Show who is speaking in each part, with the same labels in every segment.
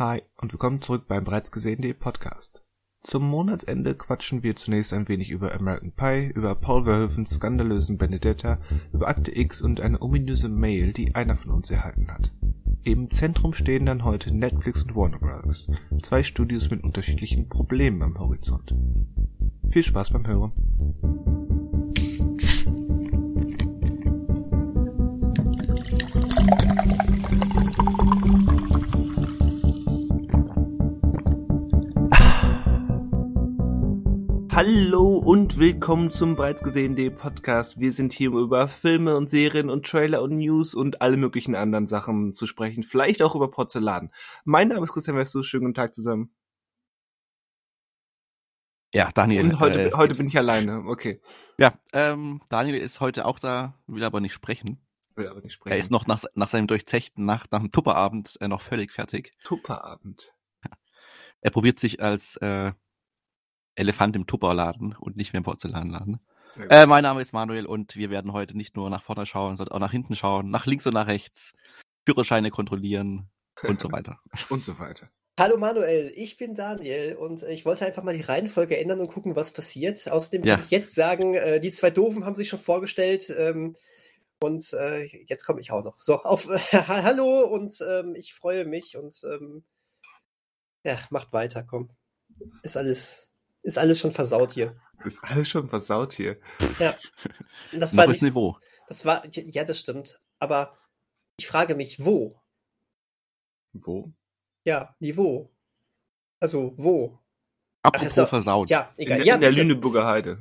Speaker 1: Hi und willkommen zurück beim bereits gesehenen Podcast. Zum Monatsende quatschen wir zunächst ein wenig über American Pie, über Paul Verhoevens skandalösen Benedetta, über Akte X und eine ominöse Mail, die einer von uns erhalten hat. Im Zentrum stehen dann heute Netflix und Warner Bros., zwei Studios mit unterschiedlichen Problemen am Horizont. Viel Spaß beim Hören. Hallo und willkommen zum bereits gesehenen Podcast. Wir sind hier, um über Filme und Serien und Trailer und News und alle möglichen anderen Sachen zu sprechen. Vielleicht auch über Porzellan. Mein Name ist Christian Westus. Schönen guten Tag zusammen.
Speaker 2: Ja, Daniel.
Speaker 1: Und heute, äh, heute bin ich alleine. Okay.
Speaker 2: Ja, ähm, Daniel ist heute auch da, will aber nicht sprechen.
Speaker 1: Will aber nicht sprechen.
Speaker 2: Er ist noch nach, nach seinem durchzechten Nacht, nach dem Tupperabend äh, noch völlig fertig.
Speaker 1: Tupperabend.
Speaker 2: Er probiert sich als äh, Elefant im Tupperladen und nicht mehr im Porzellanladen. Äh, mein Name ist Manuel und wir werden heute nicht nur nach vorne schauen, sondern auch nach hinten schauen, nach links und nach rechts, Führerscheine kontrollieren und so weiter.
Speaker 1: und so weiter.
Speaker 3: Hallo Manuel, ich bin Daniel und ich wollte einfach mal die Reihenfolge ändern und gucken, was passiert. Außerdem
Speaker 2: Ja.
Speaker 3: kann ich jetzt sagen, äh, die zwei Doofen haben sich schon vorgestellt ähm, und äh, jetzt komme ich auch noch. So, auf Hallo und ähm, ich freue mich und ähm, ja, macht weiter, komm. Ist alles, ist alles schon versaut hier.
Speaker 1: Ist alles schon versaut hier.
Speaker 3: Ja. Das war
Speaker 2: Noch
Speaker 3: nicht,
Speaker 2: Niveau.
Speaker 3: das war, ja, das stimmt. Aber ich frage mich, wo?
Speaker 1: Wo?
Speaker 3: Ja, Niveau. Also, wo?
Speaker 2: Apropos
Speaker 3: so.
Speaker 2: versaut.
Speaker 3: Ja,
Speaker 1: In,
Speaker 3: egal.
Speaker 1: der-
Speaker 3: ja,
Speaker 1: in der. Lüneburger Heide.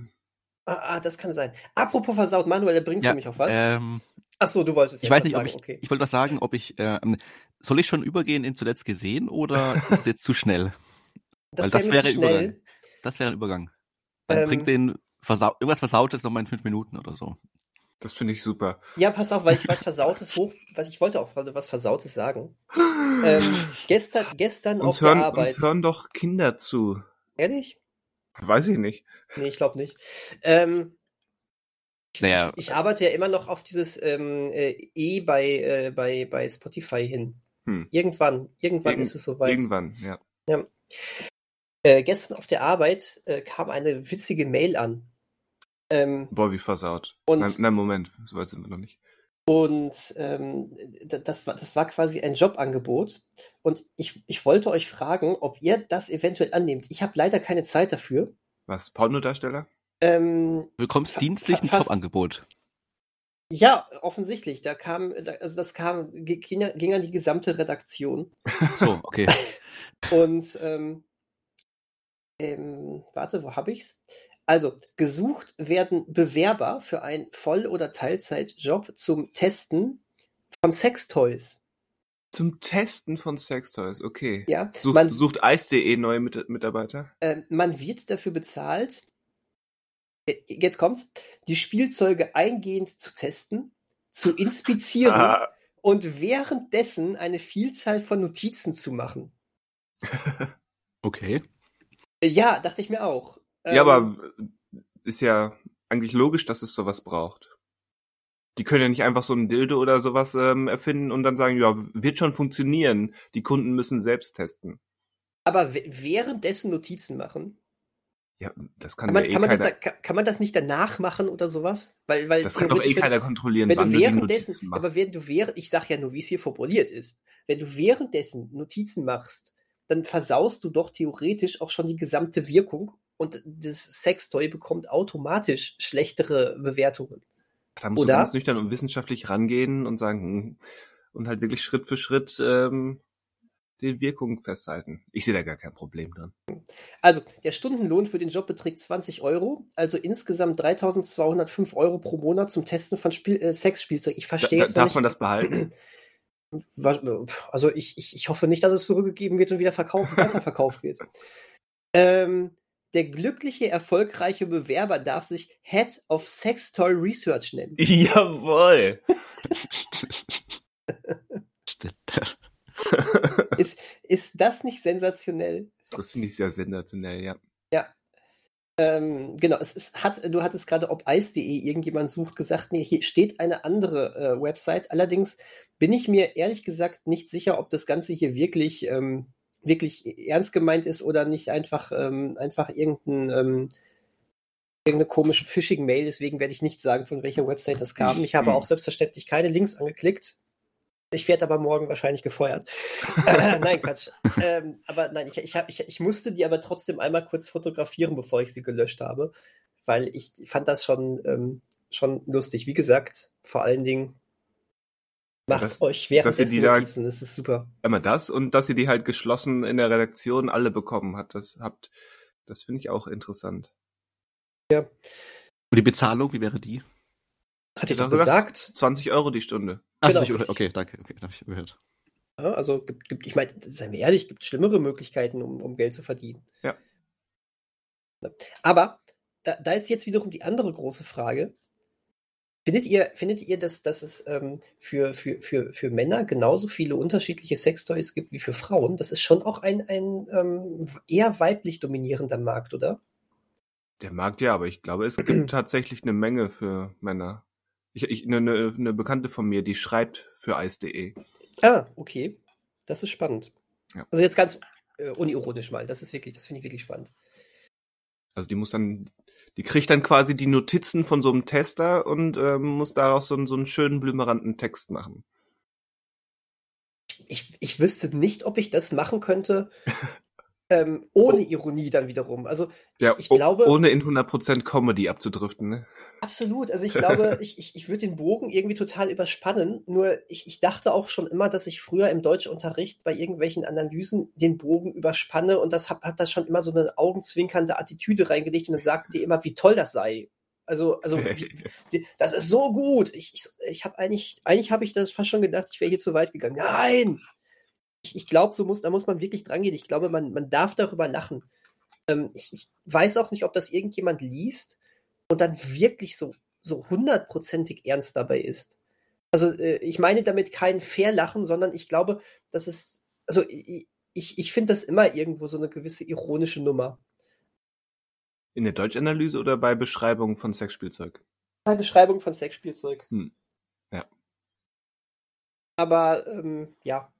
Speaker 3: Ah, ah, das kann sein. Apropos versaut, Manuel, bringst
Speaker 2: Ja,
Speaker 3: du mich auf was?
Speaker 2: Ähm,
Speaker 3: Ach so, du wolltest
Speaker 2: ich weiß nicht, ob
Speaker 3: sagen.
Speaker 2: ich,
Speaker 3: Okay.
Speaker 2: ich wollte was sagen, ob ich, ähm, soll ich schon übergehen in zuletzt gesehen oder ist es jetzt zu schnell? weil das
Speaker 3: mir
Speaker 2: wäre
Speaker 3: zu schnell.
Speaker 2: Übergang. Das wäre ein Übergang. Dann
Speaker 3: Ähm,
Speaker 2: bringt den Versau irgendwas Versautes nochmal in fünf Minuten oder so.
Speaker 1: Das finde ich super.
Speaker 3: Ja, pass auf, weil ich was Versautes hoch, was ich wollte auch gerade was Versautes sagen. Ähm, gestern, gestern auf
Speaker 1: uns,
Speaker 3: der
Speaker 1: hören,
Speaker 3: Arbeit.
Speaker 1: uns hören doch Kinder zu.
Speaker 3: Ehrlich?
Speaker 1: Weiß ich nicht.
Speaker 3: Nee, ich glaube nicht. Ähm, ich,
Speaker 2: Naja.
Speaker 3: ich, ich arbeite ja immer noch auf dieses ähm, äh, E bei, äh, bei, bei Spotify hin.
Speaker 1: Hm.
Speaker 3: Irgendwann, irgendwann
Speaker 1: Irgend-
Speaker 3: ist es soweit.
Speaker 1: Irgendwann, ja.
Speaker 3: Äh, gestern auf der Arbeit äh, kam eine witzige Mail an. Ähm,
Speaker 1: Boah, wie versaut.
Speaker 3: Und-
Speaker 1: nein, nein, Moment, so weit sind wir noch nicht.
Speaker 3: Und ähm, das, war, das war quasi ein Jobangebot. Und ich, ich wollte euch fragen, ob ihr das eventuell annehmt. Ich habe leider keine Zeit dafür.
Speaker 1: Was? Pornodarsteller?
Speaker 3: Ähm,
Speaker 2: Du bekommst dienstlich ein. Jobangebot.
Speaker 3: ja, offensichtlich. Da kam, da- also das kam, ging, ging an die gesamte Redaktion.
Speaker 2: So, okay.
Speaker 3: Und ähm, ähm, warte, wo habe ich's? Also, gesucht werden Bewerber für einen Voll- oder Teilzeitjob zum Testen von Sextoys.
Speaker 1: Zum Testen von Sextoys, okay.
Speaker 3: Ja,
Speaker 1: Sucht,
Speaker 3: man,
Speaker 1: sucht Eis.de neue Mit Mitarbeiter?
Speaker 3: äh, man wird dafür bezahlt, jetzt kommt's, die Spielzeuge eingehend zu testen, zu inspizieren
Speaker 1: Ah,
Speaker 3: und währenddessen eine Vielzahl von Notizen zu machen.
Speaker 2: Okay.
Speaker 3: Ja, dachte ich mir auch.
Speaker 1: ja,
Speaker 3: Ähm,
Speaker 1: aber ist ja eigentlich logisch, dass es sowas braucht. Die können ja nicht einfach so ein Dildo oder sowas ähm, erfinden und dann sagen, ja, wird schon funktionieren. Die Kunden müssen selbst testen.
Speaker 3: Aber währenddessen Notizen machen?
Speaker 1: Ja, das kann,
Speaker 3: Kann man,
Speaker 1: ja eh
Speaker 3: kann, man das
Speaker 1: keiner,
Speaker 3: da, kann, kann man das nicht danach machen oder sowas? Weil, weil
Speaker 1: das kann doch eh
Speaker 3: theoretisch, wenn-
Speaker 1: keiner kontrollieren,
Speaker 3: wenn
Speaker 1: wann
Speaker 3: du
Speaker 1: du
Speaker 3: währenddessen,
Speaker 1: Notizen
Speaker 3: aber wenn du während, ich sag ja nur, wie es hier formuliert ist, wenn du währenddessen Notizen machst, dann versaust du doch theoretisch auch schon die gesamte Wirkung und das Sextoy bekommt automatisch schlechtere Bewertungen.
Speaker 1: Da musst
Speaker 3: Oder?
Speaker 1: du ganz nüchtern und wissenschaftlich rangehen und sagen, hm, und halt wirklich Schritt für Schritt ähm, die Wirkung festhalten. Ich sehe da gar kein Problem drin.
Speaker 3: Also, der Stundenlohn für den Job beträgt 20 Euro, also insgesamt 3205 Euro pro Monat zum Testen von Spiel, äh, Sexspielzeug. Ich
Speaker 1: Da,
Speaker 3: verstehe
Speaker 1: da,
Speaker 3: jetzt noch
Speaker 1: darf
Speaker 3: nicht,
Speaker 1: man das behalten?
Speaker 3: Also ich, ich, ich hoffe nicht, dass es zurückgegeben wird und wieder verkauft, weiterverkauft wird. Ähm, der glückliche, erfolgreiche Bewerber darf sich Head of Sex Toy Research nennen.
Speaker 1: Jawohl!
Speaker 3: Ist, ist das nicht sensationell?
Speaker 1: Das finde ich sehr sensationell, ja.
Speaker 3: Ähm, genau, es ist, hat, du hattest gerade, ob Eis.de irgendjemand sucht, gesagt, nee, hier steht eine andere äh, Website. Allerdings bin ich mir ehrlich gesagt nicht sicher, ob das Ganze hier wirklich ähm, wirklich ernst gemeint ist oder nicht einfach, ähm, einfach irgendein, ähm, irgendeine komische Phishing-Mail. Deswegen werde ich nicht sagen, von welcher Website das kam. Ich habe auch selbstverständlich keine Links angeklickt. Ich werde aber morgen wahrscheinlich gefeuert. äh, nein, Quatsch. Ähm, aber nein, ich, ich, hab, ich, ich musste die aber trotzdem einmal kurz fotografieren, bevor ich sie gelöscht habe, weil ich fand das schon, ähm, schon lustig. Wie gesagt, vor allen Dingen macht
Speaker 1: das-
Speaker 3: euch während
Speaker 1: dass ihr
Speaker 3: des
Speaker 1: die da-
Speaker 3: Notizen, das ist super.
Speaker 1: Immer das und dass ihr die halt geschlossen in der Redaktion alle bekommen hat. Das habt, das finde ich auch interessant.
Speaker 2: Und die Bezahlung, wie wäre die?
Speaker 3: Hatte ich doch gesagt.
Speaker 1: 20 Euro die Stunde.
Speaker 2: Ach,
Speaker 3: Genau.
Speaker 2: hab ich überhört. Okay, danke. Okay, hab ich überhört.
Speaker 3: Ja, also gibt, gibt, ich meine, seien wir ehrlich, gibt schlimmere Möglichkeiten, um, um Geld zu verdienen.
Speaker 1: Ja.
Speaker 3: Aber da, da ist jetzt wiederum die andere große Frage. Findet ihr, findet ihr, dass, dass es ähm, für, für, für, für Männer genauso viele unterschiedliche Sextoys gibt wie für Frauen? Das ist schon auch ein, ein ähm, eher weiblich dominierender Markt, oder?
Speaker 1: Der Markt ja, aber ich glaube, es gibt tatsächlich eine Menge für Männer. Ich, ich, eine, eine, eine Bekannte von mir, die schreibt für Eis.de.
Speaker 3: Ah, okay. Das ist spannend.
Speaker 1: Ja.
Speaker 3: Also jetzt ganz äh, unironisch mal. Das ist wirklich, das finde ich wirklich spannend.
Speaker 1: Also die muss dann, die kriegt dann quasi die Notizen von so einem Tester und ähm, muss daraus so, so einen schönen blümeranten Text machen.
Speaker 3: ich, ich wüsste nicht, ob ich das machen könnte, ähm, ohne Ironie dann wiederum. Also ich,
Speaker 1: Ja,
Speaker 3: ich glaube,
Speaker 1: ohne in 100% Comedy abzudriften. Ne?
Speaker 3: Absolut. Also ich glaube, ich, ich, ich würde den Bogen irgendwie total überspannen. Nur ich, ich dachte auch schon immer, dass ich früher im Deutschunterricht bei irgendwelchen Analysen den Bogen überspanne und das hat, hat das schon immer so eine augenzwinkernde Attitüde reingelegt und dann sagte die immer, wie toll das sei. Also, also wie- das ist so gut. Ich, ich, ich habe eigentlich, eigentlich habe ich das fast schon gedacht, ich wäre hier zu weit gegangen. Nein! Ich, ich glaube, so muss, da muss man wirklich dran gehen. Ich glaube, man, man darf darüber lachen. Ähm, ich, ich weiß auch nicht, ob das irgendjemand liest und dann wirklich so, so hundertprozentig ernst dabei ist. Also, äh, ich meine damit kein Fairlachen, sondern ich glaube, dass es, also ich, ich, ich finde das immer irgendwo so eine gewisse ironische Nummer.
Speaker 1: In der Deutschanalyse oder bei Beschreibungen von Sexspielzeug?
Speaker 3: Bei Beschreibung von Sexspielzeug.
Speaker 1: Hm. Ja.
Speaker 3: Aber ähm, ja.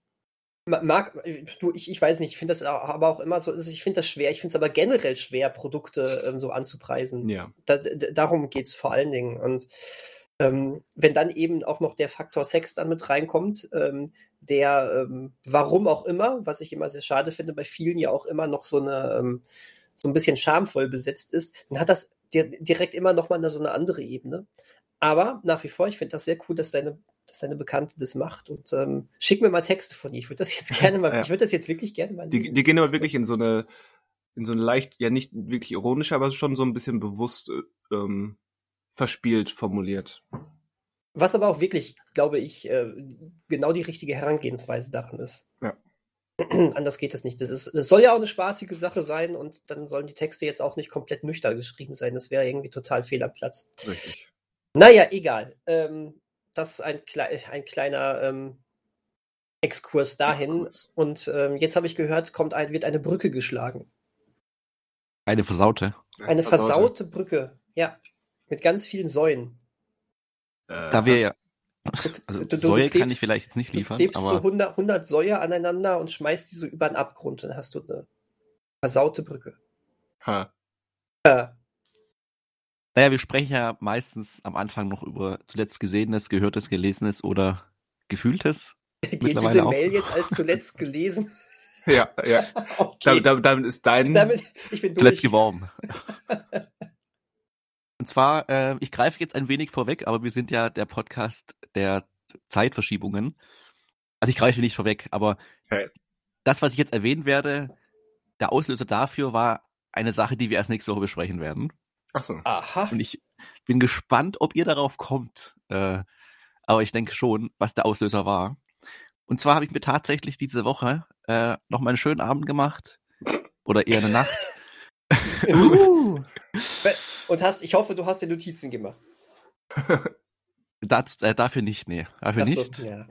Speaker 3: Ma- Mag, du, ich, ich weiß nicht, ich finde das aber auch immer so, ich finde das schwer, ich finde es aber generell schwer, Produkte ähm, so anzupreisen.
Speaker 1: Ja.
Speaker 3: Da, darum geht es vor allen Dingen. Und ähm, wenn dann eben auch noch der Faktor Sex dann mit reinkommt, ähm, der, ähm, warum auch immer, was ich immer sehr schade finde, bei vielen ja auch immer noch so eine, ähm, so ein bisschen schamvoll besetzt ist, dann hat das di direkt immer noch mal eine, so eine andere Ebene. Aber nach wie vor, ich finde das sehr cool, dass deine, dass deine Bekannte das macht. Und ähm, schick mir mal Texte von ihr. Ich würde das jetzt gerne mal,
Speaker 1: Ja.
Speaker 3: ich würde das jetzt wirklich gerne mal
Speaker 1: Die, die gehen aber wirklich in so eine, in so eine leicht, ja nicht wirklich ironische, aber schon so ein bisschen bewusst äh, ähm, verspielt formuliert.
Speaker 3: Was aber auch wirklich, glaube ich, äh, genau die richtige Herangehensweise daran ist.
Speaker 1: Ja.
Speaker 3: Anders geht es nicht. Das, ist, das soll ja auch eine spaßige Sache sein und dann sollen die Texte jetzt auch nicht komplett nüchtern geschrieben sein. Das wäre irgendwie total fehl am Platz.
Speaker 1: Richtig.
Speaker 3: Naja, egal. Ähm, das ist ein, klei ein kleiner ähm, Exkurs dahin.
Speaker 1: Exkurs.
Speaker 3: Und ähm, jetzt habe ich gehört, kommt ein, wird eine Brücke geschlagen.
Speaker 2: Eine versaute.
Speaker 3: Eine versaute Brücke. Ja. Mit ganz vielen Säulen.
Speaker 1: Äh,
Speaker 2: Da wir ja.
Speaker 3: Du-
Speaker 2: Also
Speaker 3: du- du
Speaker 2: Säue kann
Speaker 3: klebst-
Speaker 2: ich vielleicht jetzt nicht
Speaker 3: Du
Speaker 2: liefern,
Speaker 3: klebst so
Speaker 2: aber
Speaker 3: 100, 100 Säue aneinander und schmeißt die so über den Abgrund. Dann hast du eine versaute Brücke.
Speaker 1: ha.
Speaker 3: Äh,
Speaker 2: naja, wir sprechen ja meistens am Anfang noch über zuletzt Gesehenes, Gehörtes, Gelesenes oder Gefühltes.
Speaker 3: geht diese
Speaker 2: auch.
Speaker 3: Mail jetzt als zuletzt gelesen?
Speaker 1: Ja, ja.
Speaker 3: okay.
Speaker 1: Damit, damit, ist dein.
Speaker 3: Damit, ich bin
Speaker 2: Zuletzt geworben. Und zwar, äh, ich greife jetzt ein wenig vorweg, aber wir sind ja der Podcast der Zeitverschiebungen. Also ich greife nicht vorweg, aber
Speaker 1: Okay.
Speaker 2: das, was ich jetzt erwähnen werde, der Auslöser dafür war eine Sache, die wir erst nächste Woche besprechen werden.
Speaker 1: Ach so.
Speaker 3: Aha.
Speaker 2: Und ich bin gespannt, ob ihr darauf kommt. Äh, aber ich denke schon, was der Auslöser war. Und zwar habe ich mir tatsächlich diese Woche äh, noch mal einen schönen Abend gemacht. Oder eher eine Nacht.
Speaker 3: Uh. Und hast, ich hoffe, du hast dir Notizen gemacht.
Speaker 2: Das, äh, dafür nicht, nee. Dafür
Speaker 3: so,
Speaker 2: nicht.
Speaker 3: ja.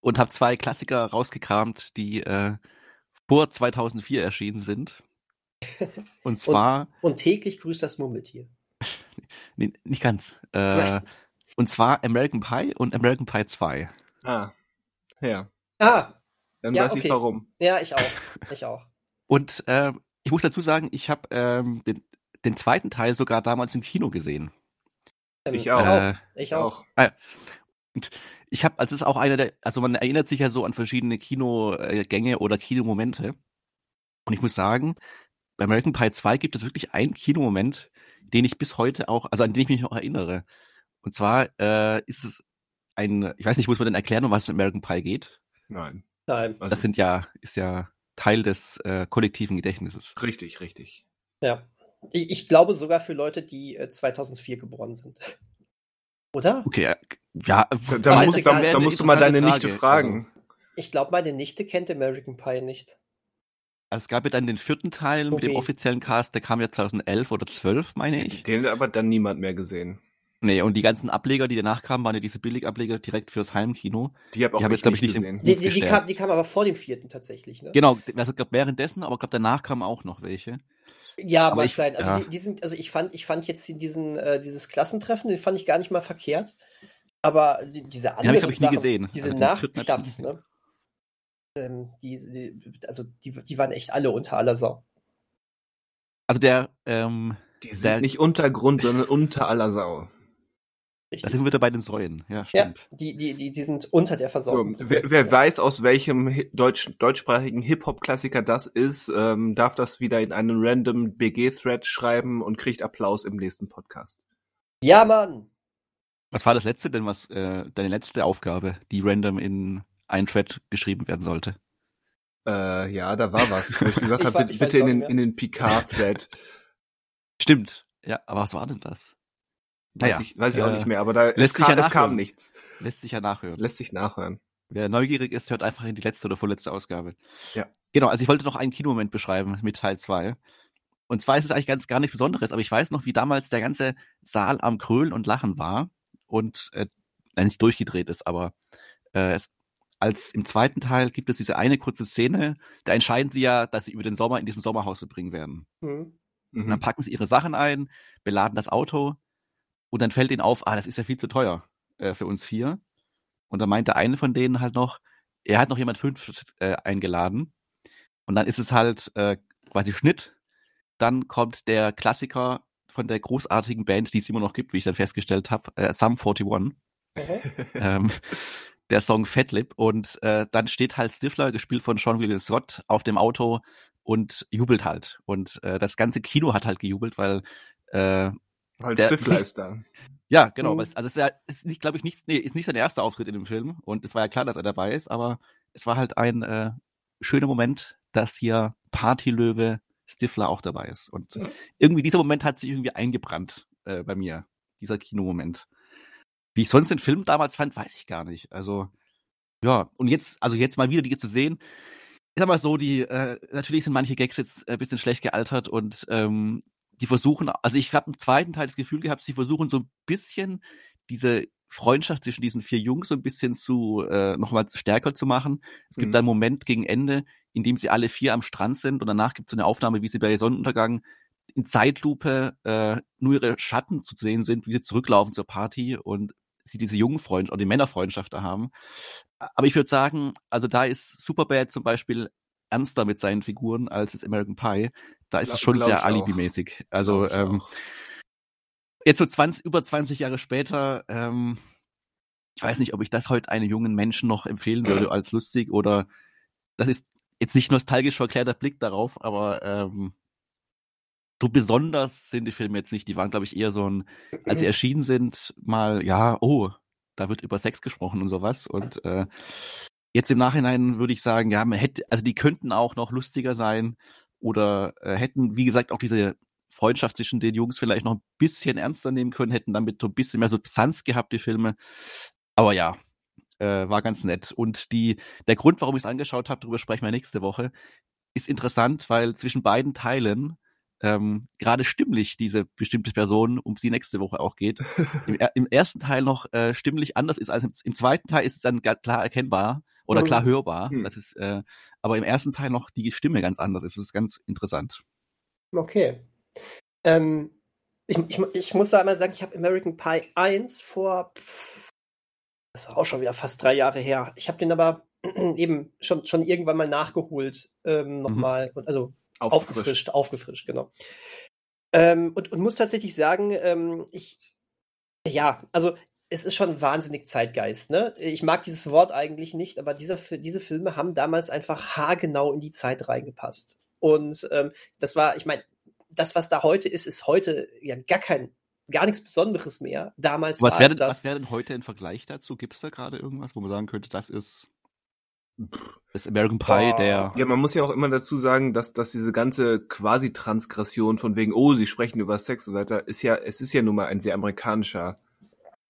Speaker 2: Und habe zwei Klassiker rausgekramt, die äh, vor 2004 erschienen sind. Und zwar,
Speaker 3: Und täglich grüßt das Murmeltier.
Speaker 2: nee, nicht ganz. Äh, und zwar American Pie und American Pie 2.
Speaker 1: Ah. Ja.
Speaker 3: Ah,
Speaker 1: Dann ja, weiß okay. ich warum.
Speaker 3: Ja, ich auch. Ich auch.
Speaker 2: Und äh, ich muss dazu sagen, ich habe ähm, den, den zweiten Teil sogar damals im Kino gesehen.
Speaker 1: Ähm, ich auch. Äh,
Speaker 3: ich auch.
Speaker 2: Äh, und ich habe, also das ist auch einer der, also man erinnert sich ja so an verschiedene Kinogänge oder Kinomomente. Und ich muss sagen, bei American Pie 2 gibt es wirklich einen Kinomoment, den ich bis heute auch, also an den ich mich noch erinnere. Und zwar äh, ist es ein, ich weiß nicht, muss man denn erklären, um was es in American Pie geht?
Speaker 1: Nein.
Speaker 3: Nein.
Speaker 2: Also, das sind ja, ist ja Teil des äh, kollektiven Gedächtnisses.
Speaker 1: Richtig, richtig.
Speaker 3: Ja. Ich, ich, glaube sogar für Leute, die äh, 2004 geboren sind. Oder?
Speaker 2: Okay, äh, ja.
Speaker 1: Da, da, musst, da, da musst du mal deine Frage. Nichte fragen. Also,
Speaker 3: ich glaube, meine Nichte kennt American Pie nicht.
Speaker 2: Also es gab ja dann den vierten Teil okay. mit dem offiziellen Cast, der kam ja 2011 oder 12, meine ich.
Speaker 1: Den hat aber dann niemand mehr gesehen.
Speaker 2: Nee, und die ganzen Ableger, die danach kamen, waren ja diese Billigableger direkt fürs Heimkino.
Speaker 1: Die habe
Speaker 2: hab
Speaker 1: ich, glaube ich, nicht
Speaker 3: gesehen. Die, die, die, kam, die kam aber vor dem vierten tatsächlich, ne?
Speaker 2: Genau, also gab währenddessen, aber ich glaube danach kamen auch noch welche.
Speaker 3: Ja, aber ich, sein. Also ja. die, die, sind, also ich fand, ich fand jetzt diesen, äh, dieses Klassentreffen, den fand ich gar nicht mal verkehrt. Aber die, diese anderen
Speaker 2: den hab ich, ich, nie gesehen.
Speaker 3: diese also Nachklaps, ne? Ähm, die, also die, die waren echt alle unter aller Sau.
Speaker 2: Also der, ähm,
Speaker 1: die sind der, nicht Untergrund, sondern unter aller Sau.
Speaker 2: Richtig. Da sind wir wieder bei den Säulen, ja, stimmt.
Speaker 3: Ja, die, die, die, die sind unter der Versorgung.
Speaker 1: So, wer, wer weiß, aus welchem deutsch, deutschsprachigen Hip-Hop-Klassiker das ist, ähm, darf das wieder in einen random BG-Thread schreiben und kriegt Applaus im nächsten Podcast.
Speaker 3: Ja, Mann!
Speaker 2: Was war das letzte denn, was äh, deine letzte Aufgabe, die random in einen Thread geschrieben werden sollte?
Speaker 1: Äh, ja, da war was. Wo ich gesagt habe, bitte in den, in den Picard-Thread.
Speaker 2: Stimmt. Ja, aber was war denn das?
Speaker 1: Weiß, naja, ich, weiß ich auch äh, nicht mehr, aber da lässt es, kam, ja es kam nichts.
Speaker 2: Lässt sich ja nachhören.
Speaker 1: Lässt sich nachhören.
Speaker 2: Wer neugierig ist, hört einfach in die letzte oder vorletzte Ausgabe.
Speaker 1: Ja.
Speaker 2: Genau, also ich wollte noch einen Kinomoment beschreiben mit Teil 2. Und zwar ist es eigentlich ganz gar nichts Besonderes, aber ich weiß noch, wie damals der ganze Saal am Krölen und Lachen war und äh, nicht durchgedreht ist, aber äh, es, als im zweiten Teil gibt es diese eine kurze Szene, da entscheiden sie ja, dass sie über den Sommer in diesem Sommerhaus verbringen werden. Mhm. Und dann packen sie ihre Sachen ein, beladen das Auto und dann fällt ihnen auf, ah, das ist ja viel zu teuer äh, für uns vier. Und dann meinte eine von denen halt noch, er hat noch jemand fünf äh, eingeladen. Und dann ist es halt äh, quasi Schnitt. Dann kommt der Klassiker von der großartigen Band, die es immer noch gibt, wie ich dann festgestellt habe, äh, Sum 41. ähm, der Song Fatlip. Und äh, dann steht halt Stifler, gespielt von Sean William Scott, auf dem Auto und jubelt halt. Und äh, das ganze Kino hat halt gejubelt, weil äh,
Speaker 1: weil der, Stifler ist da.
Speaker 2: Ja, genau. Mhm. Also es ist ja, ist nicht, glaube ich, nicht, nee, ist nicht sein erster Auftritt in dem Film. Und es war ja klar, dass er dabei ist, aber es war halt ein äh, schöner Moment, dass hier Partylöwe Stifler auch dabei ist. Und mhm. irgendwie dieser Moment hat sich irgendwie eingebrannt äh, bei mir. Dieser Kinomoment. Wie ich sonst den Film damals fand, weiß ich gar nicht. Also, ja, und jetzt, also jetzt mal wieder die zu sehen, ich sag mal so, die, äh, natürlich sind manche Gags jetzt ein bisschen schlecht gealtert und ähm, die versuchen, also ich habe im zweiten Teil das Gefühl gehabt, sie versuchen so ein bisschen diese Freundschaft zwischen diesen vier Jungs so ein bisschen zu äh, nochmal stärker zu machen. Es gibt mhm. einen Moment gegen Ende, in dem sie alle vier am Strand sind und danach gibt es so eine Aufnahme, wie sie bei Sonnenuntergang in Zeitlupe äh, nur ihre Schatten zu sehen sind, wie sie zurücklaufen zur Party und sie diese jungen Freund oder die Männerfreundschaft da haben. Aber ich würde sagen, also da ist Superbad zum Beispiel ernster mit seinen Figuren als das American Pie. Da ist glaub, es schon sehr alibimäßig. Also ähm, jetzt so 20, über 20 Jahre später, ähm, ich weiß nicht, ob ich das heute einem jungen Menschen noch empfehlen würde als lustig oder das ist jetzt nicht nostalgisch verklärter Blick darauf, aber ähm, so besonders sind die Filme jetzt nicht. Die waren, glaube ich, eher so ein, als sie erschienen sind, mal, ja, oh, da wird über Sex gesprochen und sowas. Und äh, Jetzt im Nachhinein würde ich sagen, ja, man hätte, also die könnten auch noch lustiger sein oder äh, hätten, wie gesagt, auch diese Freundschaft zwischen den Jungs vielleicht noch ein bisschen ernster nehmen können, hätten damit so ein bisschen mehr Substanz gehabt, die Filme. Aber ja, äh, war ganz nett. Und die, der Grund, warum ich es angeschaut habe, darüber sprechen wir nächste Woche, ist interessant, weil zwischen beiden Teilen ähm, gerade stimmlich diese bestimmte Person, um sie nächste Woche auch geht, im, im ersten Teil noch äh, stimmlich anders ist als im, im, zweiten Teil ist es dann klar erkennbar oder klar hörbar. Hm. Das ist, äh, aber im ersten Teil noch die Stimme ganz anders ist. Das ist ganz interessant.
Speaker 3: Okay. Ähm, ich, ich, ich muss da einmal sagen, ich habe American Pie 1 vor, das ist auch schon wieder fast drei Jahre her. Ich habe den aber eben schon, schon irgendwann mal nachgeholt, ähm, nochmal, mhm. also aufgefrischt. aufgefrischt, aufgefrischt, genau. Ähm, und, und muss tatsächlich sagen, ähm, ich, ja, also es ist schon wahnsinnig Zeitgeist, ne? Ich mag dieses Wort eigentlich nicht, aber dieser, diese Filme haben damals einfach haargenau in die Zeit reingepasst. Und ähm, das war, ich meine, das, was da heute ist, ist heute ja gar kein, gar nichts Besonderes mehr. Damals
Speaker 2: was war wäre, das. Was wäre denn heute im Vergleich dazu? Gibt es da gerade irgendwas, wo man sagen könnte, das ist das American Pie, oh. der.
Speaker 1: Ja, man muss ja auch immer dazu sagen, dass, dass diese ganze quasi Transgression von wegen, oh, sie sprechen über Sex und so weiter, ist ja, es ist ja nun mal ein sehr amerikanischer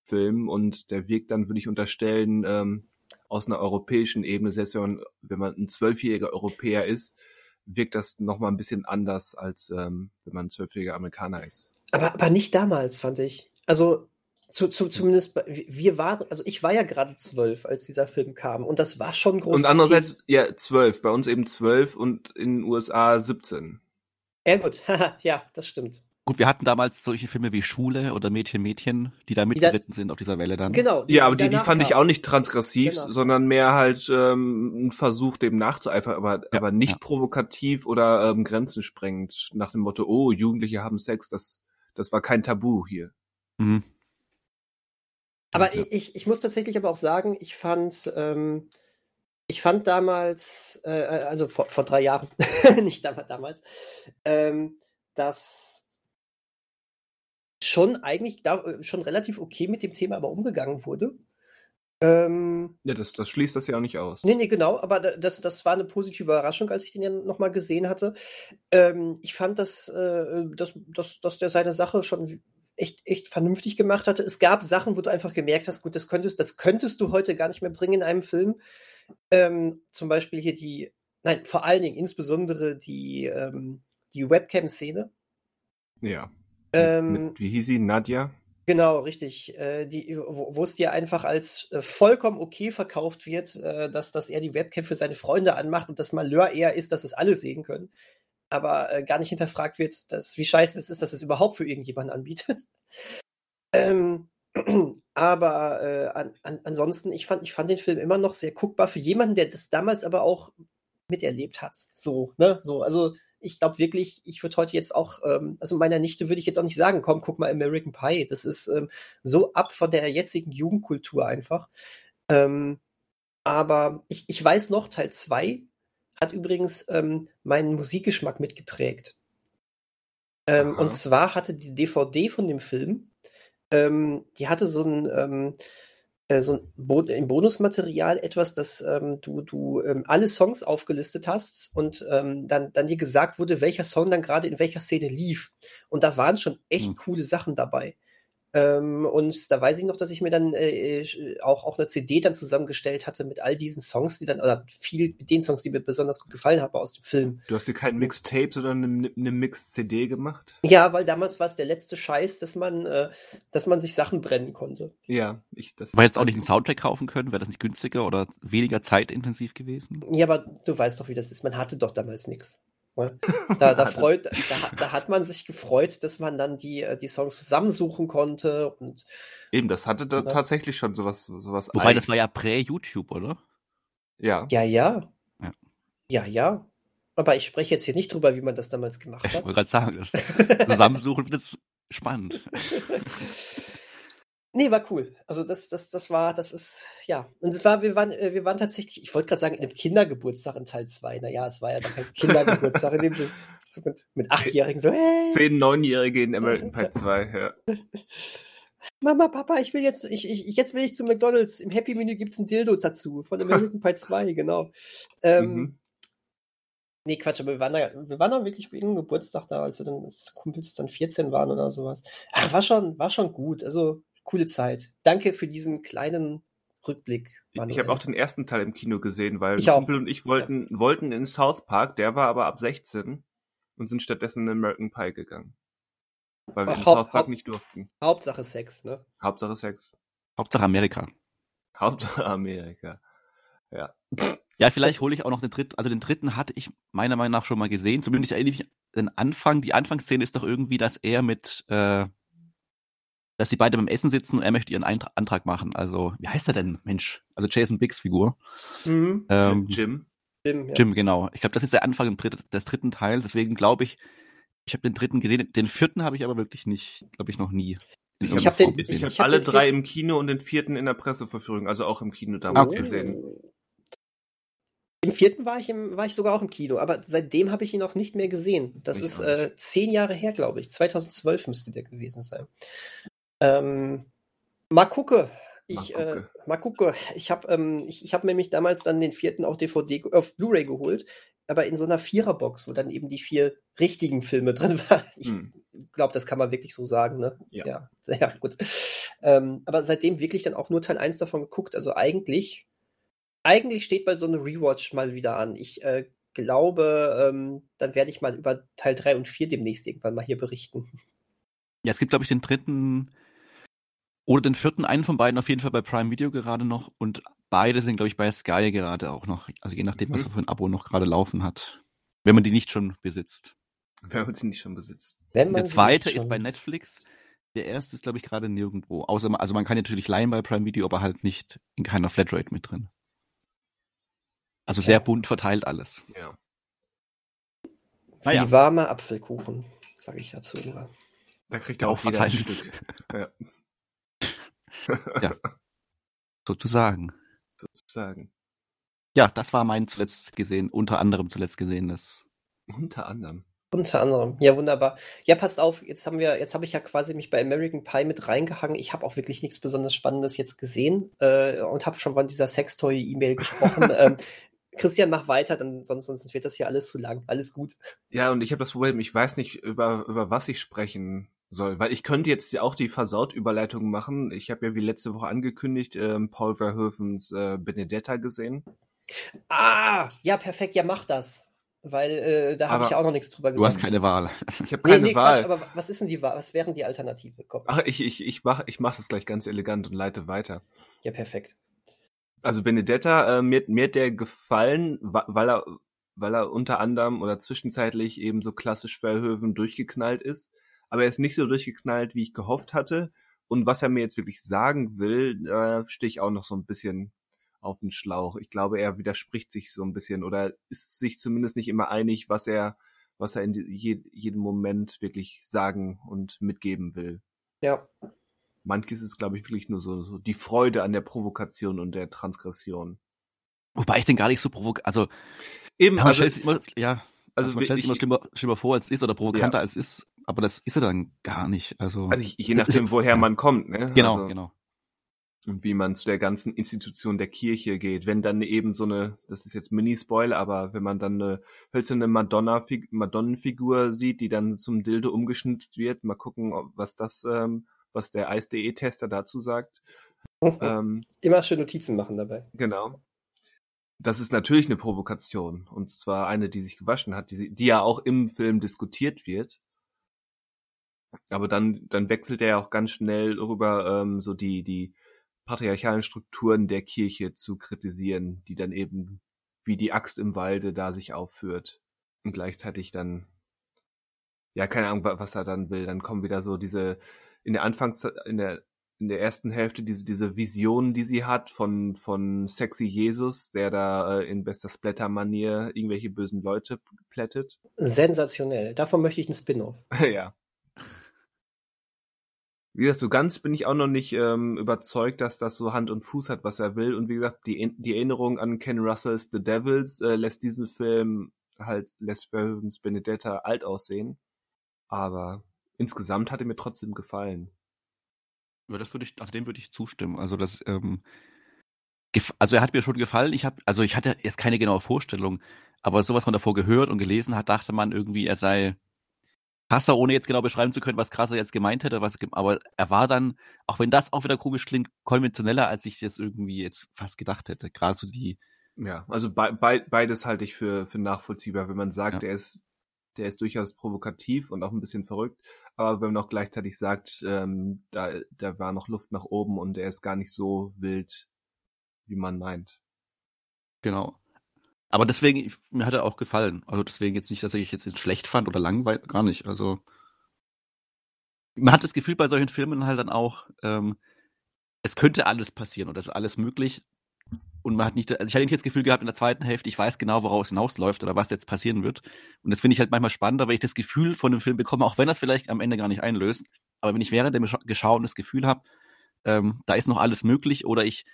Speaker 1: Film und der wirkt dann, würde ich unterstellen, ähm, aus einer europäischen Ebene, selbst wenn man, wenn man ein zwölfjähriger Europäer ist, wirkt das nochmal ein bisschen anders, als ähm, wenn man ein zwölfjähriger Amerikaner ist.
Speaker 3: Aber, aber nicht damals, fand ich. Also zu, zu, zumindest, wir waren, also ich war ja gerade zwölf, als dieser Film kam und das war schon groß.
Speaker 1: Und andererseits, ja, zwölf, bei uns eben zwölf und in den USA 17.
Speaker 3: Ja gut, ja, das stimmt.
Speaker 2: Gut, wir hatten damals solche Filme wie Schule oder Mädchen, Mädchen, die da mitgeritten sind auf dieser Welle dann.
Speaker 3: Genau.
Speaker 1: Die, ja, aber die, die fand ich auch nicht transgressiv, genau. sondern mehr halt ähm, ein Versuch, dem nachzueifern, aber, ja, aber nicht ja. provokativ oder ähm, grenzensprengend, nach dem Motto, oh, Jugendliche haben Sex, das, das war kein Tabu hier. Mhm.
Speaker 3: Aber ja. ich, ich muss tatsächlich aber auch sagen, ich fand, ähm, ich fand damals, äh, äh also vor, vor drei Jahren, nicht damals, damals ähm, dass schon eigentlich da, äh, schon relativ okay mit dem Thema aber umgegangen wurde.
Speaker 1: Ähm, ja, das, das schließt das ja auch nicht aus.
Speaker 3: Nee, nee, genau, aber das, das war eine positive Überraschung, als ich den ja nochmal gesehen hatte. Ähm, ich fand, dass, äh, dass, dass, dass der seine Sache schon echt, echt vernünftig gemacht hatte. Es gab Sachen, wo du einfach gemerkt hast, gut, das könntest, das könntest du heute gar nicht mehr bringen in einem Film. Ähm, zum Beispiel hier die, nein, vor allen Dingen insbesondere die, ähm, die Webcam-Szene.
Speaker 1: Ja. Ähm, mit, mit, wie hieß sie? Nadja?
Speaker 3: Genau, richtig. Äh, die, wo es dir einfach als äh, vollkommen okay verkauft wird, äh, dass, dass er die Webcam für seine Freunde anmacht und das Malheur eher ist, dass es alle sehen können aber äh, gar nicht hinterfragt wird, dass, wie scheiße es ist, dass es überhaupt für irgendjemanden anbietet. Ähm, aber äh, an, an, ansonsten, ich fand, ich fand den Film immer noch sehr guckbar für jemanden, der das damals aber auch miterlebt hat. So, ne? So, also ich glaube wirklich, ich würde heute jetzt auch, ähm, also meiner Nichte würde ich jetzt auch nicht sagen, komm, guck mal American Pie. Das ist ähm, so ab von der jetzigen Jugendkultur einfach. Ähm, aber ich, ich weiß noch, Teil 2 hat übrigens ähm, meinen Musikgeschmack mitgeprägt. Ähm, und zwar hatte die DVD von dem Film, ähm, die hatte so ein, ähm, äh, so ein Bo im Bonusmaterial etwas, dass ähm, du, du ähm, alle Songs aufgelistet hast und dann, dann dir gesagt wurde, welcher Song dann gerade in welcher Szene lief. Und da waren schon echt hm. coole Sachen dabei. Ähm, und da weiß ich noch, dass ich mir dann äh, äh, auch, auch eine CD dann zusammengestellt hatte mit all diesen Songs, die dann, oder viel mit den Songs, die mir besonders gut gefallen haben aus dem Film.
Speaker 1: Du hast dir kein Mixtape, sondern eine, eine Mix-CD gemacht?
Speaker 3: Ja, weil damals war es der letzte Scheiß, dass man, äh, dass man sich Sachen brennen konnte.
Speaker 1: Ja, ich das.
Speaker 2: Man jetzt auch nicht einen Soundtrack kaufen können, wäre das nicht günstiger oder weniger zeitintensiv gewesen?
Speaker 3: Ja, aber du weißt doch, wie das ist. Man hatte doch damals nichts. Ne? Da, da, freut, da, da, hat man sich gefreut, dass man dann die, äh, die Songs zusammensuchen konnte und
Speaker 1: eben, das hatte da ne? tatsächlich schon sowas, sowas.
Speaker 2: Wobei ein. das war ja prä-YouTube, oder?
Speaker 3: Ja. Ja, ja. Ja, ja. ja. Aber ich spreche jetzt hier nicht drüber, wie man das damals gemacht hat.
Speaker 2: Ich wollte gerade sagen, das Zusammensuchen wird jetzt spannend.
Speaker 3: Nee, war cool. Also das, das, das war, das ist, ja. Und es war, wir waren, äh, wir waren tatsächlich, ich wollte gerade sagen, in einem Kindergeburtstag in Teil 2. Naja, es war ja dann kein Kindergeburtstag, in dem Sinne, so mit, mit Achtjährigen so,
Speaker 1: hey. Zehn, Neunjährige in American Pie 2, ja.
Speaker 3: Mama, Papa, ich will jetzt, ich, ich, jetzt will ich zu McDonalds. Im Happy Menü gibt's ein Dildo dazu von American Pie 2, genau. Ähm, mhm. Nee, Quatsch, aber wir waren da, wir waren da wirklich wegen Geburtstag da, als wir dann als Kumpels dann 14 waren oder sowas. Ach, war schon, war schon gut. Also, coole Zeit. Danke für diesen kleinen Rückblick.
Speaker 1: Manuel. Ich habe auch den ersten Teil im Kino gesehen, weil Kumpel und ich wollten, ja. wollten in South Park, der war aber ab 16 und sind stattdessen in American Pie gegangen. Weil wir Ach, in South Park Haupt, nicht durften.
Speaker 3: Hauptsache Sex, ne?
Speaker 1: Hauptsache Sex.
Speaker 2: Hauptsache Amerika.
Speaker 1: Hauptsache Amerika. Ja.
Speaker 2: Ja, vielleicht hole ich auch noch den dritten. Also den dritten hatte ich meiner Meinung nach schon mal gesehen. Zumindest erinnere ich mich den Anfang. Die Anfangsszene ist doch irgendwie, dass er mit äh, dass sie beide beim Essen sitzen und er möchte ihren Antrag machen. Also, wie heißt er denn, Mensch? Also Jason Biggs Figur.
Speaker 1: Mhm. Ähm, Jim.
Speaker 2: Jim, ja. Jim, genau. Ich glaube, das ist der Anfang des dritten Teils. Deswegen glaube ich, ich habe den dritten gesehen. Den vierten habe ich aber wirklich nicht, glaube ich, noch nie.
Speaker 1: Ich habe hab, ich hab alle drei im Kino und den vierten in der Presseverführung, also auch im Kino damals okay. gesehen.
Speaker 3: Im vierten war ich, im, war ich sogar auch im Kino, aber seitdem habe ich ihn auch nicht mehr gesehen. Das ich ist äh, zehn Jahre her, glaube ich. 2012 müsste der gewesen sein. Ähm, mal gucke. Ich, mal gucke. Äh, mal gucke. Ich habe ähm, ich, ich hab nämlich damals dann den vierten auch DVD auf Blu-ray geholt, aber in so einer Viererbox, wo dann eben die vier richtigen Filme drin waren. Ich hm. glaube, das kann man wirklich so sagen, ne? Ja. Ja, ja gut. Ähm, aber seitdem wirklich dann auch nur Teil 1 davon geguckt. Also eigentlich, eigentlich steht bald so eine Rewatch mal wieder an. Ich äh, glaube, ähm, dann werde ich mal über Teil 3 und 4 demnächst irgendwann mal hier berichten.
Speaker 2: Ja, es gibt, glaube ich, den dritten oder den vierten, einen von beiden auf jeden Fall bei Prime Video gerade noch und beide sind, glaube ich, bei Sky gerade auch noch. Also je nachdem, mhm. was er für ein Abo noch gerade laufen hat. Wenn man die nicht schon besitzt.
Speaker 1: Wenn man sie nicht schon besitzt.
Speaker 2: der zweite ist bei Netflix. Der erste ist, glaube ich, gerade nirgendwo. Außer, also man kann natürlich leihen bei Prime Video, aber halt nicht in keiner Flatrate mit drin. Also sehr bunt verteilt alles.
Speaker 3: Ja. Wie warmer Apfelkuchen, sage ich dazu immer.
Speaker 1: Da kriegt er auch, auch jeder ein Stück. Ja.
Speaker 2: Ja. Sozusagen.
Speaker 1: Sozusagen.
Speaker 2: Ja, das war mein zuletzt gesehen, unter anderem zuletzt gesehenes.
Speaker 1: Unter anderem.
Speaker 3: Unter anderem. Ja, wunderbar. Ja, passt auf, jetzt haben wir, jetzt habe ich ja quasi mich bei American Pie mit reingehangen. Ich habe auch wirklich nichts besonders Spannendes jetzt gesehen äh, und habe schon von dieser Sextoy-E-Mail gesprochen. ähm, Christian, mach weiter, dann sonst, sonst wird das hier alles zu lang. Alles gut.
Speaker 1: Ja, und ich habe das Problem, ich weiß nicht, über, über was ich sprechen soll, weil ich könnte jetzt auch die Versaut-Überleitung machen. Ich habe ja wie letzte Woche angekündigt, ähm, Paul Verhoevens äh, Benedetta gesehen.
Speaker 3: Ah, ja, perfekt, ja, mach das. Weil äh, da habe ich ja auch noch nichts drüber
Speaker 2: gesagt. Du hast keine Wahl.
Speaker 1: Ich habe keine nee, nee, Wahl.
Speaker 3: Quatsch, aber was ist denn die Wahl? Was wären die Alternative?
Speaker 1: Komm. Ach, ich, ich, ich mach, ich mach das gleich ganz elegant und leite weiter.
Speaker 3: Ja, perfekt.
Speaker 1: Also Benedetta, äh, mir, mir hat der gefallen, weil er, weil er unter anderem oder zwischenzeitlich eben so klassisch Verhöven durchgeknallt ist. Aber er ist nicht so durchgeknallt, wie ich gehofft hatte. Und was er mir jetzt wirklich sagen will, äh, stehe ich auch noch so ein bisschen auf den Schlauch. Ich glaube, er widerspricht sich so ein bisschen oder ist sich zumindest nicht immer einig, was er, was er in je, jedem Moment wirklich sagen und mitgeben will.
Speaker 3: Ja.
Speaker 1: Manches ist, glaube ich, wirklich nur so, so die Freude an der Provokation und der Transgression.
Speaker 2: Wobei ich den gar nicht so provok, also
Speaker 1: eben,
Speaker 2: man also, stellt immer, ja, also man stellt sich immer schlimmer, schlimmer vor, als es ist oder provokanter ja. als es ist, aber das ist er dann gar nicht. Also,
Speaker 1: also je nachdem, woher man kommt, ne?
Speaker 2: Genau,
Speaker 1: also,
Speaker 2: genau.
Speaker 1: Und wie man zu der ganzen Institution der Kirche geht. Wenn dann eben so eine, das ist jetzt Mini-Spoiler, aber wenn man dann eine hölzerne Madonna Madonnenfigur sieht, die dann zum Dilde umgeschnitzt wird, mal gucken, was das ähm, was der Eis.de-Tester dazu sagt.
Speaker 3: ähm, Immer schön Notizen machen dabei.
Speaker 1: Genau. Das ist natürlich eine Provokation. Und zwar eine, die sich gewaschen hat, die, die ja auch im Film diskutiert wird. Aber dann, dann wechselt er ja auch ganz schnell rüber, ähm, so die, die patriarchalen Strukturen der Kirche zu kritisieren, die dann eben wie die Axt im Walde da sich aufführt. Und gleichzeitig dann, ja, keine Ahnung, was er dann will. Dann kommen wieder so diese in der Anfangs in der in der ersten Hälfte diese diese Vision, die sie hat von von sexy Jesus, der da äh, in bester Splatter-Manier irgendwelche bösen Leute plättet.
Speaker 3: Sensationell. Davon möchte ich einen Spin-off.
Speaker 1: ja. Wie gesagt, so ganz bin ich auch noch nicht ähm, überzeugt, dass das so Hand und Fuß hat, was er will. Und wie gesagt, die, die Erinnerung an Ken Russells The Devils äh, lässt diesen Film halt, lässt Verhoevens Benedetta alt aussehen. Aber insgesamt hat er mir trotzdem gefallen.
Speaker 2: Ja, das würde ich, also dem würde ich zustimmen. Also das, ähm, also er hat mir schon gefallen. Ich habe, also ich hatte jetzt keine genaue Vorstellung, aber so was man davor gehört und gelesen hat, dachte man irgendwie, er sei krasser, ohne jetzt genau beschreiben zu können, was krasser jetzt gemeint hätte. Was, aber er war dann, auch wenn das auch wieder komisch klingt, konventioneller, als ich jetzt irgendwie jetzt fast gedacht hätte. Gerade so die.
Speaker 1: Ja, also be be beides halte ich für, für nachvollziehbar, wenn man sagt, ja. er ist der ist durchaus provokativ und auch ein bisschen verrückt, aber wenn man auch gleichzeitig sagt, ähm, da, da war noch Luft nach oben und er ist gar nicht so wild, wie man meint.
Speaker 2: Genau. Aber deswegen, mir hat er auch gefallen. Also deswegen jetzt nicht, dass ich jetzt schlecht fand oder langweilig, gar nicht. Also man hat das Gefühl bei solchen Filmen halt dann auch, ähm, es könnte alles passieren oder es ist alles möglich. Und man hat nicht, also ich hatte nicht das Gefühl gehabt in der zweiten Hälfte, ich weiß genau, woraus es hinausläuft oder was jetzt passieren wird. Und das finde ich halt manchmal spannender, weil ich das Gefühl von dem Film bekomme, auch wenn das vielleicht am Ende gar nicht einlöst. Aber wenn ich während dem Geschauen das Gefühl habe, ähm, da ist noch alles möglich oder ich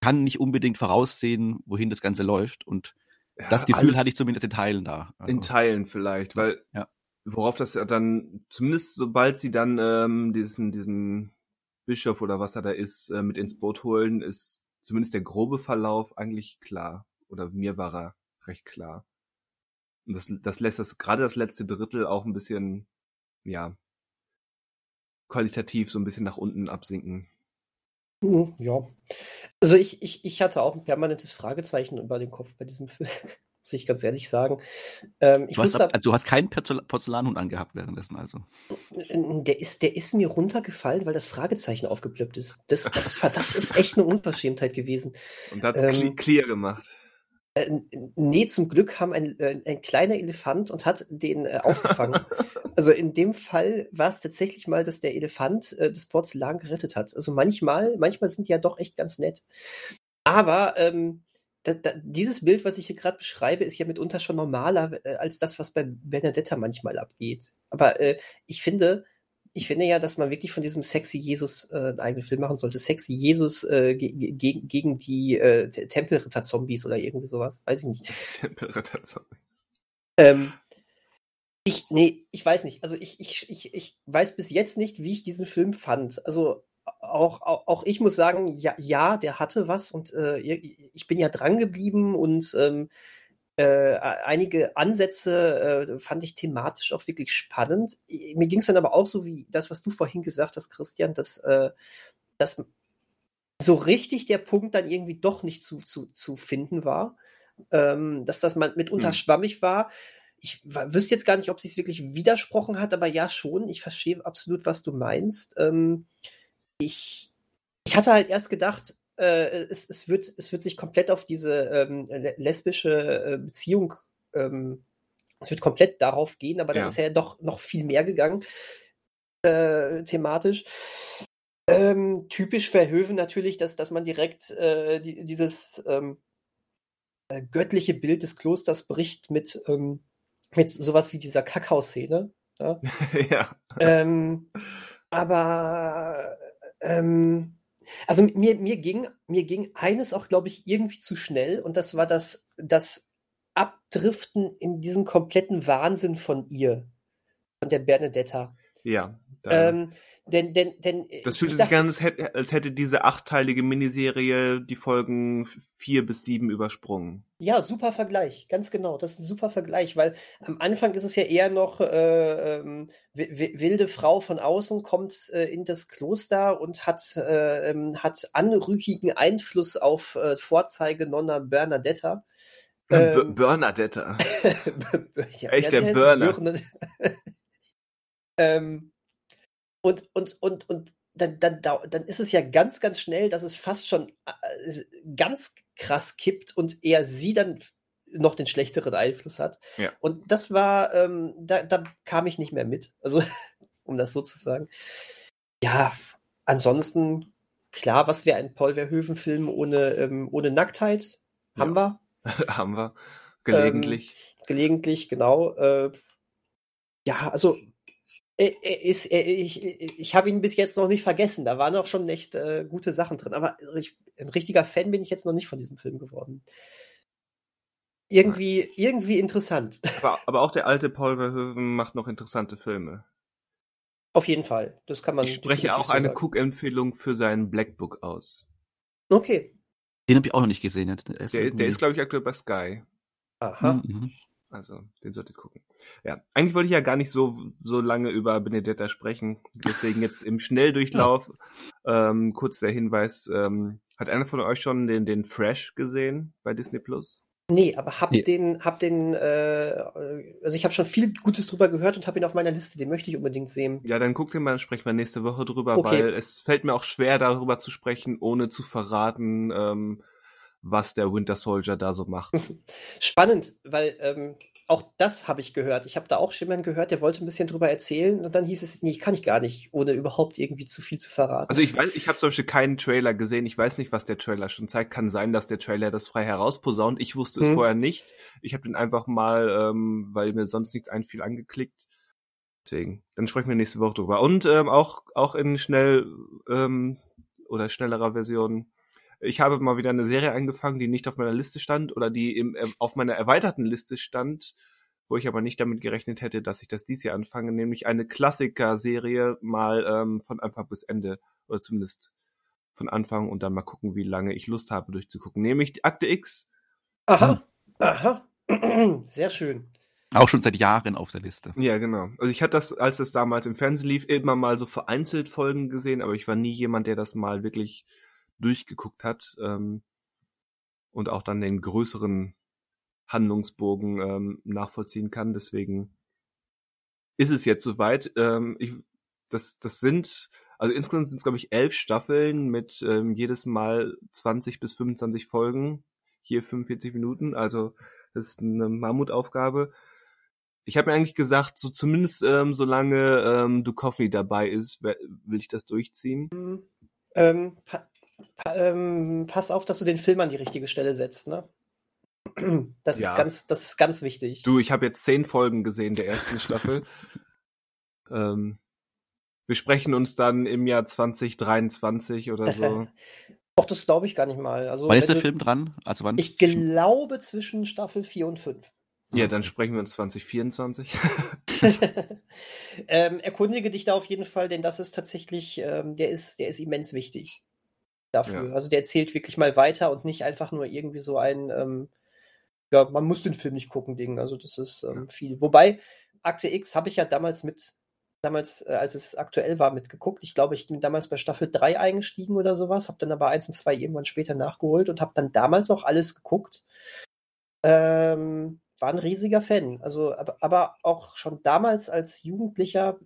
Speaker 2: kann nicht unbedingt voraussehen, wohin das Ganze läuft. Und ja, das Gefühl hatte ich zumindest in Teilen da.
Speaker 1: Also, in Teilen vielleicht, weil ja. worauf das ja dann, zumindest sobald sie dann ähm, diesen, diesen Bischof oder was er da ist, äh, mit ins Boot holen, ist zumindest der grobe Verlauf eigentlich klar. Oder mir war er recht klar. Und das, das lässt das, gerade das letzte Drittel auch ein bisschen, ja, qualitativ so ein bisschen nach unten absinken.
Speaker 3: Ja. Also ich, ich, ich hatte auch ein permanentes Fragezeichen über den Kopf bei diesem Film, muss ich ganz ehrlich sagen.
Speaker 2: Ähm, du, hast, ab, also du hast keinen Porzellanhund angehabt währenddessen, also.
Speaker 3: Der ist, der ist mir runtergefallen, weil das Fragezeichen aufgeplöppt ist. Das, das, das ist echt eine Unverschämtheit gewesen.
Speaker 1: Und hat es ähm, clear gemacht.
Speaker 3: Äh, nee, zum Glück haben ein, äh, ein kleiner Elefant und hat den äh, aufgefangen. also in dem Fall war es tatsächlich mal, dass der Elefant äh, das Porzellan gerettet hat. Also manchmal, manchmal sind die ja doch echt ganz nett. Aber ähm, da, da, dieses Bild, was ich hier gerade beschreibe, ist ja mitunter schon normaler äh, als das, was bei Benedetta manchmal abgeht. Aber äh, ich finde, ich finde ja, dass man wirklich von diesem sexy Jesus äh, einen eigenen Film machen sollte. Sexy Jesus äh, ge ge gegen die äh, Tempelritter-Zombies oder irgendwie sowas. Weiß ich nicht. Tempelritter-Zombies. Ähm, ich, nee, ich weiß nicht. Also ich, ich, ich, ich weiß bis jetzt nicht, wie ich diesen Film fand. Also auch, auch, auch ich muss sagen, ja, ja, der hatte was und äh, ich bin ja dran geblieben und ähm, äh, einige Ansätze äh, fand ich thematisch auch wirklich spannend. Mir ging es dann aber auch so wie das, was du vorhin gesagt hast, Christian, dass, äh, dass so richtig der Punkt dann irgendwie doch nicht zu, zu, zu finden war. Ähm, dass das mal mitunter hm. schwammig war. Ich wüsste jetzt gar nicht, ob sie es wirklich widersprochen hat, aber ja schon. Ich verstehe absolut, was du meinst. Ähm, ich, ich hatte halt erst gedacht, äh, es, es, wird, es wird sich komplett auf diese ähm, lesbische äh, Beziehung, ähm, es wird komplett darauf gehen, aber ja. dann ist ja doch noch viel mehr gegangen, äh, thematisch. Ähm, typisch Verhöven natürlich, dass, dass man direkt äh, die, dieses ähm, äh, göttliche Bild des Klosters bricht mit, ähm, mit sowas wie dieser Kakao-Szene. Ja. ja. Ähm, aber ähm, also mir, mir, ging, mir ging eines auch, glaube ich, irgendwie zu schnell und das war das, das Abdriften in diesen kompletten Wahnsinn von ihr, von der Bernadetta.
Speaker 1: Ja.
Speaker 3: Ähm, denn, denn, denn,
Speaker 1: das fühlt sich an, als hätte, diese achtteilige Miniserie die Folgen vier bis sieben übersprungen.
Speaker 3: Ja, super Vergleich, ganz genau. Das ist ein super Vergleich, weil am Anfang ist es ja eher noch äh, ähm, wilde Frau von außen kommt äh, in das Kloster und hat, äh, ähm, hat anrüchigen Einfluss auf äh, Vorzeige Nonna Bernadetta.
Speaker 1: Ähm, Bernadetta. ja, Echt der Burner.
Speaker 3: ähm, und, und, und, und dann, dann, dann ist es ja ganz, ganz schnell, dass es fast schon äh, ganz krass kippt und eher sie dann noch den schlechteren Einfluss hat. Ja. Und das war, ähm, da, da kam ich nicht mehr mit. Also, um das so zu sagen. Ja, ansonsten, klar, was wäre ein Paul Verhoeven-Film ohne, ähm, ohne Nacktheit? Haben ja.
Speaker 1: wir. Haben wir. Gelegentlich.
Speaker 3: Ähm, gelegentlich, genau. Äh, ja, also ist, er, ich, ich habe ihn bis jetzt noch nicht vergessen. Da waren auch schon echt äh, gute Sachen drin. Aber ich, ein richtiger Fan bin ich jetzt noch nicht von diesem Film geworden. Irgendwie, ja. irgendwie interessant.
Speaker 1: Aber, aber, auch der alte Paul Verhoeven macht noch interessante Filme.
Speaker 3: Auf jeden Fall. Das kann man.
Speaker 1: Ich spreche auch so eine Cook-Empfehlung für seinen Black Book aus.
Speaker 3: Okay.
Speaker 2: Den habe ich auch noch nicht gesehen.
Speaker 1: Der ist, der, der ist glaube ich, aktuell bei Sky.
Speaker 3: Aha. Mhm.
Speaker 1: Also, den solltet gucken. Ja, eigentlich wollte ich ja gar nicht so, so lange über Benedetta sprechen. Deswegen jetzt im Schnelldurchlauf ja. ähm, kurz der Hinweis. Ähm, hat einer von euch schon den, den Fresh gesehen bei Disney Plus?
Speaker 3: Nee, aber hab nee. den, hab den, äh, also ich habe schon viel Gutes drüber gehört und habe ihn auf meiner Liste, den möchte ich unbedingt sehen.
Speaker 1: Ja, dann guck den mal, dann sprechen wir nächste Woche drüber, okay. weil es fällt mir auch schwer, darüber zu sprechen, ohne zu verraten, ähm, was der Winter Soldier da so macht.
Speaker 3: Spannend, weil ähm, auch das habe ich gehört. Ich habe da auch jemanden gehört, der wollte ein bisschen drüber erzählen und dann hieß es, nee, kann ich gar nicht, ohne überhaupt irgendwie zu viel zu verraten.
Speaker 1: Also ich weiß, ich habe zum Beispiel keinen Trailer gesehen. Ich weiß nicht, was der Trailer schon zeigt. Kann sein, dass der Trailer das frei herausposaunt. Ich wusste es hm. vorher nicht. Ich habe den einfach mal, ähm, weil mir sonst nichts einfiel, angeklickt. Deswegen, dann sprechen wir nächste Woche drüber. Und ähm, auch auch in schnell ähm, oder schnellerer Version ich habe mal wieder eine Serie angefangen, die nicht auf meiner Liste stand oder die im, äh, auf meiner erweiterten Liste stand, wo ich aber nicht damit gerechnet hätte, dass ich das dies Jahr anfange, nämlich eine Klassiker-Serie mal ähm, von Anfang bis Ende oder zumindest von Anfang und dann mal gucken, wie lange ich Lust habe durchzugucken. Nämlich die Akte X.
Speaker 3: Aha, aha, sehr schön.
Speaker 2: Auch schon seit Jahren auf der Liste.
Speaker 1: Ja, genau. Also ich hatte das, als es damals im Fernsehen lief, immer mal so vereinzelt Folgen gesehen, aber ich war nie jemand, der das mal wirklich durchgeguckt hat ähm, und auch dann den größeren Handlungsbogen ähm, nachvollziehen kann. Deswegen ist es jetzt soweit. Ähm, ich, das, das sind, also insgesamt sind es, glaube ich, elf Staffeln mit ähm, jedes Mal 20 bis 25 Folgen, hier 45 Minuten. Also das ist eine Mammutaufgabe. Ich habe mir eigentlich gesagt, so zumindest ähm, solange ähm, Duchovny dabei ist, will ich das durchziehen.
Speaker 3: Mhm. Ähm, ähm, pass auf, dass du den Film an die richtige Stelle setzt, ne? Das ja. ist ganz, das ist ganz wichtig.
Speaker 1: Du, ich habe jetzt zehn Folgen gesehen der ersten Staffel. ähm, wir sprechen uns dann im Jahr 2023 oder so.
Speaker 3: Doch, das glaube ich gar nicht mal. Also,
Speaker 2: wann ist der du, Film dran? Also wann?
Speaker 3: Ich glaube zwischen Staffel 4 und 5.
Speaker 1: Ja, dann sprechen wir uns 2024.
Speaker 3: ähm, erkundige dich da auf jeden Fall, denn das ist tatsächlich, ähm, der ist, der ist immens wichtig dafür. Ja. Also der erzählt wirklich mal weiter und nicht einfach nur irgendwie so ein, ähm, ja, man muss den Film nicht gucken, Ding. Also das ist ähm, viel. Wobei, Akte X habe ich ja damals mit, damals, äh, als es aktuell war, mitgeguckt. Ich glaube, ich bin damals bei Staffel 3 eingestiegen oder sowas, habe dann aber 1 und 2 irgendwann später nachgeholt und habe dann damals auch alles geguckt. Ähm, war ein riesiger Fan. Also, aber, aber auch schon damals als Jugendlicher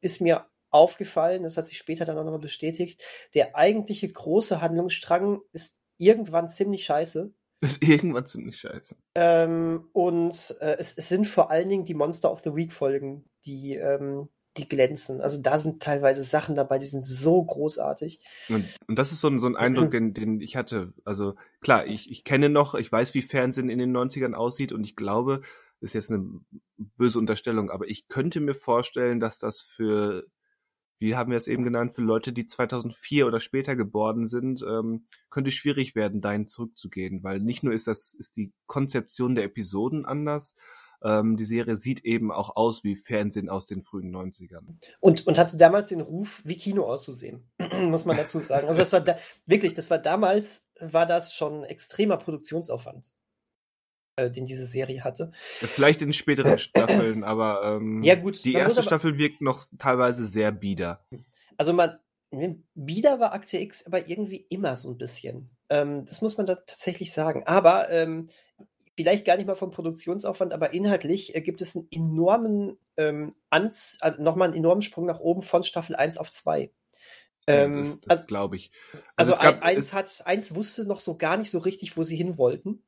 Speaker 3: ist mir aufgefallen, das hat sich später dann auch nochmal bestätigt, der eigentliche große Handlungsstrang ist irgendwann ziemlich scheiße.
Speaker 1: Ist irgendwann ziemlich scheiße.
Speaker 3: Ähm, und äh, es, es, sind vor allen Dingen die Monster of the Week Folgen, die, ähm, die glänzen. Also da sind teilweise Sachen dabei, die sind so großartig.
Speaker 1: Und, und das ist so ein, so ein Eindruck, den, den ich hatte. Also klar, ich, ich kenne noch, ich weiß, wie Fernsehen in den 90ern aussieht und ich glaube, das ist jetzt eine böse Unterstellung, aber ich könnte mir vorstellen, dass das für wie haben wir es eben genannt, für Leute, die 2004 oder später geboren sind, ähm, könnte schwierig werden, dahin zurückzugehen, weil nicht nur ist das, ist die Konzeption der Episoden anders, ähm, die Serie sieht eben auch aus wie Fernsehen aus den frühen 90ern.
Speaker 3: Und, und hatte damals den Ruf, wie Kino auszusehen, muss man dazu sagen. Also das war da, wirklich, das war damals, war das schon extremer Produktionsaufwand. Äh, den diese Serie hatte.
Speaker 1: Vielleicht in späteren Staffeln, aber ähm, ja, gut, die erste aber, Staffel wirkt noch teilweise sehr bieder.
Speaker 3: Also man, ne, bieder war Akte X aber irgendwie immer so ein bisschen. Ähm, das muss man da tatsächlich sagen. Aber ähm, vielleicht gar nicht mal vom Produktionsaufwand, aber inhaltlich äh, gibt es einen enormen ähm, Anz also nochmal einen enormen Sprung nach oben von Staffel 1 auf 2.
Speaker 1: Ähm, ja, das, das also, glaube ich.
Speaker 3: Also, also gab, eins, hat, eins wusste noch so gar nicht so richtig, wo sie hin wollten.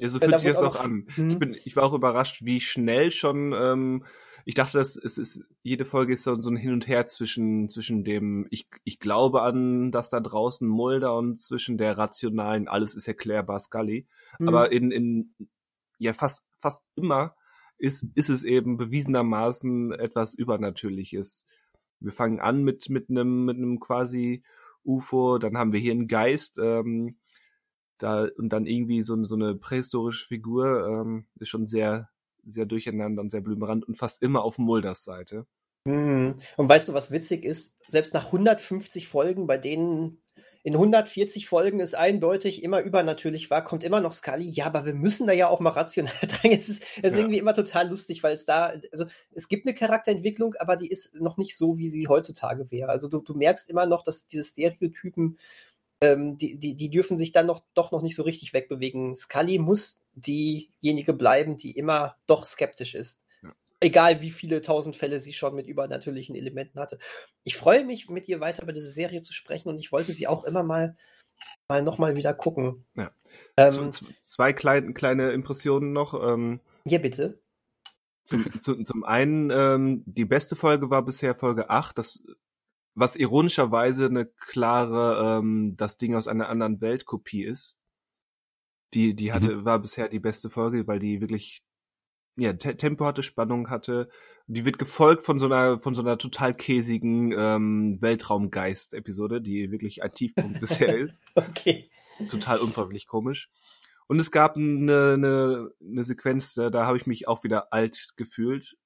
Speaker 1: Ja, so fühlt sich das auch, an. Mhm. Ich, bin, ich war auch überrascht, wie schnell schon, ähm, ich dachte, dass es ist, jede Folge ist so, so ein Hin und Her zwischen, zwischen dem, ich, ich glaube an das da draußen Mulder und zwischen der rationalen, alles ist erklärbar Scully. Mhm. Aber in, in, ja, fast, fast immer ist, ist es eben bewiesenermaßen etwas Übernatürliches. Wir fangen an mit, mit einem, mit einem quasi UFO, dann haben wir hier einen Geist, ähm, da und dann irgendwie so, so eine prähistorische Figur ähm, ist schon sehr, sehr durcheinander und sehr blümerant und fast immer auf Mulders Seite.
Speaker 3: Mhm. Und weißt du, was witzig ist? Selbst nach 150 Folgen, bei denen in 140 Folgen es eindeutig immer übernatürlich war, kommt immer noch Scully. Ja, aber wir müssen da ja auch mal rational drängen. Es ist, es ist ja. irgendwie immer total lustig, weil es da, also es gibt eine Charakterentwicklung, aber die ist noch nicht so, wie sie heutzutage wäre. Also du, du merkst immer noch, dass diese Stereotypen ähm, die, die, die dürfen sich dann noch, doch noch nicht so richtig wegbewegen. Scully muss diejenige bleiben, die immer doch skeptisch ist. Ja. Egal wie viele tausend Fälle sie schon mit übernatürlichen Elementen hatte. Ich freue mich, mit ihr weiter über diese Serie zu sprechen und ich wollte sie auch immer mal, mal nochmal wieder gucken.
Speaker 1: Ja. Ähm, zwei klein, kleine Impressionen noch. Ähm,
Speaker 3: ja, bitte.
Speaker 1: Zum, zum, zum einen, ähm, die beste Folge war bisher Folge 8, das, was ironischerweise eine klare, ähm, das Ding aus einer anderen Welt Kopie ist. Die, die hatte, mhm. war bisher die beste Folge, weil die wirklich, ja, Tempo hatte, Spannung hatte. Die wird gefolgt von so einer, von so einer total käsigen ähm, Weltraumgeist-Episode, die wirklich ein Tiefpunkt bisher ist.
Speaker 3: Okay.
Speaker 1: Total unfreiwillig komisch. Und es gab eine, eine, eine Sequenz, da, da habe ich mich auch wieder alt gefühlt.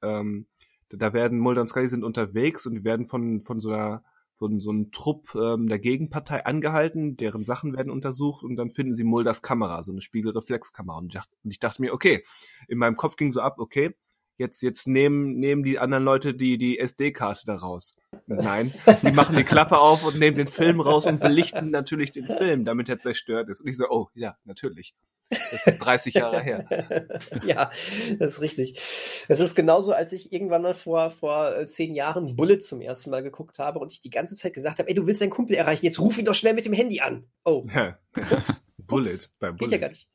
Speaker 1: Ähm, da werden Mulder und Scully sind unterwegs und die werden von, von so einer von so einem Trupp ähm, der Gegenpartei angehalten, deren Sachen werden untersucht und dann finden sie Mulders Kamera, so eine Spiegelreflexkamera. Und ich dachte, und ich dachte mir, okay, in meinem Kopf ging so ab, okay, jetzt, jetzt nehmen, nehmen die anderen Leute die, die SD-Karte da raus. Nein, sie machen die Klappe auf und nehmen den Film raus und belichten natürlich den Film, damit er zerstört ist. Und ich so, oh, ja, natürlich. Das ist 30 Jahre her.
Speaker 3: ja, das ist richtig. Es ist genauso, als ich irgendwann mal vor, vor äh, zehn Jahren Bullet zum ersten Mal geguckt habe und ich die ganze Zeit gesagt habe, ey, du willst deinen Kumpel erreichen, jetzt ruf ihn doch schnell mit dem Handy an. Oh. Ja.
Speaker 1: Ups. Bullet,
Speaker 3: Ups. bei Bullet. Geht ja gar nicht.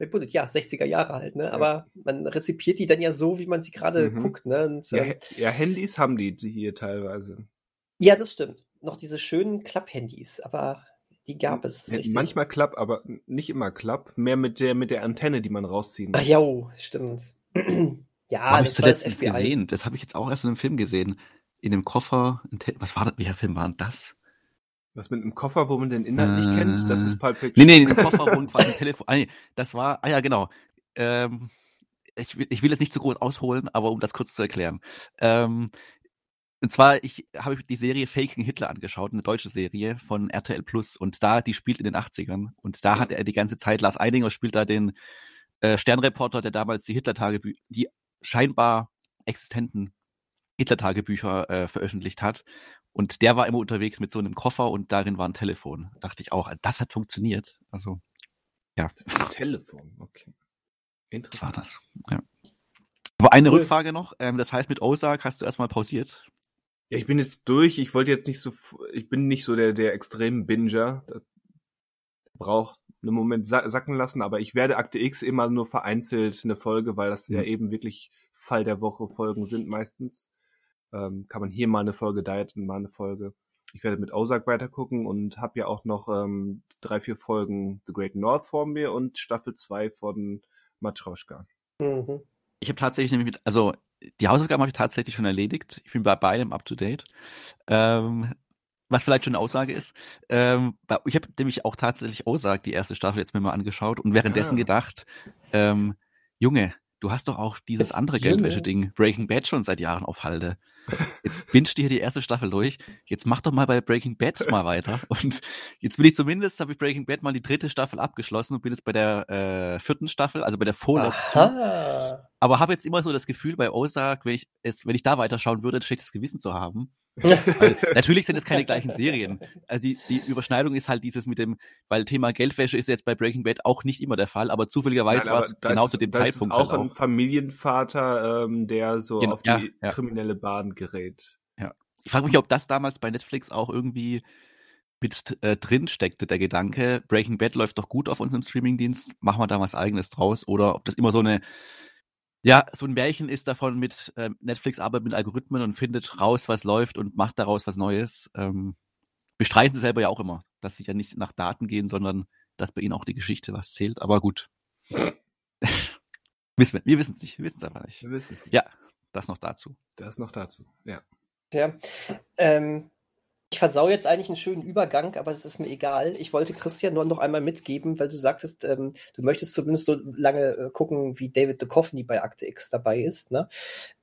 Speaker 3: Bei Bullet, ja, 60er Jahre halt, ne? Aber man rezipiert die dann ja so, wie man sie gerade mhm. guckt, ne? Und,
Speaker 1: ja, äh, ja, Handys haben die hier teilweise.
Speaker 3: Ja, das stimmt. Noch diese schönen Klapp-Handys, aber die gab es.
Speaker 1: Ja, manchmal Klapp, aber nicht immer Klapp. Mehr mit der, mit der Antenne, die man rausziehen
Speaker 3: muss. Ach ja, stimmt.
Speaker 2: ja, hab das ich zuletzt das gesehen. Das habe ich jetzt auch erst in einem Film gesehen. In dem Koffer. Was war das? Welcher Film war denn das?
Speaker 1: Was mit einem Koffer, wo man den Inhalt äh, nicht kennt? Das ist Pulp Fiction.
Speaker 2: Nee, nee, in dem Koffer, wo quasi ein Telefon. Ah, nee, das war, ah ja, genau. Ähm, ich, will, ich will jetzt nicht zu groß ausholen, aber um das kurz zu erklären. Ähm, und zwar, ich habe die Serie Faking Hitler angeschaut, eine deutsche Serie von RTL Plus. Und da, die spielt in den 80ern. Und da hat er die ganze Zeit, Lars Eidinger spielt da den äh, Sternreporter, der damals die Hitler-Tagebücher, die scheinbar existenten Hitler-Tagebücher äh, veröffentlicht hat. Und der war immer unterwegs mit so einem Koffer und darin war ein Telefon. Da dachte ich auch, das hat funktioniert. Also, ja.
Speaker 1: Telefon, okay.
Speaker 2: Interessant. War das, ja. Aber eine cool. Rückfrage noch. Ähm, das heißt, mit Ozark hast du erstmal pausiert.
Speaker 1: Ja, ich bin jetzt durch. Ich wollte jetzt nicht so, ich bin nicht so der, der extremen Binger. Braucht einen Moment sacken lassen, aber ich werde Akte X immer nur vereinzelt eine Folge, weil das mhm. ja eben wirklich Fall der Woche Folgen sind meistens. Ähm, kann man hier mal eine Folge, da mal eine Folge. Ich werde mit Ozark weitergucken und habe ja auch noch ähm, drei, vier Folgen The Great North vor mir und Staffel 2 von Matroschka.
Speaker 2: Mhm. Ich habe tatsächlich nämlich mit, also die Hausaufgaben habe ich tatsächlich schon erledigt. Ich bin bei beidem up to date. Ähm, was vielleicht schon eine Aussage ist. Ähm, ich habe nämlich auch tatsächlich Ozark, die erste Staffel, jetzt mir mal angeschaut und währenddessen ja. gedacht, ähm, Junge, du hast doch auch dieses andere Geldwäsche-Ding, Breaking Bad, schon seit Jahren auf Halde. Jetzt binst du hier die erste Staffel durch. Jetzt mach doch mal bei Breaking Bad mal weiter. Und jetzt bin ich zumindest, habe ich Breaking Bad mal die dritte Staffel abgeschlossen und bin jetzt bei der äh, vierten Staffel, also bei der vorletzten. Aha. Aber habe jetzt immer so das Gefühl bei Ozark, wenn ich es, wenn ich da weiterschauen würde, ein schlechtes Gewissen zu haben. Weil, natürlich sind es keine gleichen Serien. Also die, die Überschneidung ist halt dieses mit dem, weil Thema Geldwäsche ist jetzt bei Breaking Bad auch nicht immer der Fall, aber zufälligerweise war es genau zu dem Zeitpunkt.
Speaker 1: Ist auch halt ein Familienvater, ähm, der so genau, auf die ja, ja. kriminelle Bahn gerät.
Speaker 2: Ja. Ich frage mich, ob das damals bei Netflix auch irgendwie mit äh, drin steckte, der Gedanke, Breaking Bad läuft doch gut auf unserem Streamingdienst, machen wir da was eigenes draus, oder ob das immer so eine ja, so ein Märchen ist davon mit äh, Netflix arbeitet mit Algorithmen und findet raus, was läuft und macht daraus was Neues. Ähm, bestreiten sie selber ja auch immer, dass sie ja nicht nach Daten gehen, sondern dass bei ihnen auch die Geschichte was zählt. Aber gut. wissen wir, wir wissen es nicht, wir wissen es einfach nicht.
Speaker 1: Wir wissen es nicht.
Speaker 2: Ja, das noch dazu.
Speaker 1: Das noch dazu, ja.
Speaker 3: Ja. Ähm, ich versau jetzt eigentlich einen schönen Übergang, aber es ist mir egal. Ich wollte Christian nur noch einmal mitgeben, weil du sagtest, ähm, du möchtest zumindest so lange äh, gucken, wie David Duchovny bei Akte X dabei ist. Ne?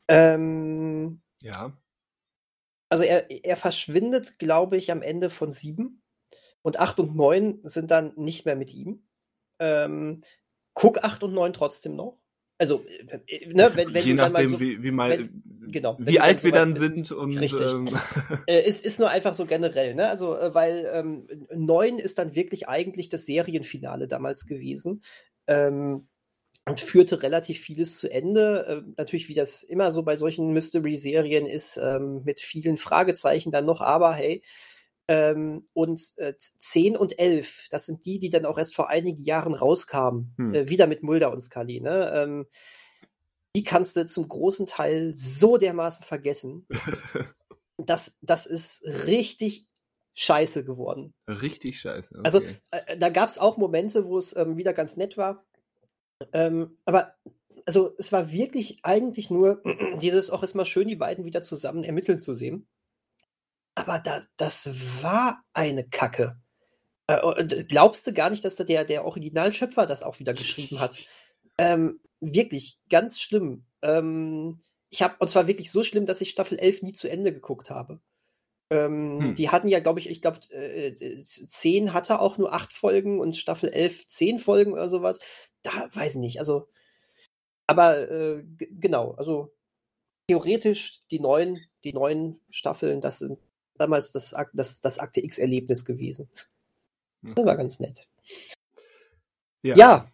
Speaker 3: Ähm,
Speaker 1: ja.
Speaker 3: Also er, er verschwindet, glaube ich, am Ende von sieben und acht und neun sind dann nicht mehr mit ihm. Ähm, guck acht und neun trotzdem noch also
Speaker 1: äh, ne, wenn, wenn je nachdem so, wie, wie mal wenn, genau wie alt wir dann sind und
Speaker 3: richtig. ähm. äh, es ist nur einfach so generell ne? Also äh, weil ähm, neun ist dann wirklich eigentlich das Serienfinale damals gewesen ähm, und führte relativ vieles zu Ende. Äh, natürlich wie das immer so bei solchen Mystery Serien ist ähm, mit vielen Fragezeichen dann noch aber hey ähm, und äh, 10 und 11, das sind die, die dann auch erst vor einigen Jahren rauskamen. Hm. Äh, wieder mit Mulder und Scully. Ne? Ähm, die kannst du zum großen Teil so dermaßen vergessen. das, das ist richtig scheiße geworden.
Speaker 1: Richtig scheiße. Okay.
Speaker 3: Also äh, da gab es auch Momente, wo es ähm, wieder ganz nett war. Ähm, aber also es war wirklich eigentlich nur dieses auch ist mal schön, die beiden wieder zusammen ermitteln zu sehen. Aber das, das war eine Kacke. Äh, glaubst du gar nicht, dass da der, der Originalschöpfer das auch wieder geschrieben hat? Ähm, wirklich, ganz schlimm. Ähm, ich habe, und zwar wirklich so schlimm, dass ich Staffel 11 nie zu Ende geguckt habe. Ähm, hm. Die hatten ja, glaube ich, ich glaube, äh, 10 hatte auch nur 8 Folgen und Staffel 11 10 Folgen oder sowas. Da weiß ich nicht. Also, aber äh, genau, also theoretisch die neuen, die neuen Staffeln, das sind damals das, das, das Akte X-Erlebnis gewesen. Das war ganz nett.
Speaker 1: Ja. ja.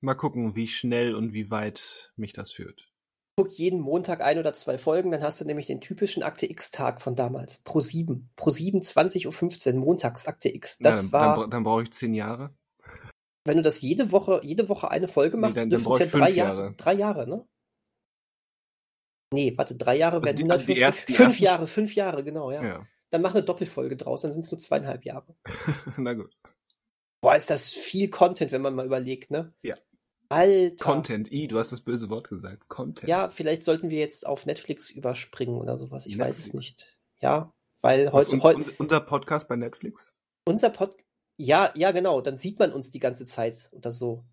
Speaker 1: Mal gucken, wie schnell und wie weit mich das führt.
Speaker 3: Guck jeden Montag ein oder zwei Folgen, dann hast du nämlich den typischen Akte X-Tag von damals. Pro 7. Pro 7, 20.15 Uhr, montags Akte X. Das
Speaker 1: ja, dann,
Speaker 3: war.
Speaker 1: Dann, dann brauche ich zehn Jahre.
Speaker 3: Wenn du das jede Woche, jede Woche eine Folge machst, nee, dann, dann ich ja drei Jahre. Jahre. Drei Jahre, ne? Nee, warte, drei Jahre also werden
Speaker 1: die, also die ersten,
Speaker 3: fünf ersten... Jahre, fünf Jahre, genau, ja. ja. Dann mach eine Doppelfolge draus, dann sind es nur zweieinhalb Jahre.
Speaker 1: Na gut.
Speaker 3: Boah, ist das viel Content, wenn man mal überlegt, ne?
Speaker 1: Ja.
Speaker 3: Alter.
Speaker 1: Content, i, du hast das böse Wort gesagt. Content.
Speaker 3: Ja, vielleicht sollten wir jetzt auf Netflix überspringen oder sowas. Ich Netflix. weiß es nicht. Ja, weil heute.
Speaker 1: heute unser Podcast bei Netflix?
Speaker 3: Unser Podcast. Ja, ja, genau. Dann sieht man uns die ganze Zeit oder so.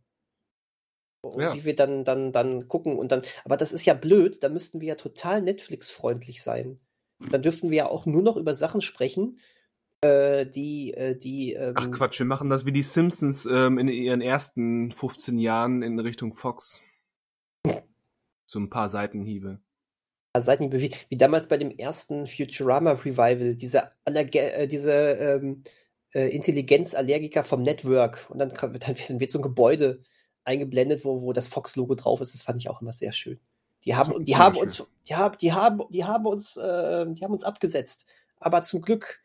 Speaker 3: Und ja. wie wir dann, dann, dann gucken und dann. Aber das ist ja blöd, da müssten wir ja total Netflix-freundlich sein. Dann dürften wir ja auch nur noch über Sachen sprechen, äh, die, äh, die. Ähm,
Speaker 1: Ach Quatsch, wir machen das wie die Simpsons ähm, in ihren ersten 15 Jahren in Richtung Fox. So ein paar Seitenhiebe.
Speaker 3: Seitenhiebe, wie, wie damals bei dem ersten Futurama Revival, diese, Allerge äh, diese ähm, äh, Intelligenzallergiker vom Network. Und dann, dann, dann wird so ein Gebäude eingeblendet, wo, wo das Fox-Logo drauf ist. Das fand ich auch immer sehr schön. Die haben, die haben uns, die haben, die haben, die haben uns, äh, die haben uns abgesetzt. Aber zum Glück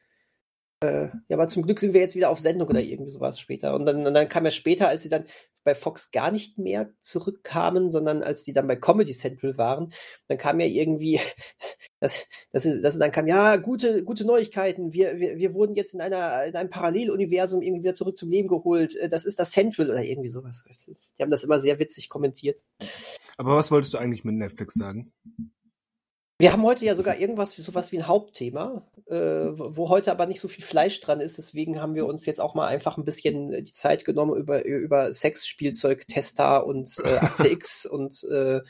Speaker 3: äh, ja, aber zum Glück sind wir jetzt wieder auf Sendung oder irgendwie sowas später. Und dann, und dann kam ja später, als sie dann bei Fox gar nicht mehr zurückkamen, sondern als die dann bei Comedy Central waren, dann kam ja irgendwie, das, das, ist, das dann kam, ja, gute, gute Neuigkeiten. Wir, wir, wir wurden jetzt in einer, in einem Paralleluniversum irgendwie wieder zurück zum Leben geholt. Äh, das ist das Central oder irgendwie sowas. Die haben das immer sehr witzig kommentiert.
Speaker 1: Aber was wolltest du eigentlich mit Netflix sagen?
Speaker 3: Wir haben heute ja sogar irgendwas, sowas wie ein Hauptthema, äh, wo heute aber nicht so viel Fleisch dran ist. Deswegen haben wir uns jetzt auch mal einfach ein bisschen die Zeit genommen, über, über Sexspielzeug-Tester und äh, Akte X und, äh,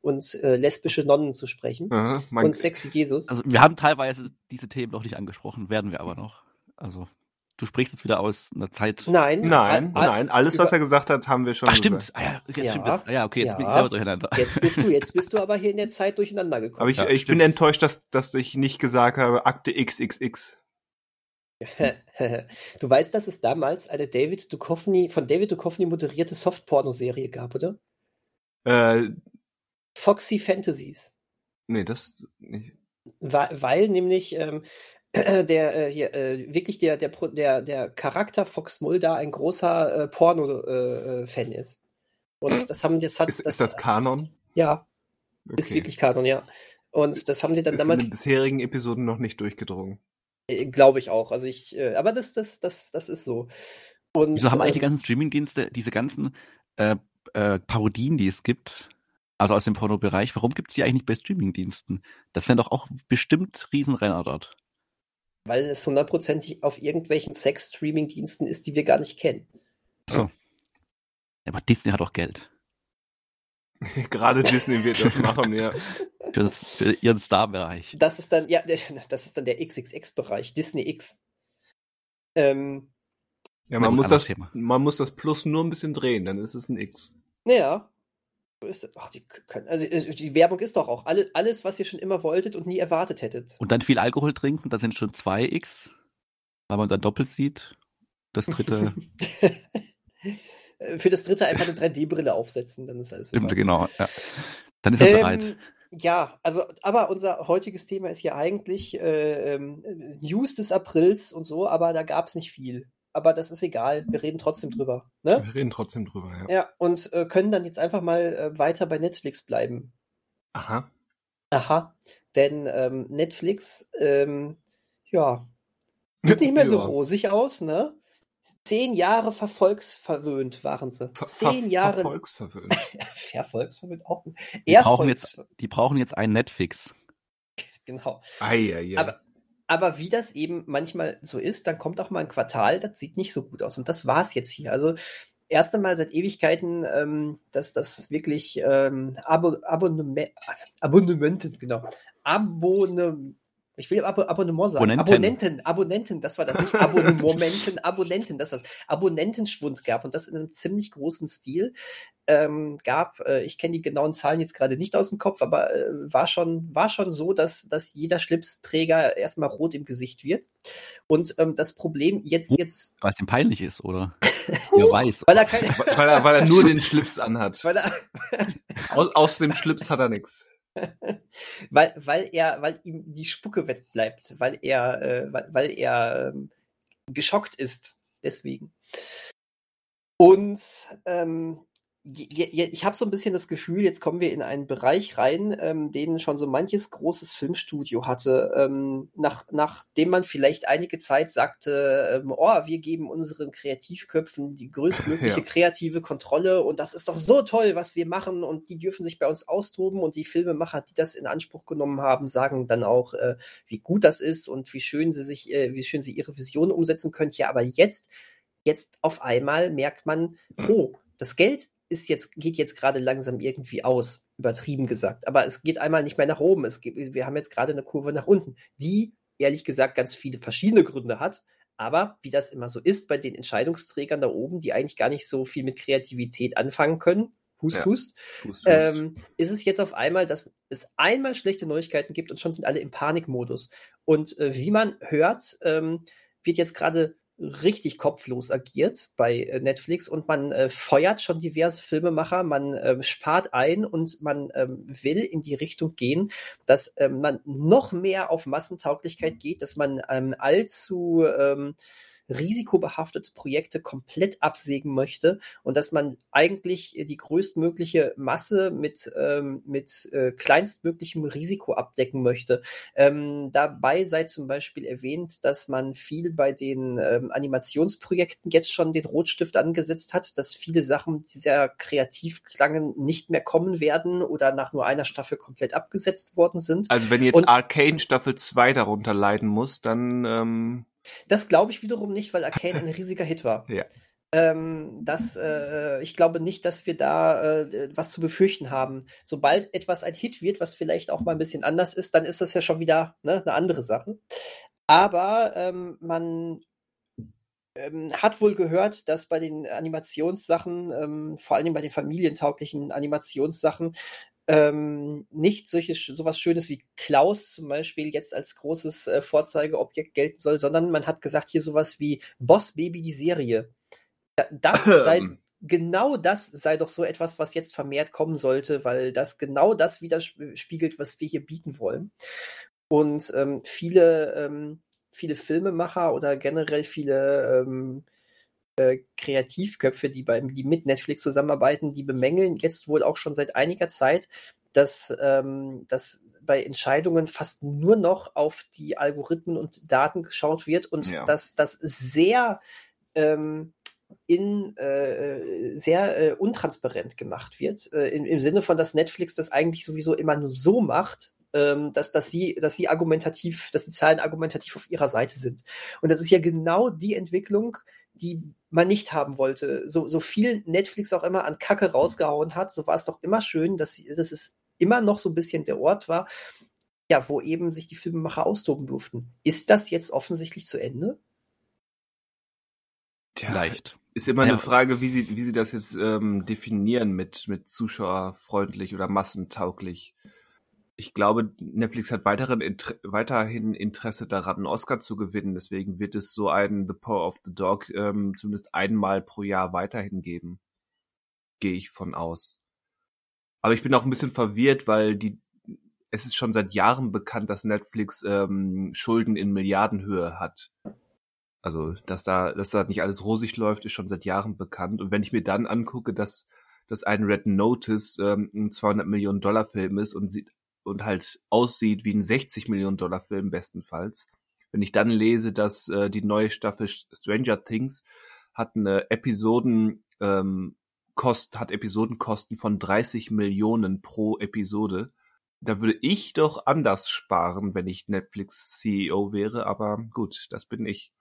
Speaker 3: und äh, lesbische Nonnen zu sprechen. Aha, und Sex Jesus.
Speaker 2: Also wir haben teilweise diese Themen noch nicht angesprochen, werden wir aber noch. Also Du sprichst jetzt wieder aus einer Zeit.
Speaker 3: Nein.
Speaker 1: Nein, all, nein. Alles, was er gesagt hat, haben wir schon
Speaker 2: Ach, stimmt. Ah, ja, jetzt ja. stimmt das. Ah, ja, okay, jetzt ja. bin ich selber durcheinander.
Speaker 3: Jetzt bist du, jetzt bist du aber hier in der Zeit durcheinander gekommen.
Speaker 1: Aber ich, ja, ich bin enttäuscht, dass, dass ich nicht gesagt habe, Akte XXX.
Speaker 3: du weißt, dass es damals eine David Duchovny, von David Duchovny moderierte Softporno-Serie gab, oder?
Speaker 1: Äh,
Speaker 3: Foxy Fantasies.
Speaker 1: Nee, das nicht.
Speaker 3: Weil, weil nämlich ähm, der äh, hier äh, wirklich der der der der Charakter Fox Mulder ein großer äh, Porno-Fan äh, äh ist. Und das haben das hat
Speaker 1: ist, das, ist das Kanon?
Speaker 3: Ja, okay. ist wirklich Kanon, ja. Und das haben sie dann
Speaker 1: ist
Speaker 3: damals
Speaker 1: in den bisherigen Episoden noch nicht durchgedrungen.
Speaker 3: Äh, Glaube ich auch. Also ich, äh, aber das das das das ist so.
Speaker 2: Und Wieso haben eigentlich die ganzen Streaming-Dienste diese ganzen äh, äh, Parodien, die es gibt, also aus dem Pornobereich, warum gibt es die eigentlich nicht bei Streaming-Diensten? Das wären doch auch bestimmt Riesenrenner dort
Speaker 3: weil es hundertprozentig auf irgendwelchen Sex-Streaming-Diensten ist, die wir gar nicht kennen.
Speaker 2: So. Aber Disney hat auch Geld.
Speaker 1: Gerade Disney wird das machen, ja.
Speaker 2: Für, das, für ihren Star-Bereich.
Speaker 3: Das ist dann, ja, das ist dann der XXX-Bereich, Disney X. Ähm,
Speaker 1: ja, man muss, das, man muss das Plus nur ein bisschen drehen, dann ist es ein X.
Speaker 3: Ja, ist, ach, die können, also die Werbung ist doch auch alles, alles, was ihr schon immer wolltet und nie erwartet hättet.
Speaker 2: Und dann viel Alkohol trinken, da sind schon zwei X, weil man dann doppelt sieht. Das dritte.
Speaker 3: Für das dritte einfach eine 3D-Brille aufsetzen, dann ist alles.
Speaker 2: Stimmt, genau. Ja. Dann ist er ähm, bereit.
Speaker 3: Ja, also, aber unser heutiges Thema ist ja eigentlich äh, ähm, News des Aprils und so, aber da gab es nicht viel aber das ist egal. Wir reden trotzdem drüber. Ne?
Speaker 1: Wir reden trotzdem drüber, ja.
Speaker 3: Ja, und äh, können dann jetzt einfach mal äh, weiter bei Netflix bleiben.
Speaker 1: Aha.
Speaker 3: Aha. Denn ähm, Netflix, ähm, ja, sieht nicht mehr so
Speaker 1: Ja.
Speaker 3: rosig aus, ne? Zehn Jahre verfolgsverwöhnt waren sie.
Speaker 1: Ver
Speaker 3: Zehn
Speaker 1: ver
Speaker 3: Jahre
Speaker 1: Verfolgsverwöhnt.
Speaker 3: verfolgsverwöhnt auch.
Speaker 2: Die brauchen, jetzt, die brauchen jetzt einen Netflix.
Speaker 3: Genau.
Speaker 1: Eieiei.
Speaker 3: Aber, aber wie das eben manchmal so ist, dann kommt auch mal ein Quartal, das sieht nicht so gut aus. Und das war es jetzt hier. Also erste Mal seit Ewigkeiten, ähm, dass das wirklich ähm, Abo Abonnement, Abonnementen, genau. Abonne, ich will Abo Abonnement sagen.
Speaker 2: Abonnenten.
Speaker 3: Abonnenten, Abonnenten, das war das nicht. Abonnementen, Abonnenten, das war's. Abonnentenschwund gab und das in einem ziemlich großen Stil ähm, gab. Äh, ich kenne die genauen Zahlen jetzt gerade nicht aus dem Kopf, aber äh, war schon, war schon so, dass, dass jeder Schlipsträger erstmal rot im Gesicht wird. Und ähm, das Problem jetzt, jetzt,
Speaker 2: Was ihm peinlich ist, oder? Wer weiß.
Speaker 3: weil er keine,
Speaker 1: weil, er, weil er nur den Schlips anhat.
Speaker 3: weil er,
Speaker 1: Aus, aus dem Schlips hat er nichts.
Speaker 3: weil, weil er, weil ihm die Spucke wegbleibt, weil er, äh, weil, weil er ähm, geschockt ist. Deswegen. Und ähm, ich habe so ein bisschen das Gefühl, jetzt kommen wir in einen Bereich rein, ähm, den schon so manches großes Filmstudio hatte, ähm, nach, nachdem man vielleicht einige Zeit sagte, ähm, oh, wir geben unseren Kreativköpfen die größtmögliche
Speaker 1: Ja.
Speaker 3: kreative Kontrolle und das ist doch so toll, was wir machen und die dürfen sich bei uns austoben und die Filmemacher, die das in Anspruch genommen haben, sagen dann auch, äh, wie gut das ist und wie schön sie sich, äh, wie schön sie ihre Vision umsetzen können. Ja, aber jetzt, jetzt auf einmal merkt man, oh, das Geld ist jetzt, geht jetzt gerade langsam irgendwie aus, übertrieben gesagt. Aber es geht einmal nicht mehr nach oben. Es geht, wir haben jetzt gerade eine Kurve nach unten, die ehrlich gesagt ganz viele verschiedene Gründe hat. Aber wie das immer so ist bei den Entscheidungsträgern da oben, die eigentlich gar nicht so viel mit Kreativität anfangen können, hust,
Speaker 1: Ja.
Speaker 3: hust,
Speaker 1: Hust, hust.
Speaker 3: ähm, ist es jetzt auf einmal, dass es einmal schlechte Neuigkeiten gibt und schon sind alle im Panikmodus. Und äh, wie man hört, ähm, wird jetzt gerade richtig kopflos agiert bei äh, Netflix und man äh, feuert schon diverse Filmemacher, man ähm, spart ein und man ähm, will in die Richtung gehen, dass ähm, man noch mehr auf Massentauglichkeit geht, dass man ähm, allzu ähm, risikobehaftete Projekte komplett absägen möchte und dass man eigentlich die größtmögliche Masse mit, ähm, mit äh, kleinstmöglichem Risiko abdecken möchte. Ähm, dabei sei zum Beispiel erwähnt, dass man viel bei den ähm, Animationsprojekten jetzt schon den Rotstift angesetzt hat, dass viele Sachen, die sehr kreativ klangen, nicht mehr kommen werden oder nach nur einer Staffel komplett abgesetzt worden sind.
Speaker 1: Also wenn jetzt
Speaker 3: Und-
Speaker 1: Arcane Staffel 2 darunter leiden muss, dann ähm,
Speaker 3: Das glaube ich wiederum nicht, weil Arcane ein riesiger Hit war.
Speaker 1: Ja.
Speaker 3: Ähm, das, äh, ich glaube nicht, dass wir da äh, was zu befürchten haben. Sobald etwas ein Hit wird, was vielleicht auch mal ein bisschen anders ist, dann ist das ja schon wieder ne, eine andere Sache. Aber ähm, man ähm, hat wohl gehört, dass bei den Animationssachen, ähm, vor allem bei den familientauglichen Animationssachen, ähm, nicht solche, sowas Schönes wie Klaus zum Beispiel jetzt als großes äh, Vorzeigeobjekt gelten soll, sondern man hat gesagt, hier sowas wie Boss Baby die Serie. Das sei, genau das sei doch so etwas, was jetzt vermehrt kommen sollte, weil das genau das widerspiegelt, was wir hier bieten wollen. Und ähm, viele, ähm, viele Filmemacher oder generell viele ähm, äh, Kreativköpfe, die, beim, die mit Netflix zusammenarbeiten, die bemängeln jetzt wohl auch schon seit einiger Zeit, dass, ähm, dass bei Entscheidungen fast nur noch auf die Algorithmen und Daten geschaut wird und
Speaker 1: Ja.
Speaker 3: dass das sehr ähm, in äh, sehr äh, untransparent gemacht wird, äh, im, im Sinne von, dass Netflix das eigentlich sowieso immer nur so macht, ähm, dass, dass sie, dass sie argumentativ, dass die Zahlen argumentativ auf ihrer Seite sind. Und das ist ja genau die Entwicklung, die man nicht haben wollte. So, so viel Netflix auch immer an Kacke rausgehauen hat, so war es doch immer schön, dass, sie, dass es immer noch so ein bisschen der Ort war, ja, wo eben sich die Filmemacher austoben durften. Ist das jetzt offensichtlich zu Ende?
Speaker 1: tja,
Speaker 2: Vielleicht.
Speaker 1: ist immer
Speaker 2: Ja.
Speaker 1: eine Frage, wie sie, wie sie das jetzt ähm, definieren mit, mit zuschauerfreundlich oder massentauglich. Ich glaube, Netflix hat weiteren Inter weiterhin Interesse daran, einen Oscar zu gewinnen. Deswegen wird es so einen The Power of the Dog ähm, zumindest einmal pro Jahr weiterhin geben. Gehe ich von aus. Aber ich bin auch ein bisschen verwirrt, weil die es ist schon seit Jahren bekannt, dass Netflix ähm, Schulden in Milliardenhöhe hat. Also, dass da, dass da nicht alles rosig läuft, ist schon seit Jahren bekannt. Und wenn ich mir dann angucke, dass dass ein Red Notice ähm, ein 200 Millionen Dollar Film ist und sieht und halt aussieht wie ein 60 Millionen Dollar Film bestenfalls. Wenn ich dann lese, dass äh, die neue Staffel Stranger Things hat eine Episoden ähm, Kost, hat Episodenkosten von 30 Millionen pro Episode. Da würde ich doch anders sparen, wenn ich Netflix CEO wäre, aber gut, das bin ich.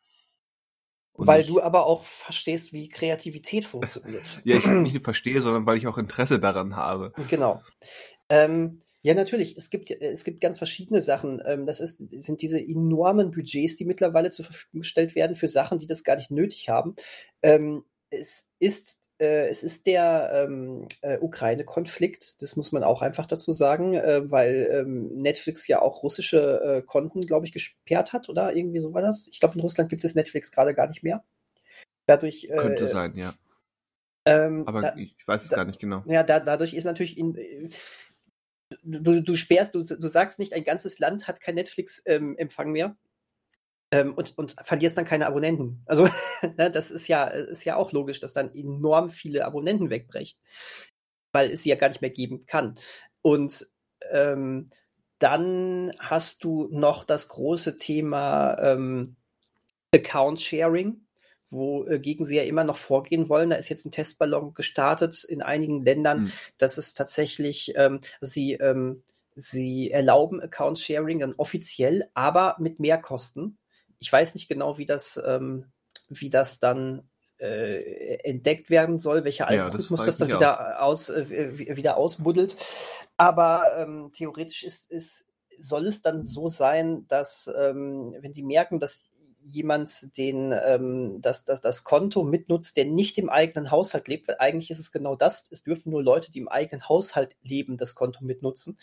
Speaker 3: Und weil ich, du aber auch verstehst, wie Kreativität funktioniert.
Speaker 1: ja, ich nicht verstehe, sondern weil ich auch Interesse daran habe.
Speaker 3: Genau. Ähm, ja, natürlich. Es gibt, es gibt ganz verschiedene Sachen. Ähm, das ist, sind diese enormen Budgets, die mittlerweile zur Verfügung gestellt werden für Sachen, die das gar nicht nötig haben. Ähm, es ist äh, es ist der ähm, äh, Ukraine-Konflikt, das muss man auch einfach dazu sagen, äh, weil ähm, Netflix ja auch russische äh, Konten, glaube ich, gesperrt hat oder irgendwie so war das. Ich glaube, in Russland gibt es Netflix gerade gar nicht mehr. Dadurch,
Speaker 1: äh, Könnte sein, ja. Ähm, Aber da, ich weiß es da, gar nicht genau.
Speaker 3: Ja, da, dadurch ist natürlich in, du, du sperrst, du, du sagst nicht, ein ganzes Land hat kein Netflix-Empfang ähm, mehr ähm, und, und verlierst dann keine Abonnenten. Also, ne, das ist ja, ist ja auch logisch, dass dann enorm viele Abonnenten wegbrechen, weil es sie ja gar nicht mehr geben kann. Und ähm, dann hast du noch das große Thema ähm, Account Sharing, wogegen äh, sie ja immer noch vorgehen wollen. Da ist jetzt ein Testballon gestartet in einigen Ländern, mhm. dass es tatsächlich, ähm, sie, ähm, sie erlauben Account Sharing dann offiziell, aber mit Mehrkosten ich weiß nicht genau, wie das, ähm, wie das dann äh, entdeckt werden soll, welcher Algorithmus ja, das, das dann wieder aus, äh, wieder ausbuddelt. Aber ähm, theoretisch ist, ist, soll es dann so sein, dass ähm, wenn die merken, dass jemand den ähm, das, das, das Konto mitnutzt, der nicht im eigenen Haushalt lebt, weil eigentlich ist es genau das, es dürfen nur Leute, die im eigenen Haushalt leben, das Konto mitnutzen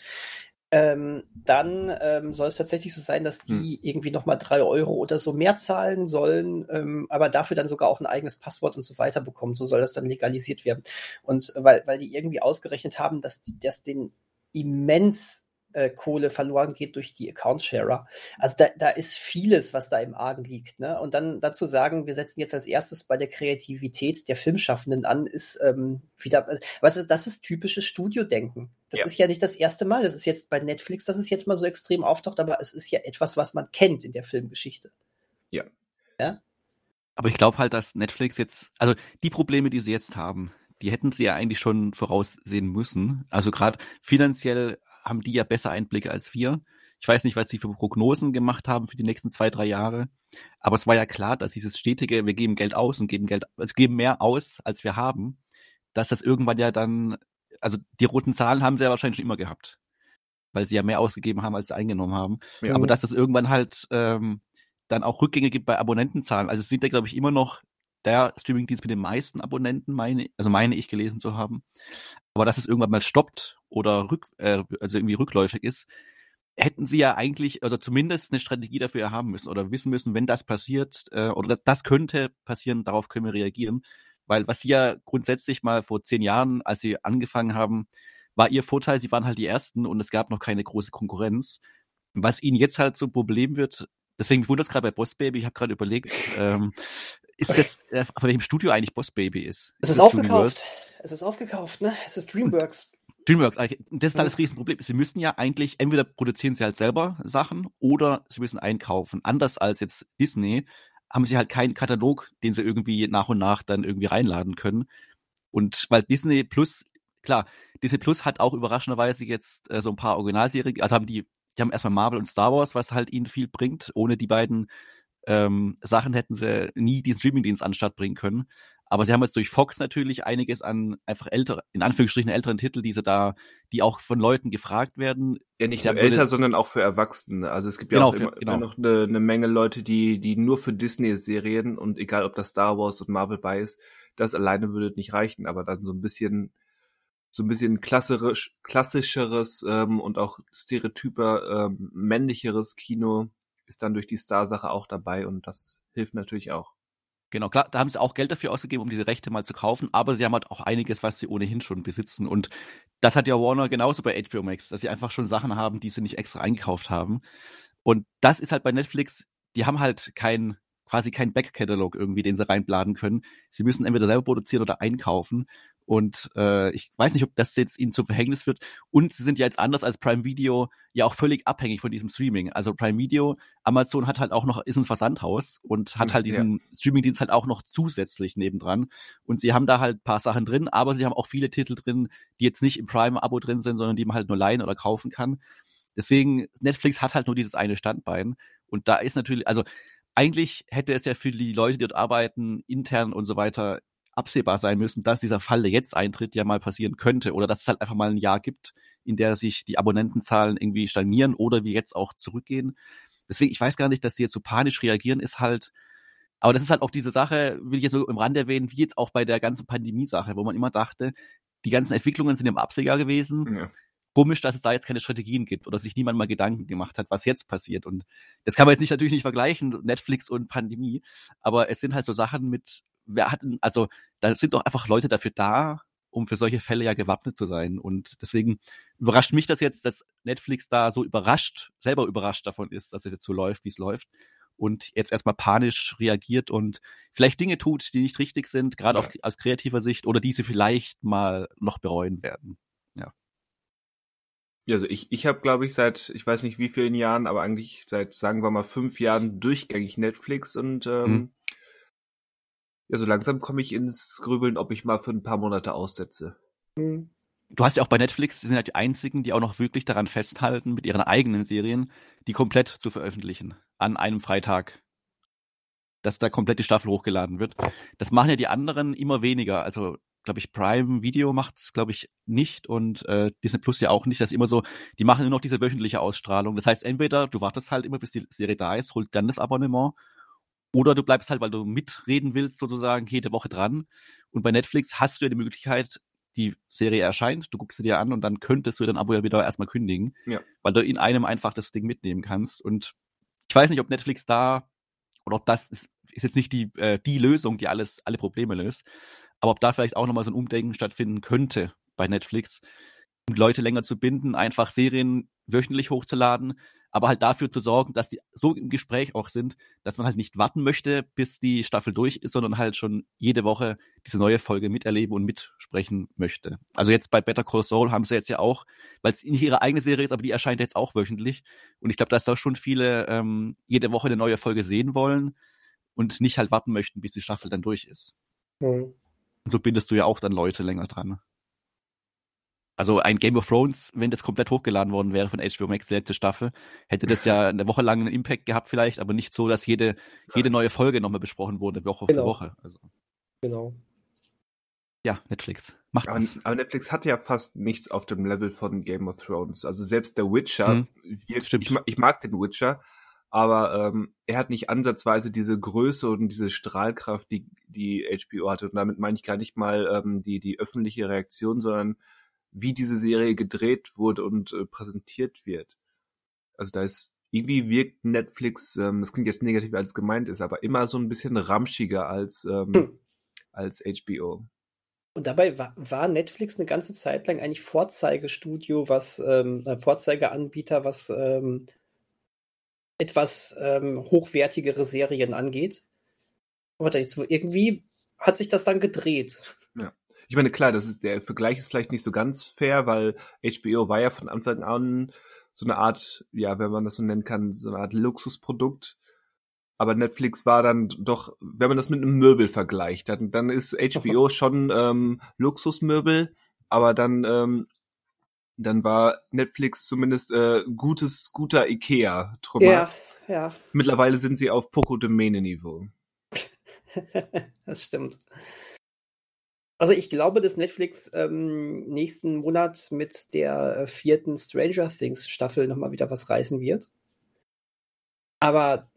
Speaker 3: ähm, dann ähm, soll es tatsächlich so sein, dass die hm. irgendwie nochmal drei Euro oder so mehr zahlen sollen, ähm, aber dafür dann sogar auch ein eigenes Passwort und so weiter bekommen. So soll das dann legalisiert werden. Und weil, weil die irgendwie ausgerechnet haben, dass, dass den immens äh, Kohle verloren geht durch die Account-Sharer. Also da, da ist vieles, was da im Argen liegt. Ne? Und dann dazu sagen, wir setzen jetzt als erstes bei der Kreativität der Filmschaffenden an, ist ähm, wieder, äh, was ist, das ist typisches Studiodenken. Das ja. ist ja nicht das erste Mal. Das ist jetzt bei Netflix, dass es jetzt mal so extrem auftaucht, aber es ist ja etwas, was man kennt in der Filmgeschichte.
Speaker 1: Ja.
Speaker 2: Ja. Aber ich glaube halt, dass Netflix jetzt, also die Probleme, die sie jetzt haben, die hätten sie ja eigentlich schon voraussehen müssen. Also gerade finanziell haben die ja besser Einblicke als wir. Ich weiß nicht, was sie für Prognosen gemacht haben für die nächsten zwei, drei Jahre. Aber es war ja klar, dass dieses stetige, wir geben Geld aus und geben Geld, also geben mehr aus, als wir haben, dass das irgendwann ja dann, also die roten Zahlen haben sie ja wahrscheinlich schon immer gehabt. Weil sie ja mehr ausgegeben haben, als sie eingenommen haben. Ja. Aber dass es irgendwann halt ähm, dann auch Rückgänge gibt bei Abonnentenzahlen. Also es sind ja, glaube ich, immer noch der Streamingdienst mit den meisten Abonnenten, meine, also meine ich gelesen zu haben. Aber dass es irgendwann mal stoppt oder rück, äh, also irgendwie rückläufig ist, hätten sie ja eigentlich, also zumindest eine Strategie dafür haben müssen oder wissen müssen, wenn das passiert äh, oder das, das könnte passieren, darauf können wir reagieren. Weil was sie ja grundsätzlich mal vor zehn Jahren, als sie angefangen haben, war ihr Vorteil, sie waren halt die Ersten und es gab noch keine große Konkurrenz. Was ihnen jetzt halt so ein Problem wird, deswegen wundert es gerade bei Boss Baby, ich habe gerade überlegt, ähm, ist das, äh, von welchem Studio eigentlich Boss Baby ist?
Speaker 3: Es ist, ist aufgekauft. Es ist aufgekauft, ne? Es ist DreamWorks.
Speaker 2: DreamWorks, das ist halt das Riesenproblem. Sie müssen ja eigentlich, entweder produzieren sie halt selber Sachen oder sie müssen einkaufen. Anders als jetzt Disney haben sie halt keinen Katalog, den sie irgendwie nach und nach dann irgendwie reinladen können. Und weil Disney Plus, klar, Disney Plus hat auch überraschenderweise jetzt äh, so ein paar Originalserien, also haben die, die haben erstmal Marvel und Star Wars, was halt ihnen viel bringt. Ohne die beiden ähm, Sachen hätten sie nie diesen Streamingdienst anstatt bringen können. Aber sie haben jetzt durch Fox natürlich einiges an einfach älter, in Anführungsstrichen älteren Titel, die sie da, die auch von Leuten gefragt werden.
Speaker 1: Ja, nicht nur älter, sondern auch für Erwachsene. Also es gibt ja genau, auch immer, für, genau. immer noch eine, eine, Menge Leute, die, die nur für Disney-Serien und egal ob das Star Wars und Marvel bei ist, das alleine würde nicht reichen, aber dann so ein bisschen so ein bisschen klassisch, klassischeres ähm, und auch stereotyper ähm, männlicheres Kino ist dann durch die Star-Sache auch dabei und das hilft natürlich auch.
Speaker 2: Genau, klar, da haben sie auch Geld dafür ausgegeben, um diese Rechte mal zu kaufen, aber sie haben halt auch einiges, was sie ohnehin schon besitzen. Und das hat ja Warner genauso bei HBO Max, dass sie einfach schon Sachen haben, die sie nicht extra eingekauft haben. Und das ist halt bei Netflix, die haben halt kein, quasi keinen Backkatalog irgendwie, den sie reinbladen können. Sie müssen entweder selber produzieren oder einkaufen. Und äh, ich weiß nicht, ob das jetzt ihnen zum Verhängnis wird. Und sie sind ja jetzt anders als Prime Video ja auch völlig abhängig von diesem Streaming. Also Prime Video, Amazon hat halt auch noch, ist ein Versandhaus und hat hm, halt diesen ja. Streamingdienst halt auch noch zusätzlich nebendran. Und sie haben da halt paar Sachen drin, aber sie haben auch viele Titel drin, die jetzt nicht im Prime-Abo drin sind, sondern die man halt nur leihen oder kaufen kann. Deswegen, Netflix hat halt nur dieses eine Standbein. Und da ist natürlich, also eigentlich hätte es ja für die Leute, die dort arbeiten, intern und so weiter, absehbar sein müssen, dass dieser Fall, der jetzt eintritt, ja mal passieren könnte oder dass es halt einfach mal ein Jahr gibt, in der sich die Abonnentenzahlen irgendwie stagnieren oder wie jetzt auch zurückgehen. Deswegen, ich weiß gar nicht, dass sie jetzt so panisch reagieren, ist halt, aber das ist halt auch diese Sache, will ich jetzt so im Rand erwähnen, wie jetzt auch bei der ganzen Pandemie-Sache, wo man immer dachte, die ganzen Entwicklungen sind im Absehjahr gewesen. Ja. Komisch, dass es da jetzt keine Strategien gibt oder sich niemand mal Gedanken gemacht hat, was jetzt passiert. Und das kann man jetzt nicht natürlich nicht vergleichen, Netflix und Pandemie, aber es sind halt so Sachen mit, wer hat denn, also da sind doch einfach Leute dafür da, um für solche Fälle ja gewappnet zu sein. Und deswegen überrascht mich das jetzt, dass Netflix da so überrascht, selber überrascht davon ist, dass es jetzt so läuft, wie es läuft. Und jetzt erstmal panisch reagiert und vielleicht Dinge tut, die nicht richtig sind, gerade ja. aus kreativer Sicht, oder die sie vielleicht mal noch bereuen werden. Ja.
Speaker 1: Ja, also ich, ich habe, glaube ich, seit, ich weiß nicht wie vielen Jahren, aber eigentlich seit, sagen wir mal, fünf Jahren durchgängig Netflix und ähm, mhm. Ja, so langsam komme ich ins Grübeln, ob ich mal für ein paar Monate aussetze.
Speaker 2: Mhm. Du hast ja auch bei Netflix, die sind halt die einzigen, die auch noch wirklich daran festhalten, mit ihren eigenen Serien, die komplett zu veröffentlichen. An einem Freitag. Dass da komplett die Staffel hochgeladen wird. Das machen ja die anderen immer weniger. Also, glaube ich, Prime Video macht's, glaube ich, nicht und äh, Disney Plus ja auch nicht. Das ist immer so, die machen nur noch diese wöchentliche Ausstrahlung. Das heißt, entweder du wartest halt immer, bis die Serie da ist, holst dann das Abonnement oder du bleibst halt, weil du mitreden willst, sozusagen jede Woche dran. Und bei Netflix hast du ja die Möglichkeit, die Serie erscheint, du guckst sie dir an und dann könntest du dein Abo ja wieder erstmal kündigen, ja. weil du in einem einfach das Ding mitnehmen kannst. Und ich weiß nicht, ob Netflix da oder ob das ist, ist jetzt nicht die, äh, die Lösung, die alles, alle Probleme löst, aber ob da vielleicht auch nochmal so ein Umdenken stattfinden könnte bei Netflix, Leute länger zu binden, einfach Serien wöchentlich hochzuladen, aber halt dafür zu sorgen, dass die so im Gespräch auch sind, dass man halt nicht warten möchte, bis die Staffel durch ist, sondern halt schon jede Woche diese neue Folge miterleben und mitsprechen möchte. Also jetzt bei Better Call Saul haben sie jetzt ja auch, weil es nicht ihre eigene Serie ist, aber die erscheint jetzt auch wöchentlich. Und ich glaube, dass da schon viele ähm, jede Woche eine neue Folge sehen wollen und nicht halt warten möchten, bis die Staffel dann durch ist. Mhm. Und so bindest du ja auch dann Leute länger dran. Also ein Game of Thrones, wenn das komplett hochgeladen worden wäre von HBO Max, die letzte Staffel, hätte das ja eine Woche lang einen Impact gehabt vielleicht, aber nicht so, dass jede, jede neue Folge nochmal besprochen wurde, Woche genau. für Woche. Also.
Speaker 3: Genau.
Speaker 2: Ja, Netflix. Macht
Speaker 1: aber, aber, Netflix hat ja fast nichts auf dem Level von Game of Thrones. Also selbst der Witcher, mhm. wird, ich, ich, mag den Witcher, aber ähm, er hat nicht ansatzweise diese Größe und diese Strahlkraft, die die HBO hatte. Und damit meine ich gar nicht mal ähm, die die öffentliche Reaktion, sondern wie diese Serie gedreht wurde und äh, präsentiert wird. Also da ist irgendwie wirkt Netflix, ähm, das klingt jetzt negativ als gemeint ist, aber immer so ein bisschen ramschiger als ähm, hm. als HBO.
Speaker 3: Und dabei war, war, Netflix eine ganze Zeit lang eigentlich Vorzeigestudio, was ähm, äh, Vorzeigeanbieter, was ähm, etwas ähm, hochwertigere Serien angeht. Aber jetzt irgendwie hat sich das dann gedreht.
Speaker 1: Ja. Ich meine, klar, das ist, der Vergleich ist vielleicht nicht so ganz fair, weil HBO war ja von Anfang an so eine Art, ja, wenn man das so nennen kann, so eine Art Luxusprodukt. Aber Netflix war dann doch, wenn man das mit einem Möbel vergleicht, dann, dann ist HBO schon ähm, Luxusmöbel, aber dann, ähm, dann war Netflix zumindest äh, gutes, guter Ikea-Trümmer.
Speaker 3: Ja, ja.
Speaker 1: Mittlerweile sind sie auf Poco Domäne-Niveau.
Speaker 3: das stimmt. Also ich glaube, dass Netflix ähm, nächsten Monat mit der äh, vierten Stranger Things Staffel nochmal wieder was reißen wird. Aber.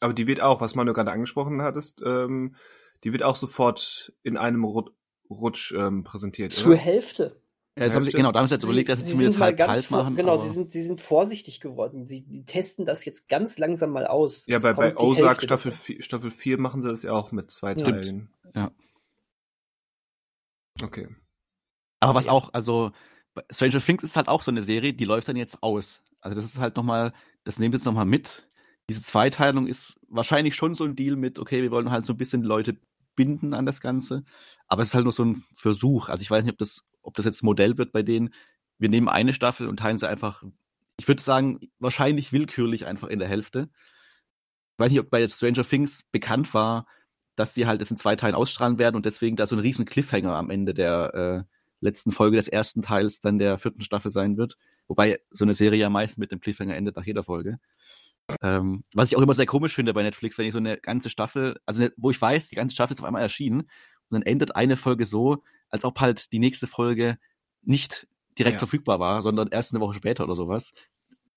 Speaker 1: Aber die wird auch, was man nur gerade angesprochen hattest, ähm, die wird auch sofort in einem Rut Rutsch ähm, präsentiert.
Speaker 3: Zur oder? Hälfte.
Speaker 2: Ja, haben sie, genau, da haben sie jetzt überlegt, dass sie, sie zumindest halb kalt machen.
Speaker 3: Genau, sie sind, sie sind vorsichtig geworden. Sie die testen das jetzt ganz langsam mal aus.
Speaker 1: Ja, bei, bei Ozark Staffel, Staffel 4 machen sie das ja auch mit zwei Stimmt. Teilen.
Speaker 2: Ja.
Speaker 1: Okay.
Speaker 2: Aber was auch, also Stranger Things ist halt auch so eine Serie, die läuft dann jetzt aus. Also das ist halt nochmal, das nehmen wir jetzt nochmal mit. diese Zweiteilung ist wahrscheinlich schon so ein Deal mit, okay, wir wollen halt so ein bisschen Leute binden an das Ganze. Aber es ist halt nur so ein Versuch. Also ich weiß nicht, ob das, ob das jetzt Modell wird bei denen. Wir nehmen eine Staffel und teilen sie einfach, ich würde sagen, wahrscheinlich willkürlich einfach in der Hälfte. Ich weiß nicht, ob bei Stranger Things bekannt war, dass sie halt es in zwei Teilen ausstrahlen werden und deswegen da so ein riesen Cliffhanger am Ende der äh, letzten Folge des ersten Teils dann der vierten Staffel sein wird. Wobei so eine Serie ja meist mit dem Cliffhanger endet nach jeder Folge. Ähm, was ich auch immer sehr komisch finde bei Netflix, wenn ich so eine ganze Staffel, also ne, wo ich weiß, die ganze Staffel ist auf einmal erschienen und dann endet eine Folge so, als ob halt die nächste Folge nicht direkt ja. verfügbar war, sondern erst eine Woche später oder sowas.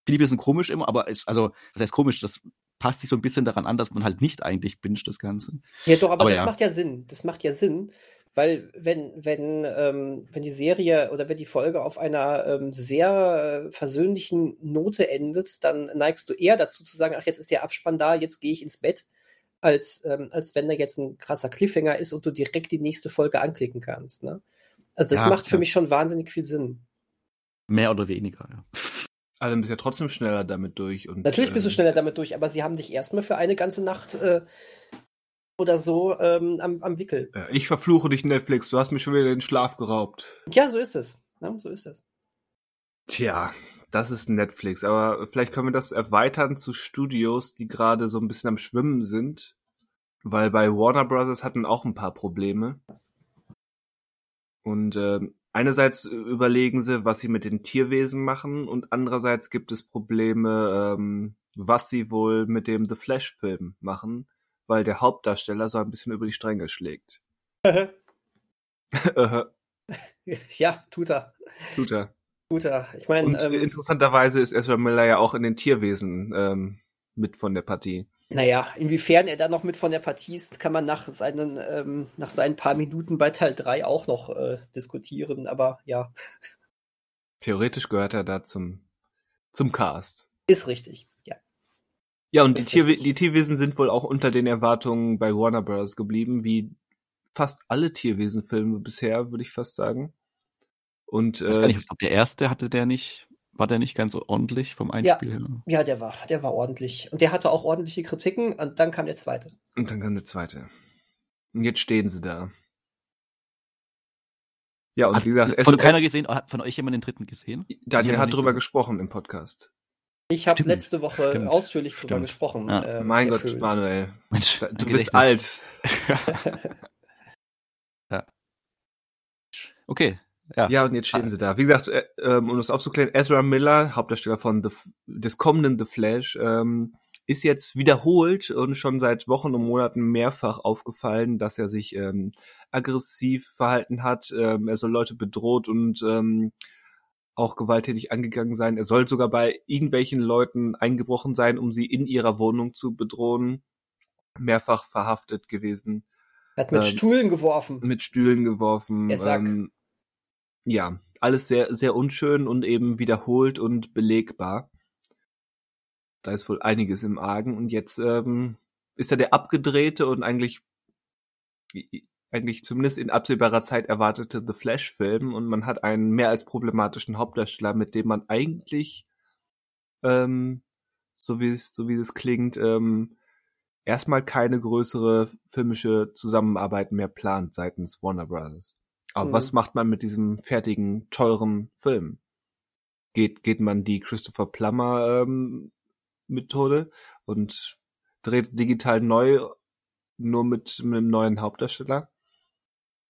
Speaker 2: Finde ich ein bisschen komisch immer, aber ist, also, was heißt komisch, das passt sich so ein bisschen daran an, dass man halt nicht eigentlich binscht das Ganze.
Speaker 3: Ja, doch, aber, aber das ja. macht ja Sinn. Das macht ja Sinn, weil wenn, wenn, ähm, wenn die Serie oder wenn die Folge auf einer ähm, sehr äh, versöhnlichen Note endet, dann neigst du eher dazu zu sagen, ach, jetzt ist der Abspann da, jetzt gehe ich ins Bett, als, ähm, als wenn da jetzt ein krasser Cliffhanger ist und du direkt die nächste Folge anklicken kannst. Ne? Also das ja, macht für ja. mich schon wahnsinnig viel Sinn.
Speaker 2: Mehr oder weniger, ja.
Speaker 1: Also du bist ja trotzdem schneller damit durch. Und,
Speaker 3: Natürlich bist du ähm, schneller damit durch, aber sie haben dich erstmal für eine ganze Nacht äh, oder so ähm, am, am Wickel.
Speaker 1: Ich verfluche dich, Netflix. Du hast mir schon wieder den Schlaf geraubt.
Speaker 3: Ja, so ist es. Ja, so ist es.
Speaker 1: Tja, das ist Netflix. Aber vielleicht können wir das erweitern zu Studios, die gerade so ein bisschen am Schwimmen sind. Weil bei Warner Brothers hatten auch ein paar Probleme. Und äh, einerseits überlegen sie, was sie mit den Tierwesen machen und andererseits gibt es Probleme, ähm, was sie wohl mit dem The Flash-Film machen, weil der Hauptdarsteller so ein bisschen über die Stränge schlägt.
Speaker 3: ja, tut er.
Speaker 1: Tut er.
Speaker 3: Tut er. Ich meine,
Speaker 1: ähm, interessanterweise ist Ezra Miller ja auch in den Tierwesen ähm, mit von der Partie.
Speaker 3: Naja, inwiefern er da noch mit von der Partie ist, kann man nach seinen, ähm, nach seinen paar Minuten bei Teil 3 auch noch äh, diskutieren, aber ja.
Speaker 1: Theoretisch gehört er da zum, zum Cast.
Speaker 3: Ist richtig, ja.
Speaker 1: Ja, und die, Tier, die, Tierwesen sind wohl auch unter den Erwartungen bei Warner Bros. geblieben, wie fast alle Tierwesenfilme bisher, würde ich fast sagen. Und,
Speaker 2: äh, ich glaube, der erste hatte der nicht war der nicht ganz ordentlich vom Einspiel
Speaker 3: ja, her? Ja, der war, der war ordentlich. Und der hatte auch ordentliche Kritiken und dann kam der zweite.
Speaker 1: Und dann kam der zweite. Und jetzt stehen sie da.
Speaker 2: Ja, und hat, wie gesagt, von keiner gesehen, hat von euch jemand den dritten gesehen?
Speaker 1: Daniel hat drüber gesehen. gesprochen im Podcast.
Speaker 3: Ich habe letzte Woche stimmt, ausführlich drüber stimmt. gesprochen.
Speaker 1: Ja. Ähm, mein Gott, Föhn. Manuel. Mensch, du bist alt.
Speaker 2: ja. Okay,
Speaker 1: ja. ja, und jetzt stehen sie da. Wie gesagt, äh, ähm, um das aufzuklären, Ezra Miller, Hauptdarsteller von The, des kommenden The Flash, ähm, ist jetzt wiederholt und schon seit Wochen und Monaten mehrfach aufgefallen, dass er sich ähm, aggressiv verhalten hat. Ähm, er soll Leute bedroht und ähm, auch gewalttätig angegangen sein. Er soll sogar bei irgendwelchen Leuten eingebrochen sein, um sie in ihrer Wohnung zu bedrohen. Mehrfach verhaftet gewesen.
Speaker 3: Er hat mit ähm, Stühlen geworfen.
Speaker 1: Mit Stühlen geworfen.
Speaker 3: Er sagt. Ähm,
Speaker 1: ja, alles sehr, sehr unschön und eben wiederholt und belegbar. Da ist wohl einiges im Argen und jetzt ähm, ist er der abgedrehte und eigentlich eigentlich zumindest in absehbarer Zeit erwartete The Flash-Film und man hat einen mehr als problematischen Hauptdarsteller, mit dem man eigentlich, ähm, so wie es so wie es klingt, ähm, erstmal keine größere filmische Zusammenarbeit mehr plant seitens Warner Brothers. Aber mhm. was macht man mit diesem fertigen, teuren Film? Geht, geht man die Christopher Plummer ähm, Methode und dreht digital neu, nur mit, mit einem neuen Hauptdarsteller?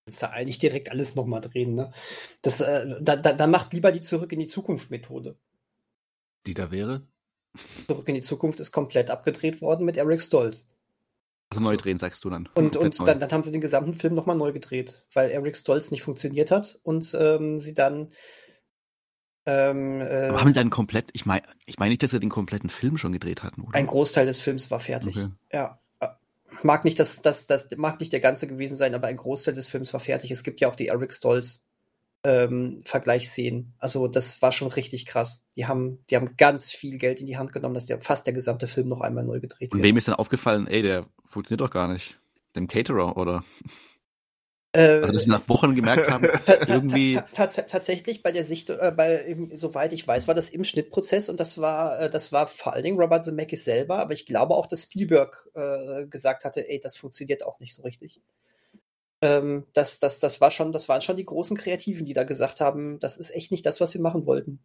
Speaker 3: Ist da eigentlich direkt alles nochmal drehen, ne? Das, äh, da, da, da macht lieber die Zurück in die Zukunft Methode.
Speaker 1: Die da wäre?
Speaker 3: Zurück in die Zukunft ist komplett abgedreht worden mit Eric Stolz.
Speaker 2: Also neu drehen, sagst du dann.
Speaker 3: Und, und dann, dann, haben sie den gesamten Film nochmal neu gedreht, weil Eric Stolz nicht funktioniert hat und ähm, sie dann.
Speaker 2: Ähm, äh, Aber haben sie dann komplett, ich meine ich mein nicht, dass sie den kompletten Film schon gedreht hatten, oder?
Speaker 3: Ein Großteil des Films war fertig. Okay. Ja. Mag nicht, dass das, das mag nicht der ganze gewesen sein, aber ein Großteil des Films war fertig. Es gibt ja auch die Eric Stolz ähm, Vergleich sehen. Also das war schon richtig krass. Die haben, die haben ganz viel Geld in die Hand genommen, dass der fast der gesamte Film noch einmal neu gedreht wird.
Speaker 2: Und wem ist denn aufgefallen, ey, der funktioniert doch gar nicht? Dem Caterer, oder? Äh, also, dass sie nach Wochen gemerkt haben, irgendwie.
Speaker 3: tatsächlich bei der Sicht, äh, bei, soweit ich weiß, war das im Schnittprozess und das war, äh, das war vor allen Dingen Robert Zemeckis selber, aber ich glaube auch, dass Spielberg äh, gesagt hatte, ey, das funktioniert auch nicht so richtig. Ähm, das, das, das war schon, das waren schon die großen Kreativen, die da gesagt haben, das ist echt nicht das, was wir machen wollten.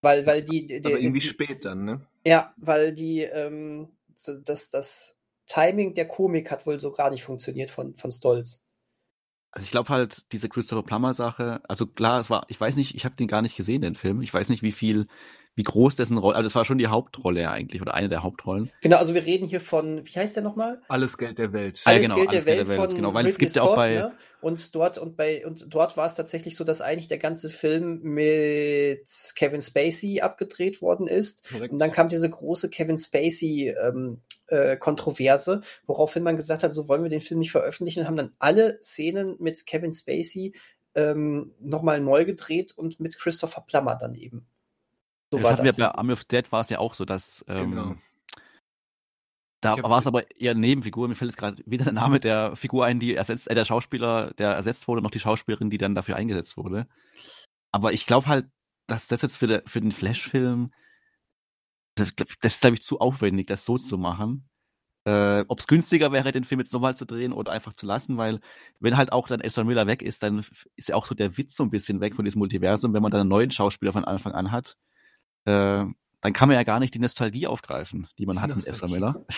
Speaker 3: Weil, weil die, die
Speaker 1: aber irgendwie
Speaker 3: die,
Speaker 1: spät dann, ne?
Speaker 3: Ja, weil die, ähm, das, das Timing der Komik hat wohl so gar nicht funktioniert von, von Stolz.
Speaker 2: Also ich glaube halt, diese Christopher Plummer Sache, also klar, es war, ich weiß nicht, ich habe den gar nicht gesehen, den Film. Ich weiß nicht, wie viel, wie groß dessen Rolle, also das war schon die Hauptrolle eigentlich oder eine der Hauptrollen.
Speaker 3: Genau, also wir reden hier von, wie heißt der nochmal?
Speaker 1: Alles Geld der Welt.
Speaker 3: Alles,
Speaker 2: ah, genau,
Speaker 3: Geld,
Speaker 2: alles
Speaker 3: der
Speaker 2: Geld
Speaker 3: Welt,
Speaker 2: der Welt,
Speaker 3: von
Speaker 2: genau, weil
Speaker 3: Ridley
Speaker 2: es gibt ja
Speaker 3: Scott,
Speaker 2: auch bei
Speaker 3: ne? und dort und bei und dort war es tatsächlich so, dass eigentlich der ganze Film mit Kevin Spacey abgedreht worden ist. Korrekt. Und dann kam diese große Kevin Spacey ähm, äh, Kontroverse, woraufhin man gesagt hat, so wollen wir den Film nicht veröffentlichen und haben dann alle Szenen mit Kevin Spacey ähm, nochmal neu gedreht und mit Christopher Plummer dann eben.
Speaker 2: So das war das. Wir bei Army of Dead war es ja auch so, dass ähm, genau. Da war es aber eher Nebenfigur. Mir fällt jetzt gerade wieder der Name der Figur ein, die ersetzt, äh, der Schauspieler, der ersetzt wurde, noch die Schauspielerin, die dann dafür eingesetzt wurde. Aber ich glaube halt, dass das jetzt für, der, für den Flash-Film das, das ist, glaube ich, zu aufwendig, das so zu machen. Äh, Ob es günstiger wäre, den Film jetzt nochmal zu drehen oder einfach zu lassen, weil wenn halt auch dann Ezra Miller weg ist, dann ist ja auch so der Witz so ein bisschen weg von diesem Multiversum, wenn man dann einen neuen Schauspieler von Anfang an hat. Äh, dann kann man ja gar nicht die Nostalgie aufgreifen, die man die hat mit Ezra Miller.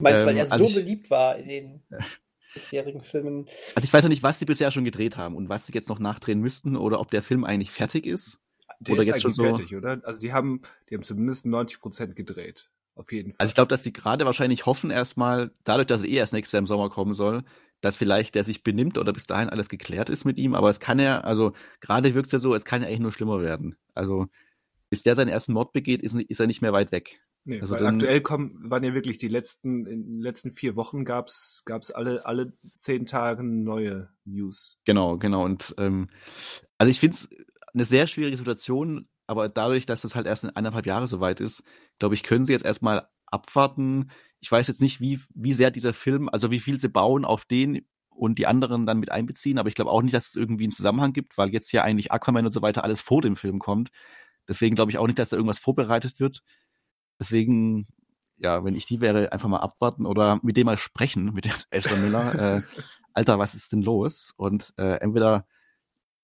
Speaker 3: Du meinst, weil ähm, er also so ich, beliebt war in den bisherigen Filmen?
Speaker 2: Also ich weiß ja nicht, was sie bisher schon gedreht haben und was sie jetzt noch nachdrehen müssten oder ob der Film eigentlich fertig ist.
Speaker 1: Der oder ist jetzt schon so fertig, oder? Also die haben, die haben zumindest 90 Prozent gedreht. Auf jeden Fall.
Speaker 2: Also ich glaube, dass sie gerade wahrscheinlich hoffen erstmal, dadurch, dass er eh erst nächstes Jahr im Sommer kommen soll, dass vielleicht der sich benimmt oder bis dahin alles geklärt ist mit ihm. Aber es kann ja, also gerade wirkt es ja so, es kann ja eigentlich nur schlimmer werden. Also bis der seinen ersten Mord begeht, ist, ist er nicht mehr weit weg.
Speaker 1: Nee,
Speaker 2: also
Speaker 1: weil dann, aktuell kommen, waren ja wirklich die letzten, in den letzten vier Wochen gab's, gab's alle, alle zehn Tage neue News.
Speaker 2: Genau, genau. Und ähm, also ich finde es eine sehr schwierige Situation, aber dadurch, dass das halt erst in eineinhalb Jahre soweit ist, glaube ich, können sie jetzt erstmal abwarten. Ich weiß jetzt nicht, wie, wie sehr dieser Film, also wie viel sie bauen auf den und die anderen dann mit einbeziehen, aber ich glaube auch nicht, dass es irgendwie einen Zusammenhang gibt, weil jetzt ja eigentlich Aquaman und so weiter alles vor dem Film kommt. Deswegen glaube ich auch nicht, dass da irgendwas vorbereitet wird. Deswegen, ja, wenn ich die wäre, einfach mal abwarten oder mit dem mal sprechen, mit Ezra Miller. äh, Alter, was ist denn los? Und äh, entweder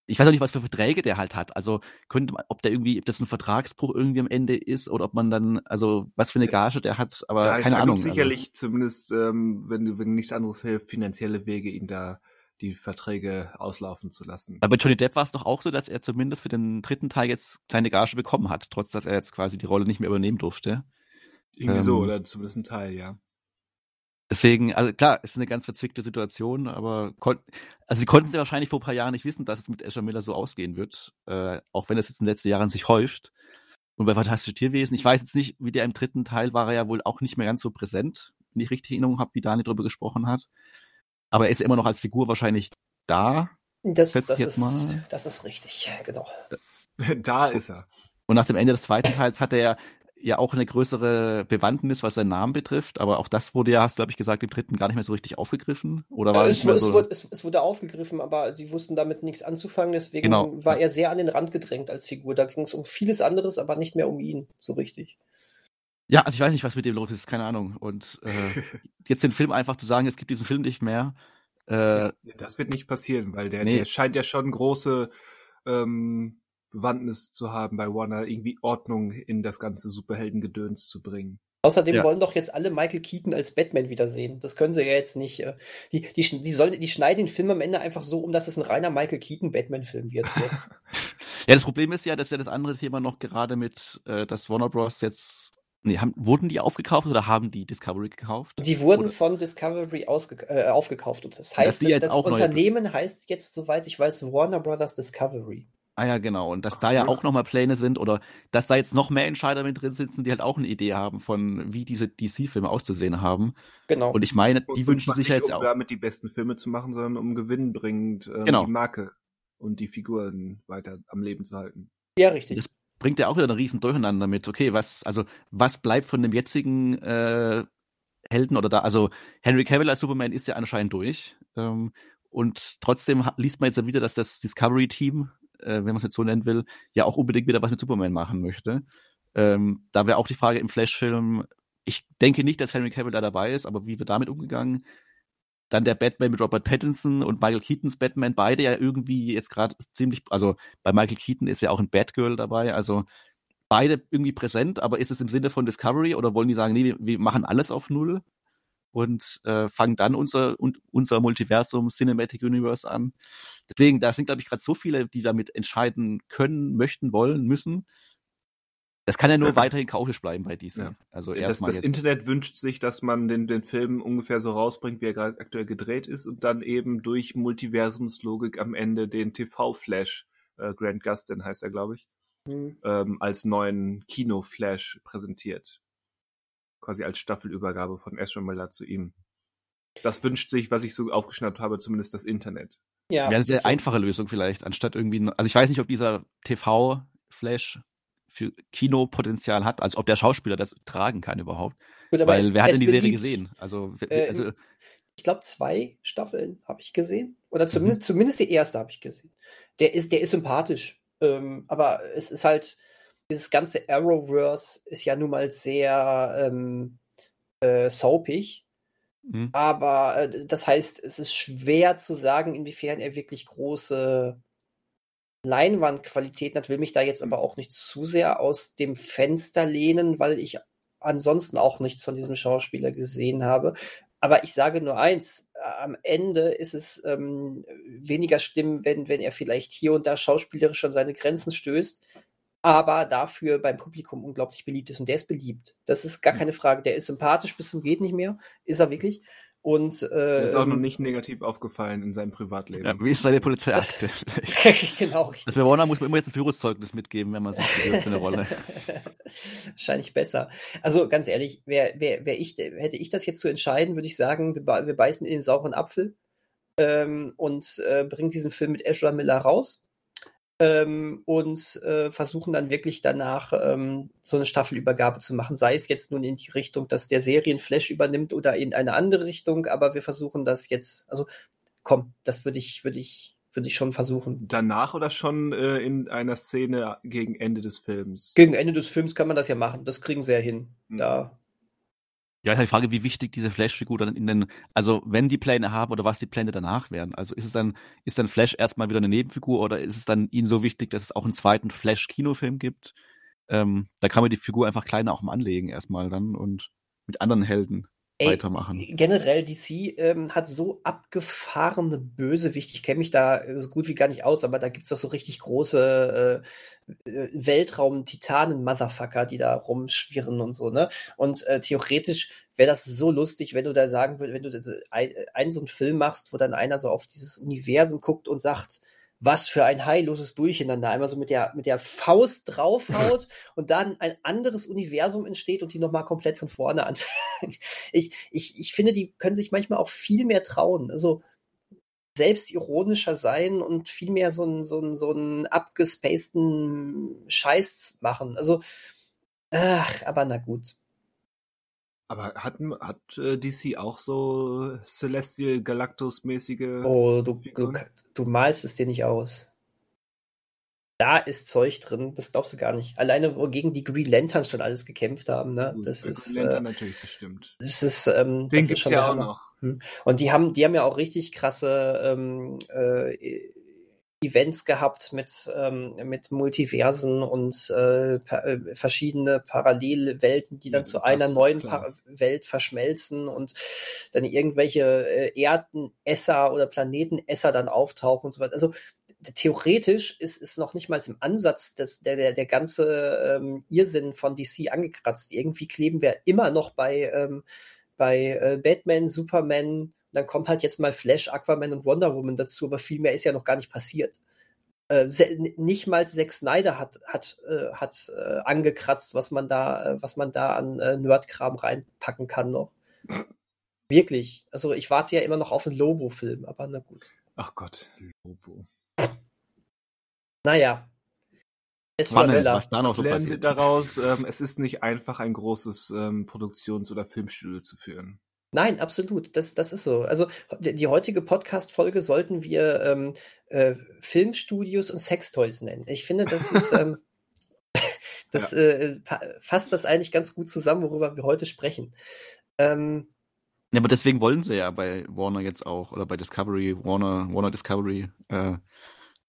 Speaker 2: ich weiß auch nicht, was für Verträge der halt hat. Also könnte man, ob der irgendwie, ob das ein Vertragsbruch irgendwie am Ende ist oder ob man dann, also was für eine Gage der hat, aber da, keine da Ahnung.
Speaker 1: Also sicherlich also. zumindest, ähm, wenn, wenn nichts anderes hilft, finanzielle Wege, ihn da die Verträge auslaufen zu lassen.
Speaker 2: Aber bei Johnny Depp war es doch auch so, dass er zumindest für den dritten Teil jetzt seine Gage bekommen hat, trotz dass er jetzt quasi die Rolle nicht mehr übernehmen durfte.
Speaker 1: Irgendwie ähm, so, oder zumindest ein Teil, ja.
Speaker 2: Deswegen, also klar, es ist eine ganz verzwickte Situation, aber also sie konnten ja wahrscheinlich vor ein paar Jahren nicht wissen, dass es mit Ezra Miller so ausgehen wird, äh, auch wenn es jetzt in den letzten Jahren sich häuft. Und bei Fantastische Tierwesen, ich weiß jetzt nicht, wie der im dritten Teil war er ja wohl auch nicht mehr ganz so präsent, wenn ich richtig Erinnerung habe, wie Dani darüber gesprochen hat. Aber er ist immer noch als Figur wahrscheinlich da.
Speaker 3: Das, das, ist, mal. das ist richtig, genau.
Speaker 1: Da ist er.
Speaker 2: Und nach dem Ende des zweiten Teils hat er ja ja auch eine größere Bewandtnis, was seinen Namen betrifft, aber auch das wurde ja, hast du, glaube ich, gesagt, im dritten gar nicht mehr so richtig aufgegriffen. Oder war
Speaker 3: äh, es, es, so? wurde, es, es, wurde aufgegriffen, aber sie wussten damit nichts anzufangen, deswegen genau. war er sehr an den Rand gedrängt als Figur. Da ging es um vieles anderes, aber nicht mehr um ihn, so richtig.
Speaker 2: Ja, also ich weiß nicht, was mit dem los ist, keine Ahnung. Und äh, jetzt den Film einfach zu sagen, es gibt diesen Film nicht mehr.
Speaker 1: Äh, das wird nicht passieren, weil der, nee. der scheint ja schon große ähm, Bewandtnis zu haben bei Warner, irgendwie Ordnung in das ganze Superheldengedöns zu bringen.
Speaker 3: Außerdem ja. wollen doch jetzt alle Michael Keaton als Batman wiedersehen. Das können sie ja jetzt nicht. Äh, die, die, die, sollen, die schneiden den Film am Ende einfach so um, dass es ein reiner Michael Keaton Batman-Film wird. So.
Speaker 2: ja, das Problem ist ja, dass ja das andere Thema noch gerade mit, äh, dass Warner Bros. jetzt Nee, haben, wurden die aufgekauft oder haben die Discovery gekauft?
Speaker 3: Die wurden oder? von Discovery äh, aufgekauft. Und das heißt, das, das Unternehmen heißt jetzt, soweit ich weiß, Warner Brothers Discovery.
Speaker 2: Ah ja, genau. Und dass da ja auch nochmal Pläne sind oder dass da jetzt noch mehr Entscheider mit drin sitzen, die halt auch eine Idee haben von, wie diese DC-Filme auszusehen haben.
Speaker 3: Genau.
Speaker 2: Und ich meine, die und wünschen sich ja jetzt um auch.
Speaker 1: damit die besten Filme zu machen, sondern um gewinnbringend äh, genau. die Marke und die Figuren weiter am Leben zu halten.
Speaker 3: Ja, richtig.
Speaker 2: Das bringt ja auch wieder einen riesen Durcheinander mit. Okay, was, also, was bleibt von dem jetzigen äh, Helden oder da, also Henry Cavill als Superman ist ja anscheinend durch. Ähm, Und trotzdem liest man jetzt wieder, dass das Discovery-Team, äh, wenn man es jetzt so nennen will, ja auch unbedingt wieder was mit Superman machen möchte. Ähm, da wäre auch die Frage im Flash-Film, ich denke nicht, dass Henry Cavill da dabei ist, aber wie wird damit umgegangen? Dann der Batman mit Robert Pattinson und Michael Keatons Batman, beide ja irgendwie jetzt gerade ziemlich, also bei Michael Keaton ist ja auch ein Batgirl dabei, also beide irgendwie präsent, aber ist es im Sinne von Discovery oder wollen die sagen, nee, wir, wir machen alles auf Null und äh, fangen dann unser, un, unser Multiversum Cinematic Universe an? Deswegen, da sind, glaube ich, gerade so viele, die damit entscheiden können, möchten, wollen, müssen. Das kann ja nur weiterhin chaotisch bleiben bei diesem. Ja.
Speaker 1: Also das, das Internet wünscht sich, dass man den, den Film ungefähr so rausbringt, wie er gerade aktuell gedreht ist und dann eben durch Multiversumslogik am Ende den TV-Flash, äh, Grant Gustin heißt er, glaube ich, mhm. ähm, als neuen Kino-Flash präsentiert. Quasi als Staffelübergabe von Ezra Miller zu ihm. Das wünscht sich, was ich so aufgeschnappt habe, zumindest das Internet.
Speaker 2: Ja, Wäre eine sehr so. einfache Lösung vielleicht, anstatt irgendwie, also ich weiß nicht, ob dieser TV-Flash für Kinopotenzial hat, als ob der Schauspieler das tragen kann überhaupt. Gut, Weil es, wer hat denn die Serie gesehen? Also,
Speaker 3: äh, also ich glaube, zwei Staffeln habe ich gesehen. Oder zumindest, mhm. zumindest die erste habe ich gesehen. Der ist, der ist sympathisch. Ähm, aber es ist halt, dieses ganze Arrowverse ist ja nun mal sehr ähm, äh, soapig. Mhm. Aber äh, das heißt, es ist schwer zu sagen, inwiefern er wirklich große Leinwandqualität hat, will mich da jetzt aber auch nicht zu sehr aus dem Fenster lehnen, weil ich ansonsten auch nichts von diesem Schauspieler gesehen habe. Aber ich sage nur eins, am Ende ist es ähm, weniger schlimm, wenn, wenn er vielleicht hier und da schauspielerisch an seine Grenzen stößt, aber dafür beim Publikum unglaublich beliebt ist. Und der ist beliebt. Das ist gar keine Frage. Der ist sympathisch bis zum geht nicht mehr. Ist er wirklich. Und, äh,
Speaker 1: ist auch noch ähm, nicht negativ aufgefallen in seinem Privatleben. Ja,
Speaker 2: wie ist seine Polizeiakte? genau. Richtig. Das Bewohner muss man immer jetzt ein Führungszeugnis mitgeben, wenn man sich für eine Rolle.
Speaker 3: Wahrscheinlich besser. Also ganz ehrlich, wär, wär, wär ich, hätte ich das jetzt zu entscheiden, würde ich sagen, wir, wir beißen in den sauren Apfel ähm, und äh, bringen diesen Film mit Ezra Miller raus ähm, und äh, versuchen dann wirklich danach ähm, so eine Staffelübergabe zu machen. Sei es jetzt nun in die Richtung, dass der Serienflash übernimmt oder in eine andere Richtung, aber wir versuchen das jetzt, also komm, das würde ich, würde ich, würde ich schon versuchen.
Speaker 1: Danach oder schon äh, in einer Szene gegen Ende des Films?
Speaker 3: Gegen Ende des Films kann man das ja machen. Das kriegen sie ja hin. Mhm. Da
Speaker 2: ja, ist halt die Frage, wie wichtig diese Flash-Figur dann in den, also wenn die Pläne haben oder was die Pläne danach wären. Also ist es dann, ist dann Flash erstmal wieder eine Nebenfigur oder ist es dann ihnen so wichtig, dass es auch einen zweiten Flash-Kinofilm gibt? Ähm, da kann man die Figur einfach kleiner auch mal anlegen erstmal dann und mit anderen Helden. Ey, weitermachen.
Speaker 3: Generell, DC ähm, hat so abgefahrene Bösewichte. Ich kenne mich da so gut wie gar nicht aus, aber da gibt es doch so richtig große äh, äh, Weltraum-Titanen-Motherfucker, die da rumschwirren und so, ne? Und äh, theoretisch wäre das so lustig, wenn du da sagen würdest, wenn du einen ein, so einen Film machst, wo dann einer so auf dieses Universum guckt und sagt, was für ein heilloses Durcheinander. Einmal so mit der, mit der Faust draufhaut und dann ein anderes Universum entsteht und die nochmal komplett von vorne anfangen. Ich, ich, ich finde, die können sich manchmal auch viel mehr trauen. Also selbstironischer sein und viel mehr so einen, so einen, so einen abgespaceden Scheiß machen. Also, ach, aber na gut.
Speaker 1: Aber hat, hat äh, DC auch so Celestial Galactus-mäßige.
Speaker 3: Oh, du, du, du, malst es dir nicht aus. Da ist Zeug drin, das glaubst du gar nicht. Alleine, wogegen die Green Lanterns schon alles gekämpft haben, ne? Das Green ist. Green Lantern äh, natürlich bestimmt. Das ist, ähm,
Speaker 1: Den das gibt's ist ja auch noch.
Speaker 3: Hm. Und die haben, die haben ja auch richtig krasse ähm, äh, Events gehabt mit, ähm, mit Multiversen und äh, pa äh, verschiedene Parallelwelten, die dann ja, zu einer neuen Welt verschmelzen und dann irgendwelche äh, Erdenesser oder Planetenesser dann auftauchen und so weiter. Also theoretisch ist, ist noch nicht mal im Ansatz des, der, der, der ganze ähm, Irrsinn von DC angekratzt. Irgendwie kleben wir immer noch bei, ähm, bei äh, Batman, Superman, dann kommt halt jetzt mal Flash, Aquaman und Wonder Woman dazu, aber viel mehr ist ja noch gar nicht passiert. Äh, nicht mal Zack Snyder hat, hat, äh, hat äh, angekratzt, was man da, äh, was man da an äh, Nerdkram reinpacken kann noch. Wirklich. Also ich warte ja immer noch auf einen Lobo-Film, aber na gut.
Speaker 1: Ach Gott, Lobo.
Speaker 3: Naja.
Speaker 1: Es Spannend, was da noch was so lernen passiert. wir daraus? Ähm, es ist nicht einfach, ein großes ähm, Produktions- oder Filmstudio zu führen.
Speaker 3: Nein, absolut. Das, das ist so. Also die heutige Podcast-Folge sollten wir ähm, äh, Filmstudios und Sextoys nennen. Ich finde, das ist ähm, das ja. äh, fasst das eigentlich ganz gut zusammen, worüber wir heute sprechen. Ähm,
Speaker 2: ja, aber deswegen wollen sie ja bei Warner jetzt auch oder bei Discovery, Warner, Warner Discovery, äh,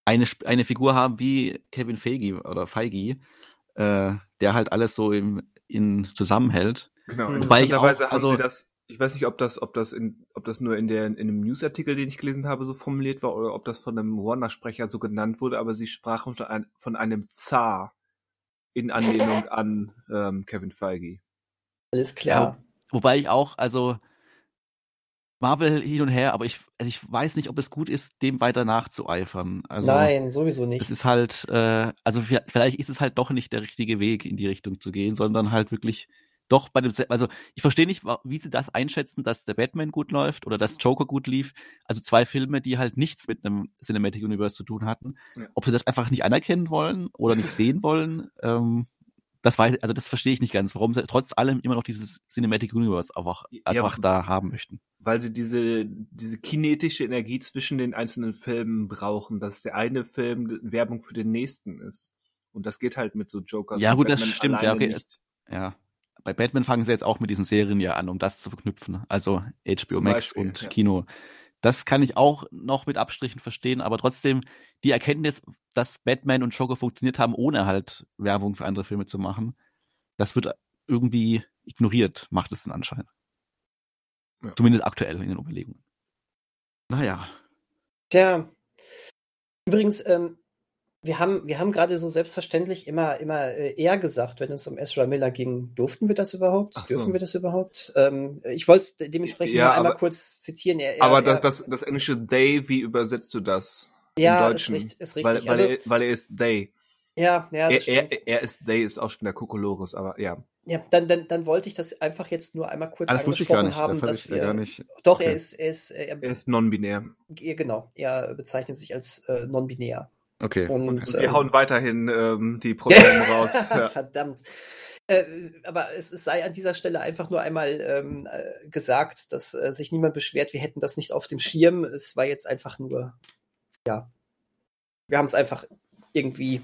Speaker 2: eine, eine Figur haben wie Kevin Feige oder Feige, äh, der halt alles so im, in zusammenhält.
Speaker 1: Genau, interessanterweise haben also, sie das ich weiß nicht, ob das, ob das in, ob das nur in der, in einem Newsartikel, den ich gelesen habe, so formuliert war, oder ob das von einem Warner-Sprecher so genannt wurde, aber sie sprachen von, ein, von einem Zar in Anlehnung an ähm, Kevin Feige.
Speaker 3: Alles klar. Ja,
Speaker 2: wobei ich auch, also Marvel hin und her, aber ich, also ich weiß nicht, ob es gut ist, dem weiter nachzueifern. Also,
Speaker 3: Nein, sowieso nicht.
Speaker 2: Es ist halt, äh, also vielleicht ist es halt doch nicht der richtige Weg, in die Richtung zu gehen, sondern halt wirklich doch bei dem, also ich verstehe nicht, wie sie das einschätzen, dass der Batman gut läuft oder dass Joker gut lief. Also zwei Filme, die halt nichts mit einem Cinematic Universe zu tun hatten. Ja. Ob sie das einfach nicht anerkennen wollen oder nicht sehen wollen, ähm, das weiß, also das verstehe ich nicht ganz, warum sie trotz allem immer noch dieses Cinematic Universe einfach, einfach ja, da haben möchten.
Speaker 1: Weil sie diese, diese kinetische Energie zwischen den einzelnen Filmen brauchen, dass der eine Film Werbung für den nächsten ist. Und das geht halt mit so Jokers.
Speaker 2: Ja, gut, das stimmt, ja, okay. Nicht. Ja, bei Batman fangen sie jetzt auch mit diesen Serien ja an, um das zu verknüpfen. Also HBO Zum Max Beispiel, und ja. Kino. Das kann ich auch noch mit Abstrichen verstehen, aber trotzdem die Erkenntnis, dass Batman und Joker funktioniert haben, ohne halt Werbung für andere Filme zu machen, das wird irgendwie ignoriert, macht es den Anschein. Ja. Zumindest aktuell in den Überlegungen. Naja.
Speaker 3: Tja. Übrigens, ähm, wir haben, wir haben gerade so selbstverständlich immer, immer äh, er gesagt, wenn es um Ezra Miller ging. Durften wir das überhaupt? So. Dürfen wir das überhaupt? Ähm, ich wollte es dementsprechend ja, einmal kurz zitieren.
Speaker 1: Er, er, aber das, das, das englische they, wie übersetzt du das?
Speaker 3: Ja, im Deutschen? ist, richtig, ist richtig.
Speaker 1: Weil, weil, also, er, weil er ist they.
Speaker 3: Ja, ja.
Speaker 1: Er, er, er, ist they, ist auch schon der Kokolores, aber ja.
Speaker 3: Ja, dann, dann, dann wollte ich das einfach jetzt nur einmal kurz
Speaker 2: ah, das angesprochen nicht, haben, das dass wir.
Speaker 3: Gar nicht. Doch, okay. er ist, er ist,
Speaker 1: er, er ist non-binär.
Speaker 3: Genau, er bezeichnet sich als äh, non-binär.
Speaker 2: Okay.
Speaker 1: Und, und wir ähm, hauen weiterhin ähm, die Pronomen raus.
Speaker 3: Ja. Verdammt. Äh, aber es, es, sei an dieser Stelle einfach nur einmal ähm, äh, gesagt, dass äh, sich niemand beschwert, wir hätten das nicht auf dem Schirm. Es war jetzt einfach nur, ja, wir haben es einfach irgendwie.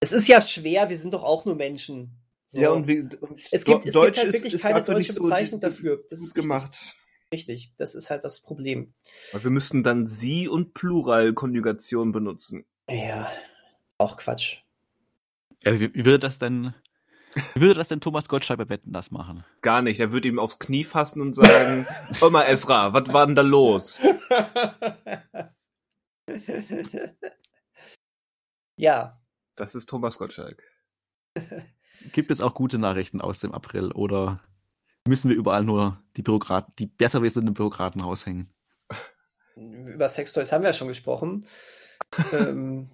Speaker 3: Es ist ja schwer, wir sind doch auch nur Menschen.
Speaker 1: So. Ja, und, wie,
Speaker 3: und es gibt, es Deutsch gibt halt wirklich ist, keine deutsche Bezeichnung so dafür.
Speaker 1: Das ist gemacht.
Speaker 3: Richtig, das ist halt das Problem.
Speaker 1: Aber wir müssten dann sie und Pluralkonjugation benutzen.
Speaker 3: Ja, auch Quatsch.
Speaker 2: Ja, wie, wie würde das denn, wie würde das denn Thomas Gottschalk bei Wetten das machen?
Speaker 1: Gar nicht. Er würde ihm aufs Knie fassen und sagen, Oma Esra, was war denn da los?
Speaker 3: ja.
Speaker 1: Das ist Thomas Gottschalk.
Speaker 2: Gibt es auch gute Nachrichten aus dem April oder müssen wir überall nur die Bürokraten, die besser wissenden Bürokraten raushängen.
Speaker 3: Über Sextoys haben wir ja schon gesprochen. ähm,